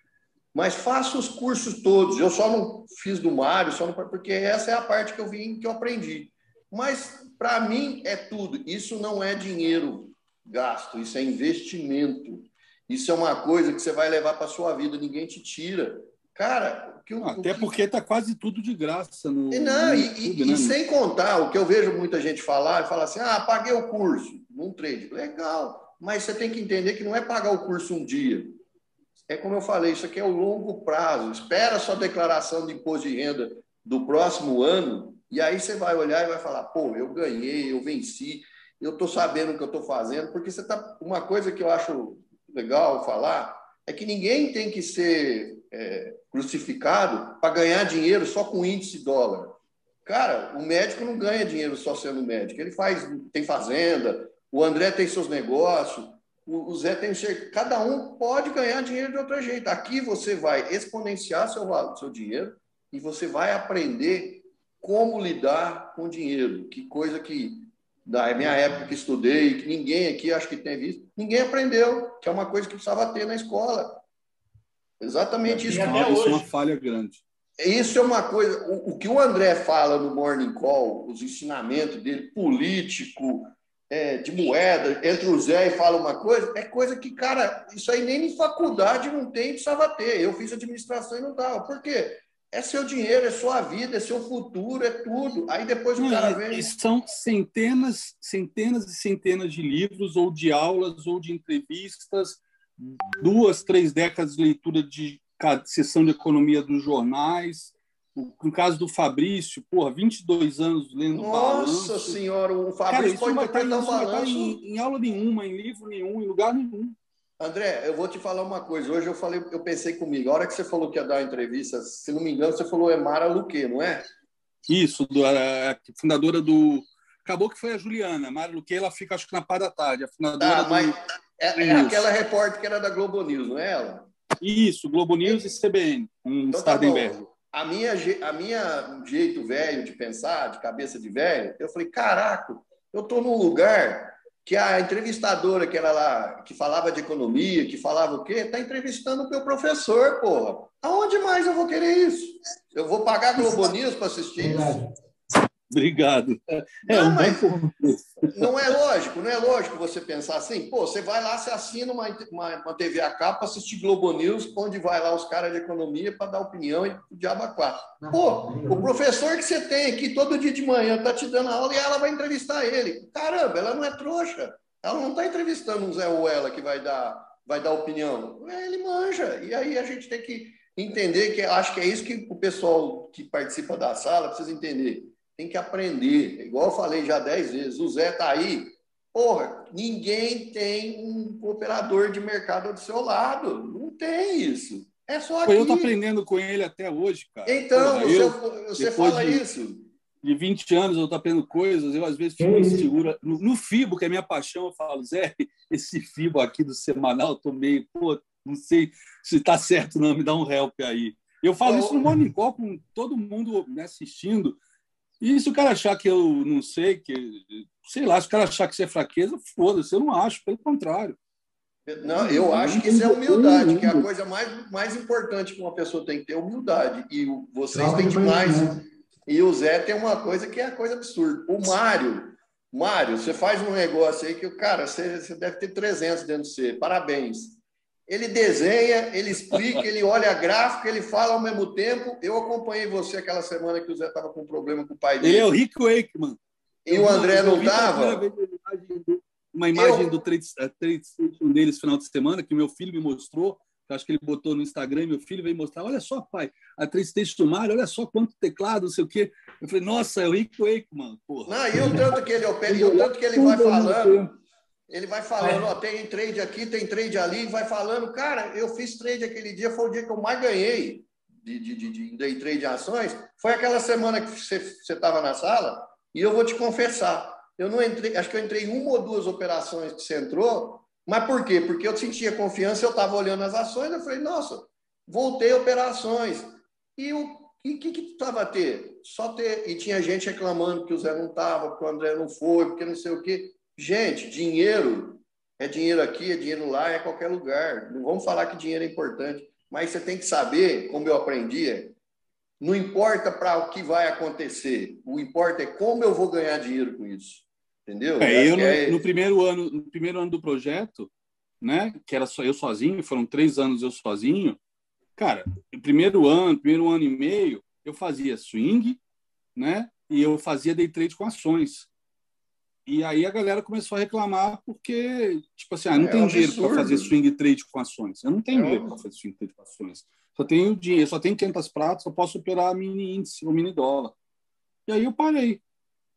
Mas faça os cursos todos. Eu só não fiz do Mário, só não, porque essa é a parte que eu vim, que eu aprendi. Mas para mim é tudo. Isso não é dinheiro gasto, isso é investimento. Isso é uma coisa que você vai levar para sua vida, ninguém te tira. Cara, que, até que... porque está quase tudo de graça no. E não, no YouTube, e, né? e, sem contar o que eu vejo muita gente falar, fala assim: ah, paguei o curso num trade. Legal, mas você tem que entender que não é pagar o curso um dia. É como eu falei, isso aqui é o longo prazo. Espera a sua declaração de imposto de renda do próximo ano, e aí você vai olhar e vai falar: pô, eu ganhei, eu venci, eu estou sabendo o que eu estou fazendo, porque você está. Uma coisa que eu acho legal falar é que ninguém tem que ser é, crucificado para ganhar dinheiro só com índice dólar. Cara, o médico não ganha dinheiro só sendo médico. Ele faz, tem fazenda, o André tem seus negócios, o, Zé tem Cada um pode ganhar dinheiro de outro jeito. Aqui você vai exponenciar seu, seu dinheiro e você vai aprender como lidar com dinheiro. Que coisa que da minha época que estudei, que ninguém aqui acho que tem visto, ninguém aprendeu, que é uma coisa que precisava ter na escola. Exatamente isso. Até hoje. é uma falha grande. isso é uma coisa. O, o, que o André fala no Morning Call, os ensinamentos dele, político, é, de moeda, entre o Zé e fala uma coisa, é coisa que, cara, isso aí nem em faculdade não tem, precisava ter. Eu fiz administração e não dava. Por quê? É seu dinheiro, é sua vida, é seu futuro, é tudo. Aí depois o cara vem. E são centenas, centenas e centenas de livros, ou de aulas, ou de entrevistas, duas, três décadas de leitura de sessão de economia dos jornais. No caso do Fabrício, porra, 22 anos lendo Nossa balanço. Senhora, o Fabrício Cara, pode vai estar, um balanço. Em, em aula nenhuma, em livro nenhum, em lugar nenhum. André, eu vou te falar uma coisa. Hoje eu falei, eu pensei comigo. A hora que você falou que ia dar uma entrevista, se não me engano, você falou é Mara Luque, não é? Isso, do, a, a fundadora do. Acabou que foi a Juliana. Mara Luque, ela fica, acho que na par da tarde. A fundadora ah, mas é, é aquela repórter que era da Globo News, não é ela? Isso, Globo News e CBN, um então, tá a minha, a minha jeito velho de pensar, de cabeça de velho, eu falei, caraca, eu estou num lugar que a entrevistadora que era lá, que falava de economia, que falava o quê, está entrevistando o meu professor, porra. Aonde mais eu vou querer isso? Eu vou pagar Globo News para assistir isso? Obrigado. É, não, um mas não é lógico, não é lógico você pensar assim, pô, você vai lá, você assina uma, uma, uma TV a cabo para assistir Globo News, onde vai lá os caras de economia para dar opinião e o diabo quatro. Pô, o professor que você tem aqui todo dia de manhã tá te dando aula e ela vai entrevistar ele. Caramba, ela não é trouxa. Ela não está entrevistando um Zé ou ela que vai dar, vai dar opinião. Ele manja. E aí a gente tem que entender que acho que é isso que o pessoal que participa da sala precisa entender tem que aprender. Igual eu falei já dez vezes, o Zé está aí. Porra, ninguém tem um operador de mercado do seu lado. Não tem isso. É só aqui. Eu estou aprendendo com ele até hoje, cara. Então, Porra, eu, você fala de, isso. De 20 anos eu estou aprendendo coisas, eu às vezes fico insegura. No, no FIBO, que é minha paixão, eu falo, Zé, esse FIBO aqui do semanal, eu tô meio, pô, não sei se está certo não, me dá um help aí. Eu falo isso no Call com todo mundo me assistindo. E se o cara achar que eu não sei, que sei lá, se o cara achar que isso é fraqueza, foda-se, eu não acho, pelo contrário. Não, eu acho que isso é humildade, que é a coisa mais, mais importante que uma pessoa tem que ter humildade. E vocês têm demais. E o Zé tem uma coisa que é a coisa absurda. O Mário, Mário, você faz um negócio aí que, cara, você, você deve ter 300 dentro de você. Parabéns. Ele desenha, ele explica, ele olha gráfico, ele fala ao mesmo tempo. Eu acompanhei você aquela semana que o Zé estava com problema com o pai dele. Ele é o Rick Wakeman. E eu, o André não estava? Uma imagem eu... do trade, trade station deles final de semana, que meu filho me mostrou. Acho que ele botou no Instagram, meu filho veio mostrar. Olha só, pai, a trade station do Mário, olha só quanto teclado, não sei o quê. Eu falei, nossa, é o Rick Wakeman, porra. Não, e o tanto que ele opera, e o tanto que ele vai falando. Ele vai falando, ó, tem trade aqui, tem trade ali, vai falando. Cara, eu fiz trade aquele dia, foi o dia que eu mais ganhei de, de, de, de day trade ações. Foi aquela semana que você estava na sala, e eu vou te confessar, eu não entrei, acho que eu entrei em uma ou duas operações que você entrou, mas por quê? Porque eu sentia confiança, eu estava olhando as ações, eu falei, nossa, voltei operações. E o que que, que estava a ter? Só ter. E tinha gente reclamando que o Zé não estava, que o André não foi, porque não sei o quê. Gente, dinheiro é dinheiro aqui, é dinheiro lá, é qualquer lugar. Não vamos falar que dinheiro é importante, mas você tem que saber, como eu aprendi, não importa para o que vai acontecer, o importa é como eu vou ganhar dinheiro com isso. Entendeu? É, eu no, é... no, primeiro ano, no primeiro ano do projeto, né, que era só eu sozinho, foram três anos eu sozinho. Cara, no primeiro ano, primeiro ano e meio, eu fazia swing, né, e eu fazia day trade com ações. E aí a galera começou a reclamar porque, tipo assim, ah, não é tem um dinheiro para fazer swing trade com ações. Eu não tenho é dinheiro para fazer swing trade com ações. Só tenho dinheiro, só tenho 500 pratos, só posso operar mini índice ou mini dólar. E aí eu parei.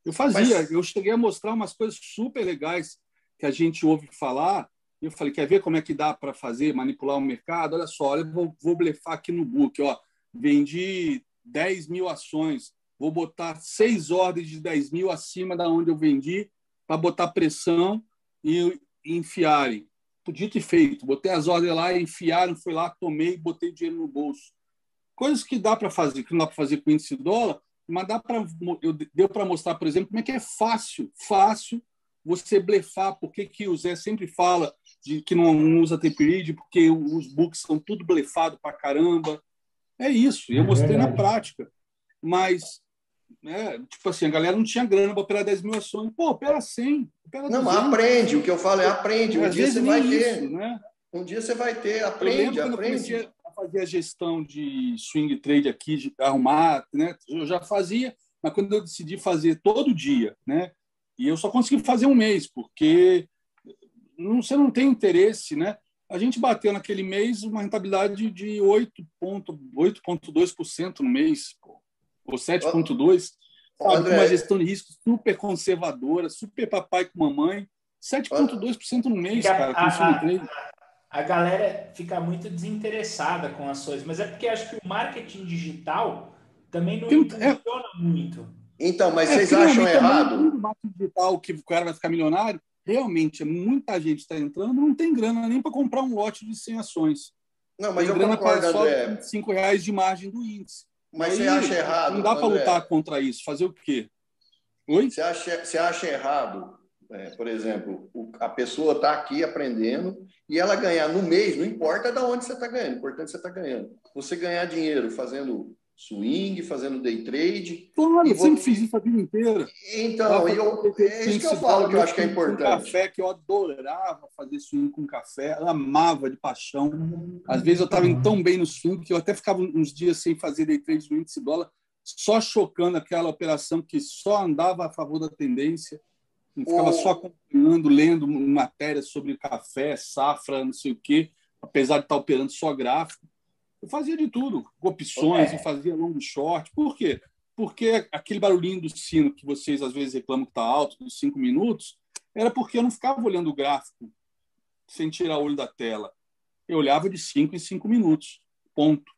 Eu fazia, Mas... eu cheguei a mostrar umas coisas super legais que a gente ouve falar. E eu falei, quer ver como é que dá para fazer, manipular o mercado? Olha só, olha, vou, vou blefar aqui no book, ó. Vendi 10 mil ações, vou botar seis ordens de 10 mil acima da onde eu vendi para botar pressão e, e enfiarem. Dito e feito. Botei as ordens lá, enfiaram, fui lá, tomei, botei dinheiro no bolso. Coisas que dá para fazer, que não dá para fazer com índice dólar, mas dá para deu para mostrar, por exemplo, como é que é fácil, fácil você blefar. Por que, que o Zé sempre fala de que não, não usa tape read, porque os books são tudo blefado para caramba. É isso, eu é mostrei na prática. Mas, né, tipo assim, a galera não tinha grana para operar 10 mil ações. Pô, opera 100. Opera não, mas aprende. O que eu falo é aprende. Um dia você vai ter. né? Um dia você vai ter, aprende, eu aprende. Eu a fazer a gestão de swing trade aqui, de arrumar, né? Eu já fazia, mas quando eu decidi fazer todo dia, né? E eu só consegui fazer um mês, porque não, você não tem interesse, né? A gente bateu naquele mês uma rentabilidade de 8,2% no mês, ou 7,2%. Com uma gestão de risco super conservadora, super papai com mamãe. 7,2% no mês, cara, com a, a galera fica muito desinteressada com ações, mas é porque acho que o marketing digital também não funciona é... muito. Então, mas é, vocês acham errado? O marketing digital que o cara vai ficar milionário realmente muita gente está entrando, não tem grana nem para comprar um lote de 100 ações. Não, mas tem eu grana concordo, só André. 5 reais de margem do índice. Mas Aí, você acha errado? Não dá para lutar contra isso. Fazer o quê? Oi? Você acha, você acha errado, é, por exemplo, a pessoa está aqui aprendendo e ela ganhar no mês, não importa de onde você está ganhando, o importante é você está ganhando. Você ganhar dinheiro fazendo swing, fazendo day trade. Claro, eu sempre fiz isso a vida inteira. Então, eu, é isso que eu falo que eu acho que é importante. café, que eu adorava fazer swing com café, amava de paixão. Às vezes eu estava tão bem no swing que eu até ficava uns dias sem fazer day trade no índice dólar, só chocando aquela operação que só andava a favor da tendência. Eu ficava só acompanhando, lendo matérias sobre café, safra, não sei o quê, apesar de estar operando só gráfico. Eu fazia de tudo, opções, é. eu fazia long short. Por quê? Porque aquele barulhinho do sino que vocês às vezes reclamam que está alto, dos cinco minutos, era porque eu não ficava olhando o gráfico sem tirar o olho da tela. Eu olhava de cinco em cinco minutos, ponto.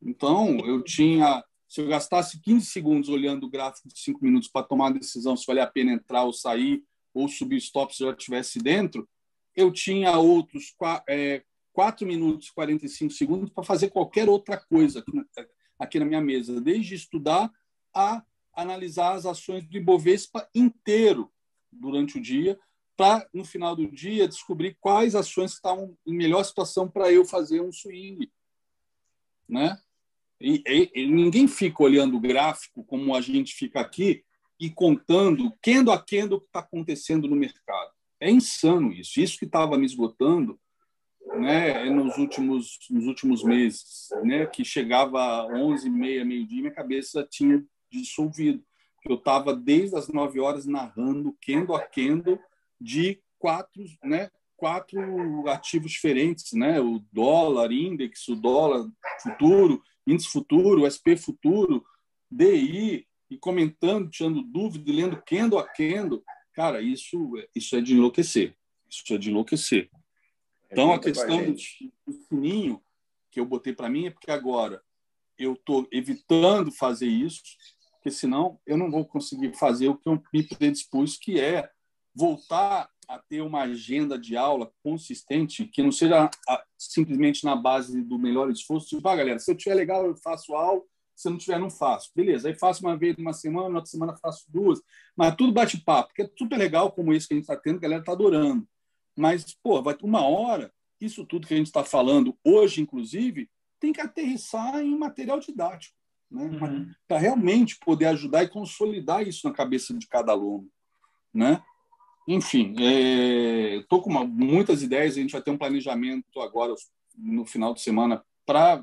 Então, eu tinha. Se eu gastasse 15 segundos olhando o gráfico de cinco minutos para tomar a decisão se valia a pena entrar ou sair, ou subir stop se eu já estivesse dentro, eu tinha outros é, 4 minutos e 45 segundos para fazer qualquer outra coisa aqui na, aqui na minha mesa, desde estudar a analisar as ações do Ibovespa inteiro durante o dia, para, no final do dia, descobrir quais ações estavam em melhor situação para eu fazer um swing. Né? E, e, e, ninguém fica olhando o gráfico como a gente fica aqui e contando quendo a quendo o que está acontecendo no mercado. É insano isso. Isso que estava me esgotando né, nos últimos nos últimos meses, né, que chegava a 11 meia meio-dia, minha cabeça tinha dissolvido. Eu estava desde as 9 horas narrando kendo a kendo de quatro, né, quatro ativos diferentes, né, o dólar index, o dólar futuro, índice futuro, SP futuro, DI, e comentando, tirando dúvida, lendo kendo a kendo. Cara, isso isso é de enlouquecer. Isso é de enlouquecer. Então, a questão do, do sininho que eu botei para mim é porque agora eu estou evitando fazer isso, porque senão eu não vou conseguir fazer o que eu me predispus, que é voltar a ter uma agenda de aula consistente, que não seja simplesmente na base do melhor esforço. Tipo, ah, galera, se eu tiver legal, eu faço aula, se não tiver, não faço. Beleza, aí faço uma vez uma semana, na outra semana faço duas, mas tudo bate-papo, que é super legal como esse que a gente está tendo, a galera está adorando. Mas, pô, vai uma hora, isso tudo que a gente está falando hoje, inclusive, tem que aterrissar em material didático, né? Uhum. para realmente poder ajudar e consolidar isso na cabeça de cada aluno. Né? Enfim, estou é, com uma, muitas ideias, a gente vai ter um planejamento agora, no final de semana, para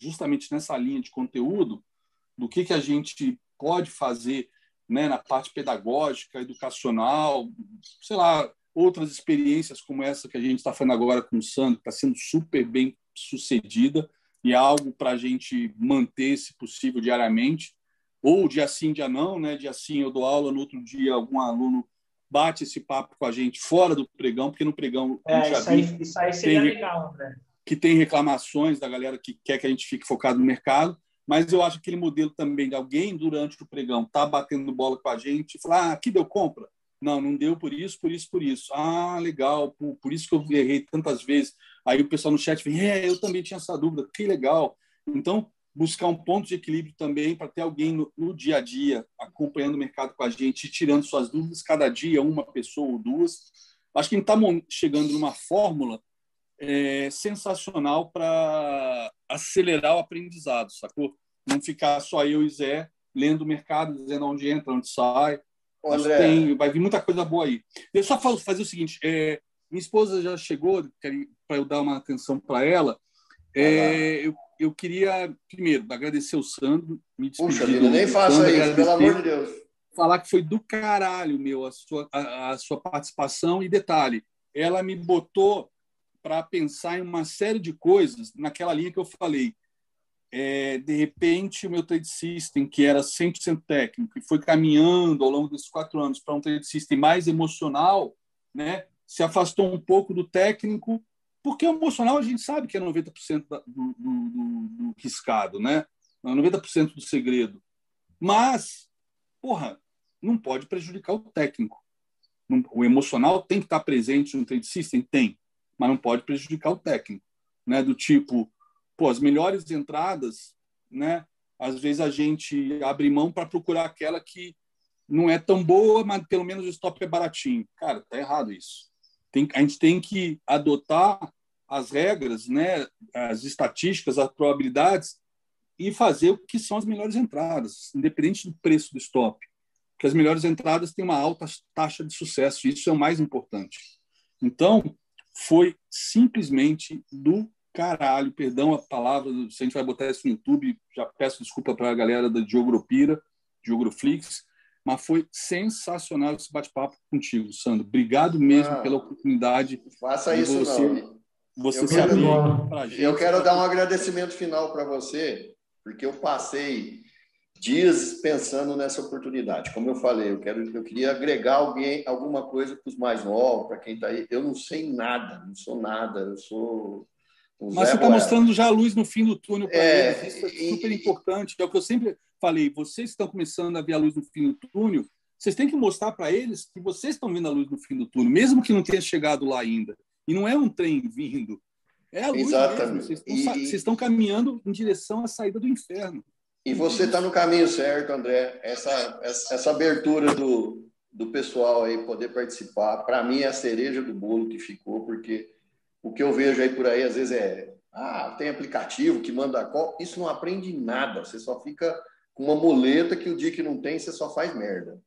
justamente nessa linha de conteúdo, do que, que a gente pode fazer né, na parte pedagógica, educacional, sei lá, outras experiências como essa que a gente está fazendo agora com o Sandro, que está sendo super bem sucedida e é algo para a gente manter, se possível, diariamente, ou dia sim, dia não, né? Dia sim eu dou aula, no outro dia algum aluno bate esse papo com a gente fora do pregão, porque no pregão é, já isso, aí, isso aí seria tem, legal, né? que tem reclamações da galera que quer que a gente fique focado no mercado, mas eu acho aquele modelo também de alguém durante o pregão tá batendo bola com a gente e falar, ah, aqui deu compra, não, não deu por isso, por isso, por isso. Ah, legal, por, por isso que eu errei tantas vezes. Aí o pessoal no chat vem, é, eu também tinha essa dúvida, que legal. Então, buscar um ponto de equilíbrio também para ter alguém no, no, dia a dia acompanhando o mercado com a gente, tirando suas dúvidas cada dia, uma pessoa ou duas. Acho que a gente está chegando numa fórmula é sensacional para acelerar o aprendizado, sacou? Não ficar só eu e Zé lendo o mercado, dizendo onde entra, onde sai. André. Tem, vai vir muita coisa boa aí. Eu só falo, fazer o seguinte: é, minha esposa já chegou, para eu dar uma atenção para ela. É, eu, eu queria, primeiro, agradecer o Sandro, me. Puxa vida, nem faça isso, pelo amor de Deus. Falar que foi do caralho, meu, a sua, a, a sua participação. E detalhe, ela me botou para pensar em uma série de coisas naquela linha que eu falei é, de repente, o meu trade system, que era 100% técnico, e foi caminhando ao longo desses quatro anos para um trade system mais emocional, né, se afastou um pouco do técnico, porque o emocional a gente sabe que é 90% do, do, do, do riscado, né? 90% do segredo. Mas, porra, não pode prejudicar o técnico. O emocional tem que estar presente no trade system? Tem, mas não pode prejudicar o técnico. Né? Do tipo, pô, as melhores entradas, né? Às vezes a gente abre mão para procurar aquela que não é tão boa, mas pelo menos o stop é baratinho. Cara, tá errado isso. Tem, a gente tem que adotar as regras, né, as estatísticas, as probabilidades e fazer o que são as melhores entradas, independente do preço do stop. Porque as melhores entradas têm uma alta taxa de sucesso, isso é o mais importante. Então, foi simplesmente do caralho, perdão a palavra, se a gente vai botar isso no YouTube, já peço desculpa para a galera da Geogropira, Geogroflix, mas foi sensacional esse bate-papo contigo, Sandro. Obrigado mesmo ah, pela oportunidade. Faça isso, você, não. Você eu para gente. Eu quero dar um agradecimento final para você, porque eu passei dias pensando nessa oportunidade. Como eu falei, eu quero, eu queria agregar alguém, alguma coisa para os mais novos, para quem está aí. Eu não sei nada, não sou nada. Eu sou mas você está mostrando já a luz no fim do túnel para é, eles. Isso é super importante. É o que eu sempre falei. Vocês estão começando a ver a luz no fim do túnel. Vocês têm que mostrar para eles que vocês estão vendo a luz no fim do túnel, mesmo que não tenha chegado lá ainda. E não é um trem vindo. É a luz Exatamente. Vocês estão, e, vocês estão caminhando em direção à saída do inferno. E você está no caminho certo, André. Essa, essa, essa abertura do, do pessoal aí poder participar, para mim é a cereja do bolo que ficou, porque o que eu vejo aí por aí, às vezes, é ah, tem aplicativo que manda call. Isso não aprende nada. Você só fica com uma muleta que o dia que não tem, você só faz merda.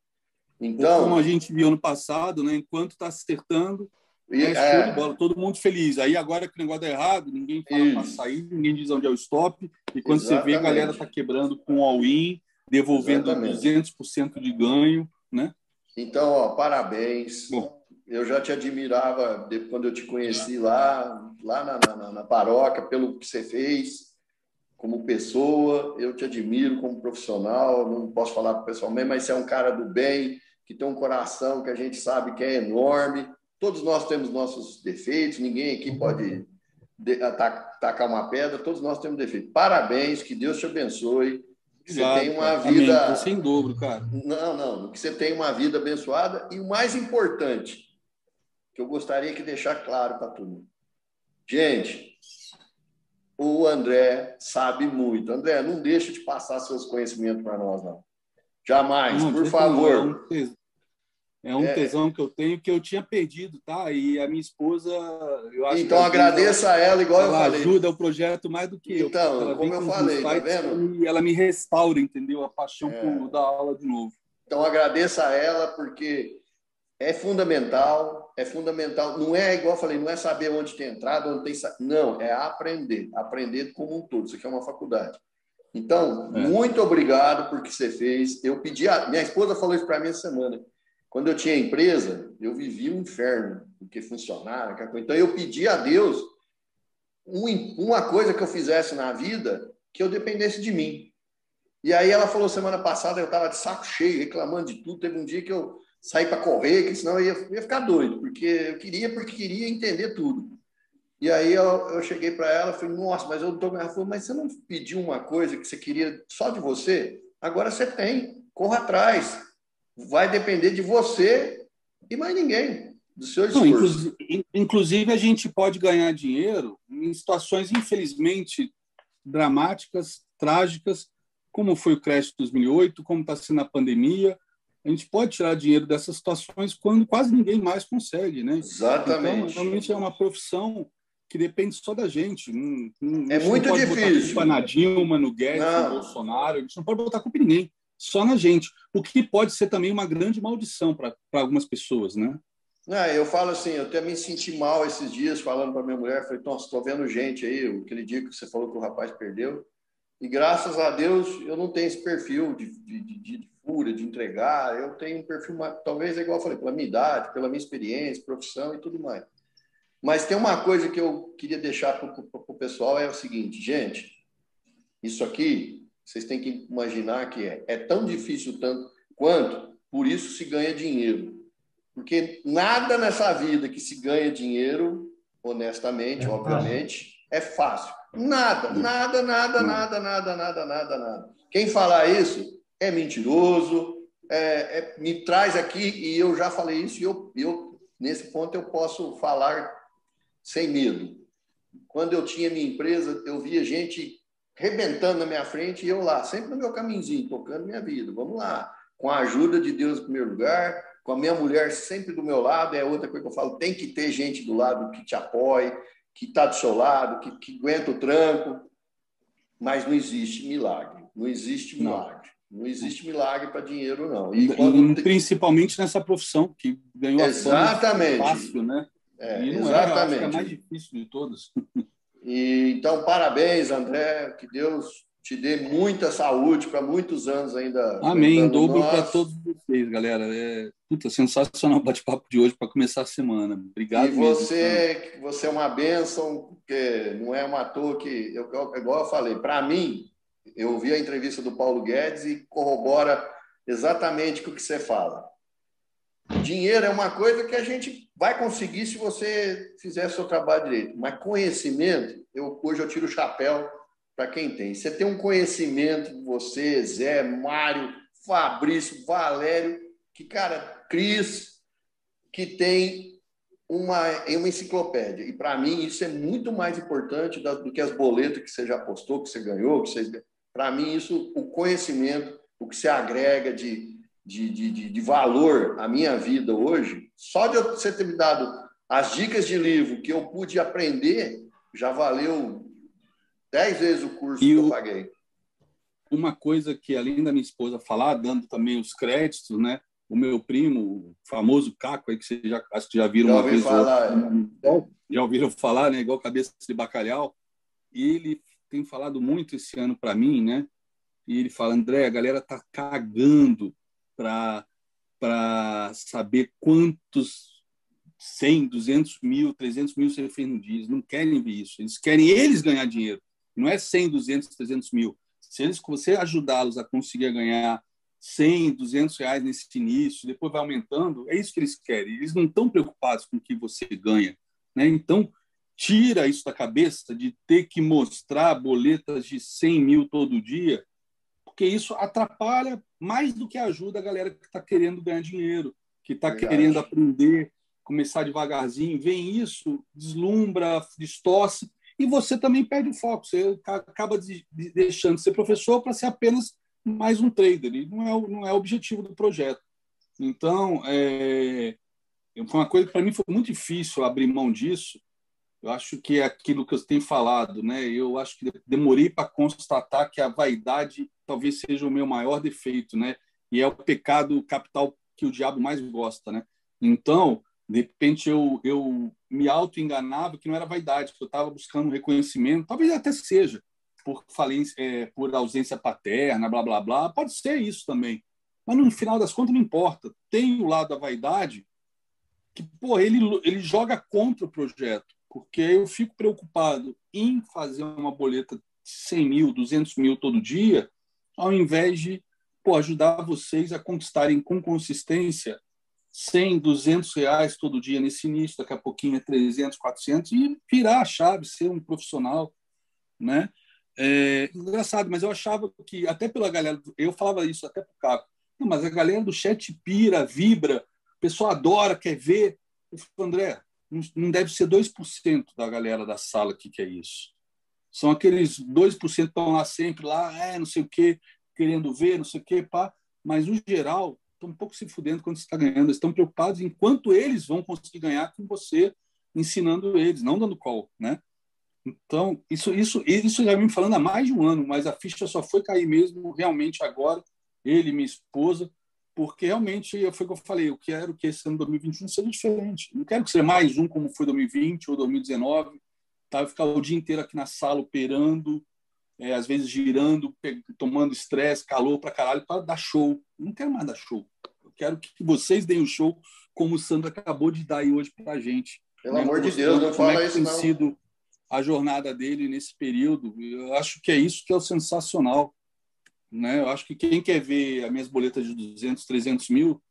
Então, como a gente viu no passado, né? Enquanto está acertando, e, é, é, bola, todo mundo feliz. Aí agora que o negócio é errado, ninguém fala para sair, ninguém diz onde é o stop. E quando Exatamente. você vê, a galera está quebrando com all-in, devolvendo Exatamente. 200% de ganho, né? Então, ó, parabéns. Bom, eu já te admirava quando eu te conheci lá, lá na, na, na, paróquia, pelo que você fez como pessoa. Eu te admiro como profissional. Não posso falar pessoalmente, mas você é um cara do bem, que tem um coração que a gente sabe que é enorme. Todos nós temos nossos defeitos, ninguém aqui pode tacar uma pedra, todos nós temos defeitos. Parabéns, que Deus te abençoe. Que você tem uma vida. Amém. Sem dobro, cara. Não, não. Que você tenha uma vida abençoada e o mais importante, que eu gostaria que deixar claro para todo mundo. Gente, o André sabe muito. André, não deixe de passar seus conhecimentos para nós, não. Jamais, não, por favor. É um é. tesão que eu tenho que eu tinha perdido, tá? E a minha esposa, eu acho Então agradeça a ela igual ela eu falei. ajuda o projeto mais do que eu. Então, como eu falei, tá vendo? E ela me restaura, entendeu? A paixão é. por dar aula de novo. Então agradeça a ela porque é fundamental, é fundamental. Não é igual eu falei, não é saber onde tem entrada, onde tem não, é aprender, aprender como um todo. Isso aqui é uma faculdade. Então, é. muito obrigado por que você fez. Eu pedi, a... minha esposa falou isso para mim essa semana. Quando eu tinha empresa, eu vivia um inferno, porque funcionário, então eu pedi a Deus uma coisa que eu fizesse na vida que eu dependesse de mim. E aí ela falou semana passada, eu estava de saco cheio, reclamando de tudo. Teve um dia que eu sair para correr, que senão eu ia, ia, ficar doido, porque eu queria, porque queria entender tudo. E aí eu, eu cheguei para ela e falei, nossa, mas eu não tô... Ela falou, mas você não pediu uma coisa que você queria só de você? Agora você tem, corra atrás. Vai depender de você e mais ninguém, do seu esforço. Não, inclusive, inclusive, a gente pode ganhar dinheiro em situações, infelizmente, dramáticas, trágicas, como foi o crash de 2008, como está sendo a pandemia, a gente pode tirar dinheiro dessas situações quando quase ninguém mais consegue, né? Exatamente. Então, realmente é uma profissão que depende só da gente. Não, não, é muito não difícil. Botar na Dilma, no Guedes, não. no Bolsonaro, a gente não pode botar culpa em ninguém, só na gente. O que pode ser também uma grande maldição para algumas pessoas, né? Não, eu falo assim, eu até me senti mal esses dias falando para minha mulher, falei, então, estou vendo gente aí, aquele dia que você falou que o rapaz perdeu, e graças a Deus eu não tenho esse perfil de, de, de, de fúria, de entregar, eu tenho um perfil, talvez é igual eu falei, pela minha idade, pela minha experiência, profissão e tudo mais. Mas tem uma coisa que eu queria deixar para o pessoal, é o seguinte, gente, isso aqui, vocês têm que imaginar que é, é tão difícil tanto quanto, por isso se ganha dinheiro. Porque nada nessa vida que se ganha dinheiro, honestamente, é obviamente, é fácil. Nada, nada, nada, nada, nada, nada, nada, nada. Quem falar isso é mentiroso, é, é, me traz aqui, e eu já falei isso, e eu, eu, nesse ponto eu posso falar sem medo. Quando eu tinha minha empresa, eu via gente rebentando na minha frente e eu lá, sempre no meu caminhozinho, tocando minha vida. Vamos lá, com a ajuda de Deus em primeiro lugar, com a minha mulher sempre do meu lado, é outra coisa que eu falo, tem que ter gente do lado que te apoie, que está do seu lado, que, que, aguenta o tranco, mas não existe milagre, não existe milagre. Não, não existe milagre para dinheiro, não. E quando... Principalmente nessa profissão, que ganhou exatamente. a fácil, né? É, e não exatamente. É, é a mais difícil de todas. E, então, parabéns, André, que Deus te dê muita saúde para muitos anos ainda. Amém, dobro para todos vocês, galera. É puta, sensacional o bate-papo de hoje para começar a semana. Obrigado. E você, mesmo, você é uma bênção, porque não é uma toa que, eu, igual eu falei, para mim, eu ouvi a entrevista do Paulo Guedes e corrobora exatamente com o que você fala. Dinheiro é uma coisa que a gente vai conseguir se você fizer seu trabalho direito, mas conhecimento, eu, hoje eu tiro o chapéu para quem tem. Você tem um conhecimento, você, Zé, Mário, Fabrício, Valério, que, cara, Cris, que tem uma, uma enciclopédia. E para mim isso é muito mais importante do que as boletas que você já postou, que você ganhou. Que você... Para mim, isso, o conhecimento, o que você agrega de, de, de, de valor à minha vida hoje, só de você ter me dado as dicas de livro que eu pude aprender, já valeu Dez vezes o curso e que eu paguei. Uma coisa que, além da minha esposa falar, dando também os créditos, né? O meu primo, o famoso Caco, aí que vocês já, acho que já viram já uma vez. Falar, é. Já ouviram falar, né? Igual cabeça de bacalhau. E ele tem falado muito esse ano para mim, né? E ele fala, André, a galera tá cagando para para saber quantos 100, 200 mil, 300 mil você fez no dia. Eles não querem ver isso. Eles querem eles ganhar dinheiro. Não é 100, 200, 300 mil. Se eles, você ajudá-los a conseguir ganhar 100, 200 reais nesse início, depois vai aumentando, é isso que eles querem. Eles não estão preocupados com o que você ganha. Né? Então, tira isso da cabeça de ter que mostrar boletas de 100 mil todo dia, porque isso atrapalha mais do que ajuda a galera que está querendo ganhar dinheiro, que está querendo aprender, começar devagarzinho. Vem isso, deslumbra, distorce e você também perde o foco. Você acaba de, de deixando de ser professor para ser apenas mais um trader. E não é, o, não é o objetivo do projeto. Então, é, foi uma coisa que para mim foi muito difícil abrir mão disso. Eu acho que é aquilo que eu tenho falado, né? Eu acho que demorei para constatar que a vaidade talvez seja o meu maior defeito, né? E é o pecado capital que o diabo mais gosta, né? Então, de repente eu, eu me auto-enganava que não era vaidade, que eu estava buscando reconhecimento, talvez até seja, por falência, é, por ausência paterna, blá, blá, blá, pode ser isso também. Mas no final das contas não importa. Tem o lado da vaidade que, pô, ele, ele joga contra o projeto, porque eu fico preocupado em fazer uma boleta de 100 mil, 200 mil todo dia, ao invés de pô, ajudar vocês a conquistarem com consistência 100, 200 reais todo dia nesse início, daqui a pouquinho é 300, 400, e virar a chave, ser um profissional, né? É, engraçado, mas eu achava que, até pela galera, eu falava isso até para o Caco, mas a galera do chat pira, vibra, o pessoal adora, quer ver. Eu falei, André, não deve ser 2% da galera da sala que quer isso. São aqueles 2% que estão lá sempre, lá, é, não sei o quê, querendo ver, não sei o quê, pá. Mas, no geral, estão um pouco se fudendo quando você está ganhando. Eles estão preocupados em quanto eles vão conseguir ganhar com você ensinando eles, não dando call, né? Então, isso, isso, isso já me falando há mais de um ano, mas a ficha só foi cair mesmo realmente agora, ele minha esposa, porque realmente foi o que eu falei, eu quero que esse ano 2021 seja diferente. Não quero que seja mais um como foi 2020 ou 2019, tá? Eu ficar o dia inteiro aqui na sala operando, é, às vezes girando, tomando estresse, calor para caralho, para dar show. Não quero mais dar show. Eu quero que vocês deem o show como o Sandro acabou de dar aí hoje para a gente. Pelo né? amor de Deus, não fala é isso, tem não. sido a jornada dele nesse período. Eu acho que é isso que é o sensacional. Né? Eu acho que quem quer ver as minhas boletas de 200, 300 mil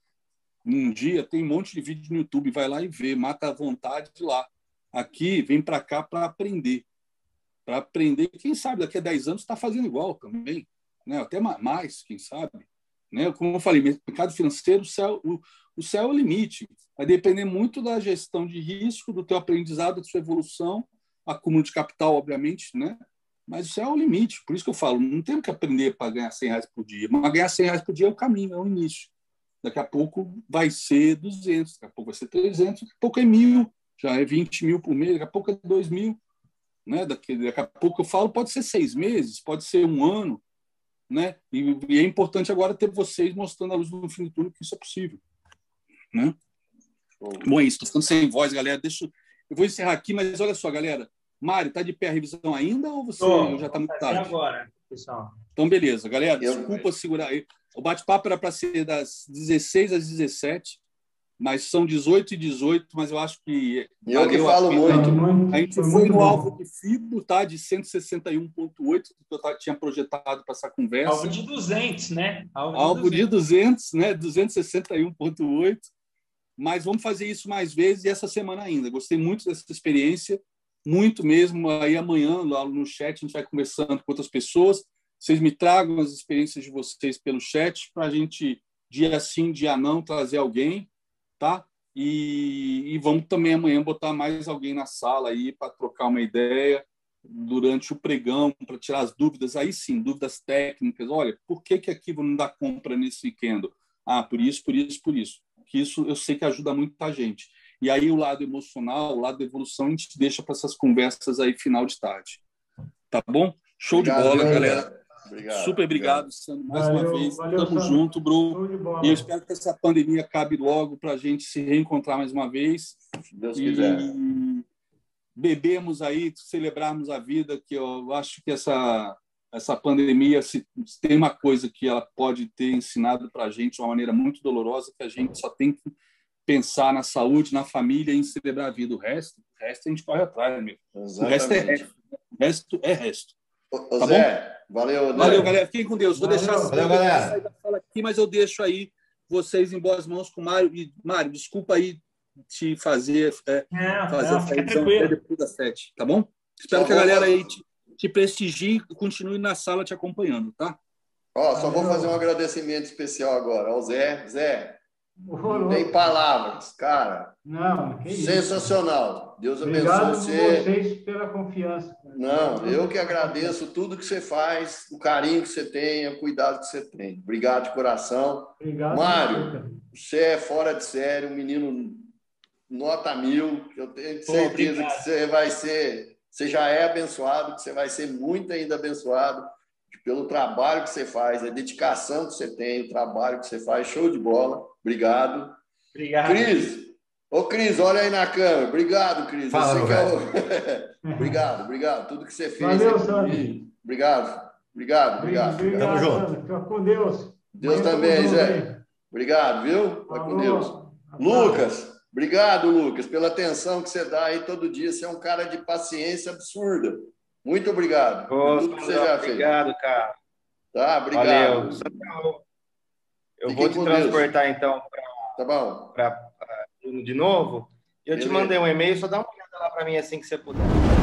num dia, tem um monte de vídeo no YouTube, vai lá e vê, mata a vontade de lá. Aqui, vem para cá para aprender. Para aprender, quem sabe daqui a 10 anos está fazendo igual também, né? até mais, quem sabe. Né? Como eu falei, mercado financeiro, o céu, o, o céu é o limite. Vai depender muito da gestão de risco, do teu aprendizado, da sua evolução acúmulo de capital, obviamente, né? Mas isso é o limite. Por isso que eu falo, não temos que aprender para ganhar 100 reais por dia. Mas ganhar 100 reais por dia é o caminho, é o início. Daqui a pouco vai ser 200, daqui a pouco vai ser 300, daqui a pouco é mil, já é 20 mil por mês, daqui a pouco é 2 mil. Né? Daqui, daqui a pouco eu falo, pode ser seis meses, pode ser um ano. Né? E, e é importante agora ter vocês mostrando a luz no fim do túnel que isso é possível. Né? Bom, é isso. Estou ficando sem voz, galera. Deixa, eu vou encerrar aqui, mas olha só, galera. Mário, tá de pé a revisão ainda ou você Tô, já está muito tarde? agora, pessoal. Então, beleza. Galera, desculpa segurar aí. O bate-papo era para ser das 16 às 17, mas são 18 e 18, mas eu acho que. Eu que falo muito. A gente foi no alvo de FIBO, tá? De 161,8, que eu tinha projetado para essa conversa. Alvo de 200, né? Alvo de, alvo 200. de 200, né? 261,8 mas vamos fazer isso mais vezes e essa semana ainda. Gostei muito dessa experiência, muito mesmo. Aí amanhã, lá no chat, a gente vai conversando com outras pessoas. Vocês me tragam as experiências de vocês pelo chat para a gente, dia sim, dia não, trazer alguém, tá? E, e vamos também amanhã botar mais alguém na sala aí para trocar uma ideia durante o pregão, para tirar as dúvidas. Aí sim, dúvidas técnicas. Olha, por que, que aqui não dá compra nesse weekend? Ah, por isso, por isso, por isso que isso eu sei que ajuda muita gente. E aí o lado emocional, o lado da evolução, a gente deixa para essas conversas aí final de tarde. Tá bom? Show obrigado, de bola, galera. Obrigado, Super obrigado, Sandro, mais valeu, uma vez. Valeu, Tamo Sandro. junto, Bru. E eu espero que essa pandemia acabe logo para a gente se reencontrar mais uma vez. Se Deus e quiser. Bebemos aí, celebrarmos a vida, que eu acho que essa essa pandemia, se, se tem uma coisa que ela pode ter ensinado para a gente de uma maneira muito dolorosa, que a gente só tem que pensar na saúde, na família e em celebrar a vida. O resto, o resto a gente corre atrás, meu. Exatamente. O resto é resto. O resto é resto. Ô, tá Zé, bom? Valeu, Zé. Valeu, galera. Fiquem com Deus. Vou valeu, deixar valeu, galera. da fala aqui, mas eu deixo aí vocês em boas mãos com o Mário. E, Mário, desculpa aí te fazer, é, não, fazer não, essa edição depois das sete, tá bom? Espero só que a galera aí te, te prestigie e continue na sala te acompanhando, tá? Ó, só vou fazer um agradecimento especial agora ao Zé. Zé, não tem palavras, cara. Não, que Sensacional. Deus abençoe Obrigado você. vocês pela confiança. Não, eu que agradeço tudo que você faz, o carinho que você tem, o cuidado que você tem. Obrigado de coração. Obrigado. Mário, você é fora de série, um menino nota mil. Eu tenho certeza Pô, que você vai ser você já é abençoado, que você vai ser muito ainda abençoado pelo trabalho que você faz, a dedicação que você tem, o trabalho que você faz. Show de bola. Obrigado. Obrigado. Cris. Ô, Cris, olha aí na câmera. Obrigado, Cris. Fala, é o... obrigado, obrigado. Tudo que você fez. Valeu, Sandro. Obrigado. Obrigado, obrigado. Obrigado, Tamo junto. Fica com Deus. Deus também, Zé. Obrigado, viu? Vai com Deus. Lucas. Obrigado, Lucas, pela atenção que você dá aí todo dia. Você é um cara de paciência absurda. Muito obrigado por tudo que você já fez. Obrigado, cara. Tá, obrigado. Valeu. Eu vou te transportar Deus. então para tá pra, pra, de novo. Eu te mandei um e-mail, só dá uma olhada lá para mim assim que você puder.